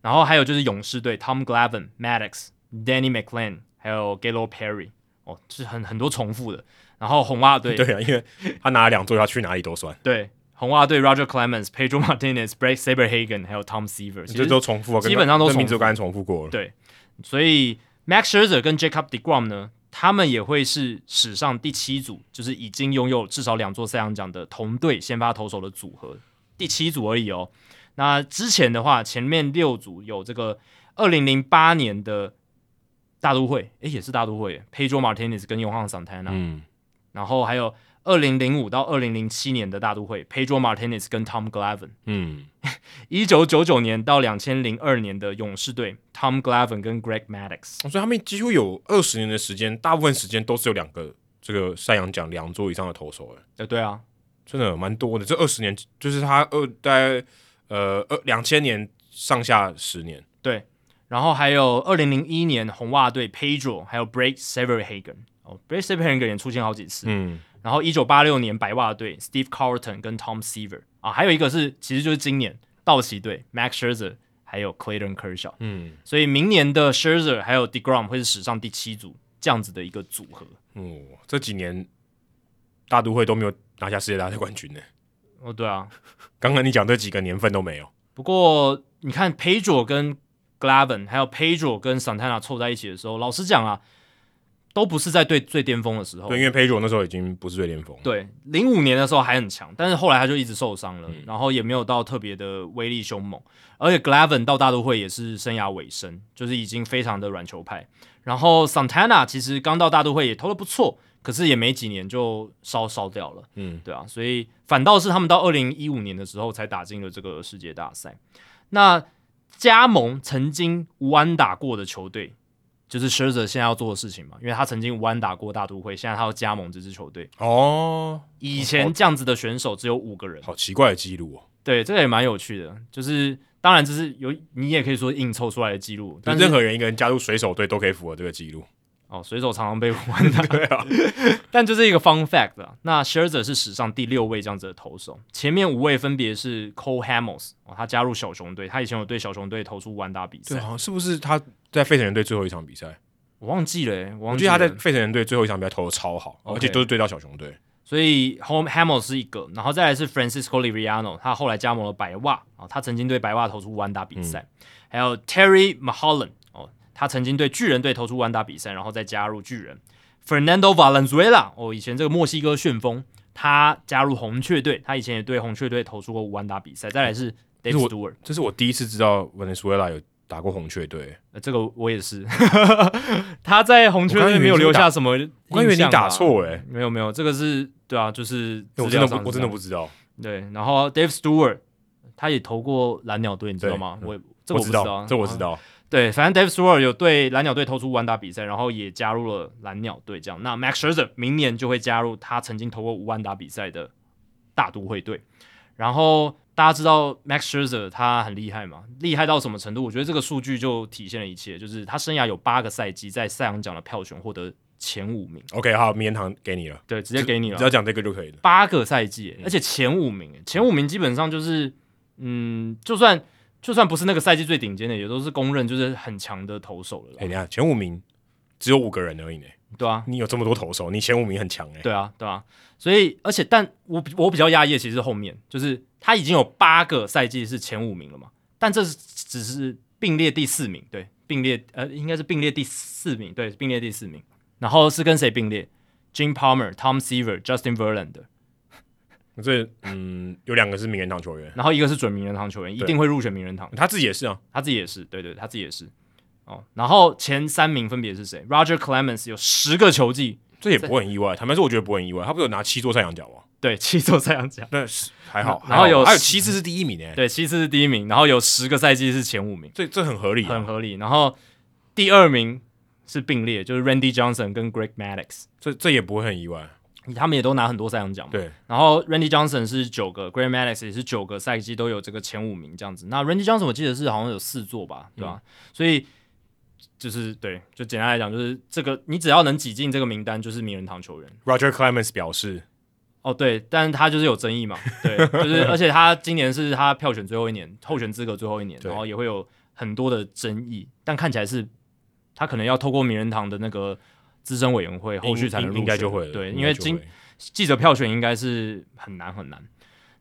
然后还有就是勇士队 Tom Glavine、Maddox、Danny McLain，还有 Gaylord Perry。哦，是很很多重复的。然后红袜队，<laughs> 对啊，因为他拿了两座，他去哪里都算。对，红袜队 Roger Clemens、Pedro Martinez、Brake Saberhagen，还有 Tom Seaver，其实都重复，基本上都。名字刚才重复过了。对，所以 Max Scherzer 跟 Jacob deGrom 呢，他们也会是史上第七组，就是已经拥有至少两座赛扬奖的同队先发投手的组合，第七组而已哦。那之前的话，前面六组有这个二零零八年的。大都会，诶，也是大都会，Pedro Martinez 跟 Yohan Santana，嗯，然后还有二零零五到二零零七年的大都会，Pedro Martinez 跟 Tom Glavine，嗯，<laughs> 一九九九年到两千零二年的勇士队，Tom Glavine 跟 Greg Maddux，所以他们几乎有二十年的时间，大部分时间都是有两个这个赛扬奖两座以上的投手，诶，对啊，真的蛮多的，这二十年就是他二大概呃二两千年上下十年，对。然后还有二零零一年红袜队 Pedro，还有 Bryce Saberhagen 哦，Bryce Saberhagen 也出现好几次。嗯，然后一九八六年白袜队 Steve Carlton 跟 Tom Seaver 啊，还有一个是其实就是今年道奇队 Max Scherzer 还有 Clayton Kershaw。嗯，所以明年的 Scherzer 还有 deGrom 会是史上第七组这样子的一个组合。哦，这几年大都会都没有拿下世界大赛冠军呢。哦，对啊，<laughs> 刚刚你讲这几个年份都没有。不过你看 Pedro 跟 Glavine 还有 Pedro 跟 Santana 凑在一起的时候，老实讲啊，都不是在最最巅峰的时候。对，因为 Pedro 那时候已经不是最巅峰。对，零五年的时候还很强，但是后来他就一直受伤了，嗯、然后也没有到特别的威力凶猛。而且 Glavine 到大都会也是生涯尾声，就是已经非常的软球派。然后 Santana 其实刚到大都会也投的不错，可是也没几年就烧烧掉了。嗯，对啊，所以反倒是他们到二零一五年的时候才打进了这个世界大赛。那加盟曾经无安打过的球队，就是 Scherzer 现在要做的事情嘛，因为他曾经无安打过大都会，现在他要加盟这支球队。哦，以前这样子的选手只有五个人，好奇怪的记录哦。对，这个也蛮有趣的，就是当然这是有你也可以说硬凑出来的记录，但任何人一个人加入水手队都可以符合这个记录。哦，水手常常被玩的，<laughs> 对啊，<laughs> 但这是一个 fun fact 啊。那 Scherzer 是史上第六位这样子的投手，前面五位分别是 Cole Hamels 哦，他加入小熊队，他以前有对小熊队投出完打比赛，对啊，是不是他在费城人队最后一场比赛？我忘记了，我忘记他在费城人队最后一场比赛投的超好，okay, 而且都是对到小熊队，所以 Home Hamels 是一个，然后再来是 Francisco Liriano，他后来加盟了白袜啊，他曾经对白袜投出完打比赛，嗯、还有 Terry Mulholland。他曾经对巨人队投出完打比赛，然后再加入巨人。Fernando Valenzuela，哦，以前这个墨西哥旋风，他加入红雀队，他以前也对红雀队投出过完打比赛。再来是 Dave Stewart，这是我第一次知道 Valenzuela 有打过红雀队。呃，这个我也是。<laughs> 他在红雀队没有留下什么，我以为你打错哎，没有没有，这个是对啊，就是我真的不我真的不知道。对，然后 Dave Stewart，他也投过蓝鸟队，你知道吗？我这我不知道，这我知道。对，反正 Dave Stewart 有对蓝鸟队投出完打比赛，然后也加入了蓝鸟队。这样，那 Max Scherzer 明年就会加入他曾经投过五万打比赛的大都会队。然后大家知道 Max Scherzer 他很厉害嘛？厉害到什么程度？我觉得这个数据就体现了一切，就是他生涯有八个赛季在赛扬奖的票选获得前五名。OK，好，名人堂给你了，对，直接给你了，只要讲这个就可以了。八个赛季，而且前五名，前五名基本上就是，嗯，就算。就算不是那个赛季最顶尖的，也都是公认就是很强的投手了。哎，你看前五名只有五个人而已呢。对啊，你有这么多投手，你前五名很强哎。对啊，对啊。所以，而且，但我我比较讶异的其实是后面，就是他已经有八个赛季是前五名了嘛，但这是只是并列第四名，对，并列呃应该是并列第四名，对，并列第四名。然后是跟谁并列？Jim Palmer、Tom Seaver、Justin Verlander。这嗯，有两个是名人堂球员，然后一个是准名人堂球员，一定会入选名人堂。他自己也是啊，他自己也是，对对，他自己也是。哦，然后前三名分别是谁？Roger Clemens 有十个球季，这也不会很意外。坦白说，我觉得不会很意外。他不是有拿七座赛扬奖吗？对，七座赛扬奖，那是还好。<laughs> 然后有还有七次是第一名诶，对，七次是第一名。然后有十个赛季是前五名，这这很合理，很合理。然后第二名是并列，就是 Randy Johnson 跟 Greg Maddux，这这也不会很意外。他们也都拿很多赛扬奖嘛，对。然后 Randy Johnson 是九个，Greg Maddux 也是九个赛季都有这个前五名这样子。那 Randy Johnson 我记得是好像有四座吧，对吧？嗯、所以就是对，就简单来讲，就是这个你只要能挤进这个名单，就是名人堂球员。Roger Clemens 表示，哦对，但是他就是有争议嘛，<laughs> 对，就是而且他今年是他票选最后一年，候选资格最后一年，然后也会有很多的争议，但看起来是他可能要透过名人堂的那个。资深委员会后续才能应该就会对，因为今记者票选应该是很难很难。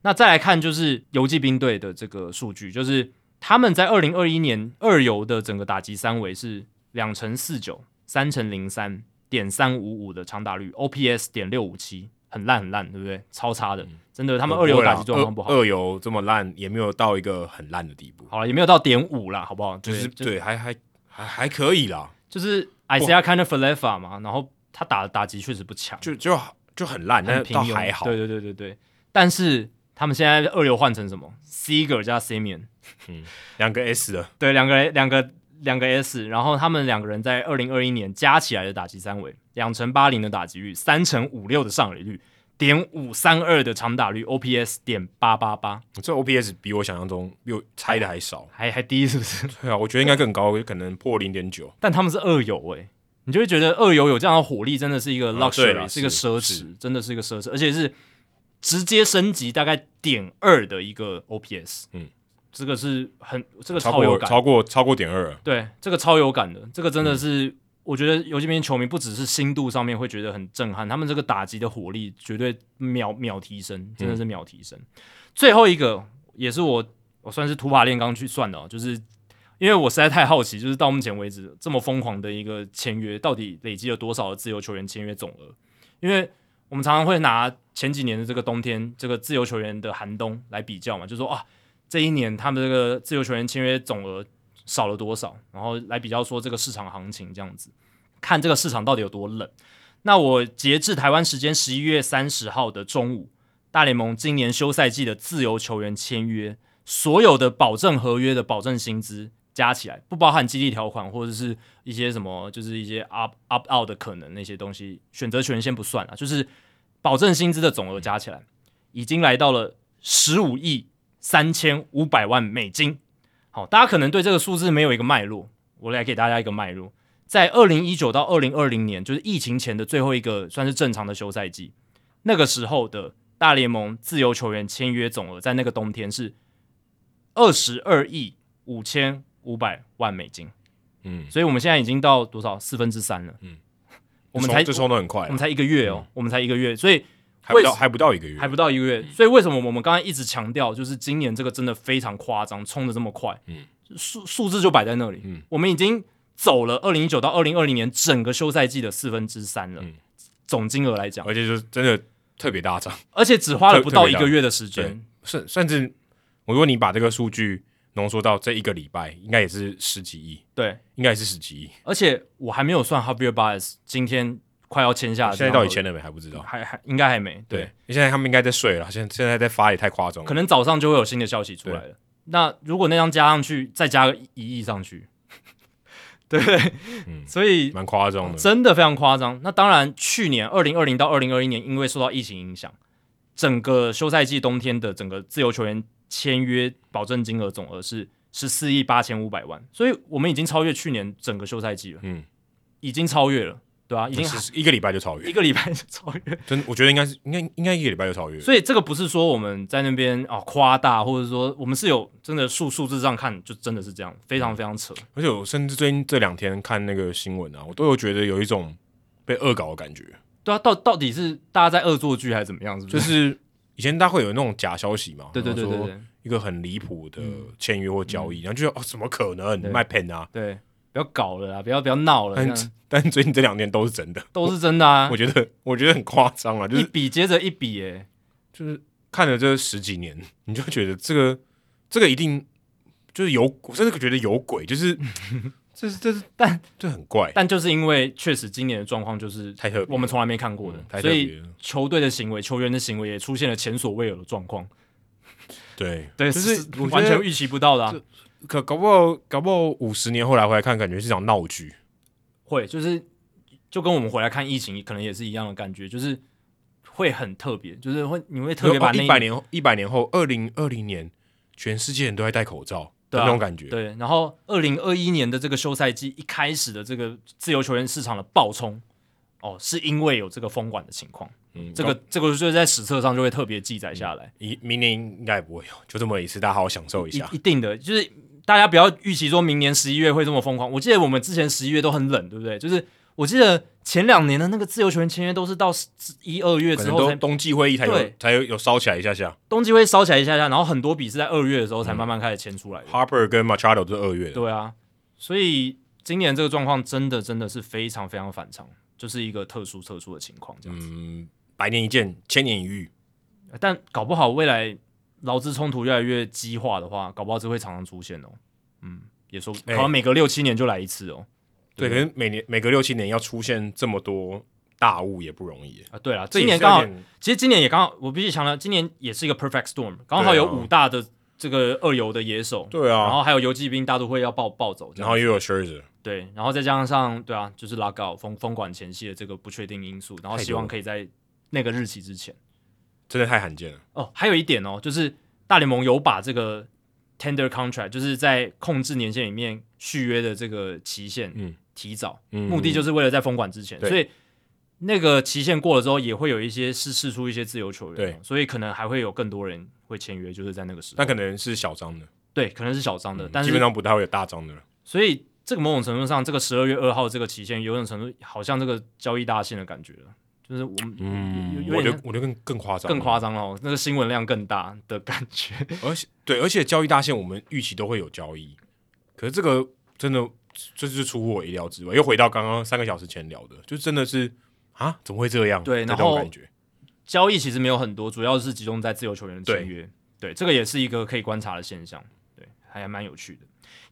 那再来看就是游骑兵队的这个数据，就是他们在二零二一年二游的整个打击三围是两乘四九、三乘零三点三五五的长打率，OPS 点六五七，很烂很烂，对不对？超差的，真的，他们二游打击状况不好。二游这么烂，也没有到一个很烂的地步。好了，也没有到点五啦，好不好？就是对，还还还还可以啦，就是。Isiah Kind of Falefa 嘛，然后他打的打击确实不强，就就就很烂，但是倒还好。对对对对对，但是他们现在二流换成什么？Seager 加 Simeon，嗯，两个 S 的，对，两个两个两个 S，然后他们两个人在二零二一年加起来的打击三围，两成八零的打击率，三成五六的上垒率。点五三二的长打率，OPS 点八八八，这 OPS 比我想象中比我猜的还少，还还低是不是？<laughs> 对啊，我觉得应该更高，可能破零点九。但他们是二游诶，你就会觉得二游有这样的火力，真的是一个 luxury，、啊、是一个奢侈，真的是一个奢侈，而且是直接升级大概点二的一个 OPS。嗯，这个是很这个超有感，超过超过点二，对，这个超有感的，这个真的是。嗯我觉得游骑兵球迷不只是心度上面会觉得很震撼，他们这个打击的火力绝对秒秒提升，真的是秒提升。嗯、最后一个也是我我算是土法炼钢去算的，就是因为我实在太好奇，就是到目前为止这么疯狂的一个签约，到底累积了多少的自由球员签约总额？因为我们常常会拿前几年的这个冬天这个自由球员的寒冬来比较嘛，就说啊，这一年他们这个自由球员签约总额。少了多少？然后来比较说这个市场行情这样子，看这个市场到底有多冷。那我截至台湾时间十一月三十号的中午，大联盟今年休赛季的自由球员签约所有的保证合约的保证薪资加起来，不包含激励条款或者是一些什么，就是一些 up up out 的可能那些东西，选择权先不算啊，就是保证薪资的总额加起来，已经来到了十五亿三千五百万美金。好，大家可能对这个数字没有一个脉络，我来给大家一个脉络。在二零一九到二零二零年，就是疫情前的最后一个算是正常的休赛季，那个时候的大联盟自由球员签约总额，在那个冬天是二十二亿五千五百万美金。嗯，所以我们现在已经到多少四分之三了？嗯，我们才这冲的很快，我们才一个月哦，嗯、我们才一个月，所以还不到还不到一个月，还不到一个月。所以为什么我们刚才一直强调，就是今年这个真的非常夸张，冲的这么快？嗯，数数字就摆在那里。嗯，我们已经。走了二零一九到二零二零年整个休赛季的四分之三了，嗯、总金额来讲，而且就是真的特别大涨，而且只花了不到一个月的时间，甚甚至，我如果你把这个数据浓缩到这一个礼拜，应该也是十几亿，对，应该也是十几亿，而且我还没有算 Javier Baez 今天快要签下，现在到底签了没还不知道，还还应该还没，对，对现在他们应该在睡了，现现在在发也太夸张了，可能早上就会有新的消息出来了。那如果那张加上去，再加个一亿上去。对 <laughs> 不对？<laughs> 嗯，所以蛮夸张的，真的非常夸张。那当然，去年二零二零到二零二一年，因为受到疫情影响，整个休赛季冬天的整个自由球员签约保证金额总额是十四亿八千五百万，所以我们已经超越去年整个休赛季了。嗯，已经超越了。对啊，已经一个礼拜就超越，一个礼拜就超越。<laughs> 真，我觉得应该是应该应该一个礼拜就超越。所以这个不是说我们在那边啊夸大，或者说我们是有真的数数字上看，就真的是这样，非常非常扯。而且我甚至最近这两天看那个新闻啊，我都有觉得有一种被恶搞的感觉。对啊，到到底是大家在恶作剧还是怎么样？是不是？就是以前大家会有那种假消息嘛？<laughs> 对对对对对，一个很离谱的签约或交易，然后就说哦，怎么可能卖 pen 啊？对。不要搞了啦！不要不要闹了。但但最近这两年都是真的，都是真的啊！我觉得我觉得很夸张啊，就是一笔接着一笔，诶，就是看了这十几年，你就觉得这个这个一定就是有，我真的觉得有鬼，就是这 <laughs> 是这是，但这很怪。但就是因为确实今年的状况就是太特别，我们从来没看过的，所以球队的行为、球员的行为也出现了前所未有的状况。对对，就是完全预期不到的啊。可搞不好，搞不好五十年后来回来看，感觉是场闹剧。会，就是就跟我们回来看疫情，可能也是一样的感觉，就是会很特别，就是会你会特别把那一百年一百年后，二零二零年，全世界人都在戴口罩的那种感觉。对，然后二零二一年的这个休赛季一开始的这个自由球员市场的暴冲，哦，是因为有这个封管的情况。嗯，这个这个就是在史册上就会特别记载下来。一明年应该也不会有，就这么一次，大家好好享受一下。一定的，就是。大家不要预期说明年十一月会这么疯狂。我记得我们之前十一月都很冷，对不对？就是我记得前两年的那个自由球员签约都是到一二月之后才冬季会议才有才有有烧起来一下下。冬季会烧起来一下下，然后很多笔是在二月的时候才慢慢开始签出来的。嗯、Harper 跟 Machado 都是二月的。对啊，所以今年这个状况真的真的是非常非常反常，就是一个特殊特殊的情况这样子。嗯，百年一见，千年一遇，但搞不好未来。劳资冲突越来越激化的话，搞不好这会常常出现哦。嗯，也说可能每隔六七年就来一次哦。对，可是每年每隔六七年要出现这么多大雾也不容易啊。对啊，今年刚好，其实今年也刚好，我必须强调，今年也是一个 perfect storm，刚好有五大的这个二游的野手。对啊，然后还有游骑兵大都会要暴暴走，然后又有 Scherzer。对，然后再加上对啊，就是 lockout 封封管前夕的这个不确定因素，然后希望可以在那个日期之前。真的太罕见了。哦！还有一点哦，就是大联盟有把这个 tender contract，就是在控制年限里面续约的这个期限，嗯，提早，嗯，目的就是为了在封管之前，嗯、所以那个期限过了之后，也会有一些是试出一些自由球员，对，所以可能还会有更多人会签约，就是在那个时候，那可能是小张的，对，可能是小张的，嗯、但是基本上不太会有大张的了。所以这个某种程度上，这个十二月二号这个期限，有种程度好像这个交易大限的感觉了。就是我们，嗯，我觉得我觉得更更夸张，更夸张哦，那个新闻量更大的感觉。<laughs> 而且，对，而且交易大限，我们预期都会有交易，可是这个真的这就是出乎我意料之外。又回到刚刚三个小时前聊的，就真的是啊，怎么会这样？对，那种感觉交易其实没有很多，主要是集中在自由球员的签约。对，对，这个也是一个可以观察的现象。对，还蛮有趣的。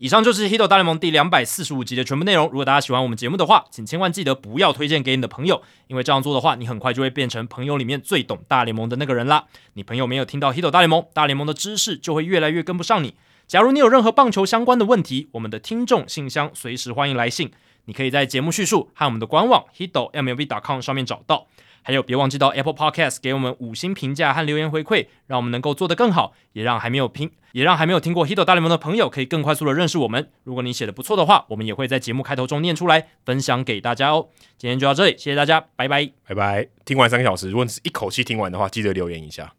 以上就是《Hito 大联盟》第两百四十五集的全部内容。如果大家喜欢我们节目的话，请千万记得不要推荐给你的朋友，因为这样做的话，你很快就会变成朋友里面最懂大联盟的那个人啦。你朋友没有听到《Hito 大联盟》，大联盟的知识就会越来越跟不上你。假如你有任何棒球相关的问题，我们的听众信箱随时欢迎来信，你可以在节目叙述和我们的官网 hitomlb.com 上面找到。还有，别忘记到 Apple Podcast 给我们五星评价和留言回馈，让我们能够做得更好，也让还没有评也让还没有听过 Hito 大联盟的朋友可以更快速的认识我们。如果你写的不错的话，我们也会在节目开头中念出来，分享给大家哦。今天就到这里，谢谢大家，拜拜，拜拜。听完三个小时，如果你是一口气听完的话，记得留言一下。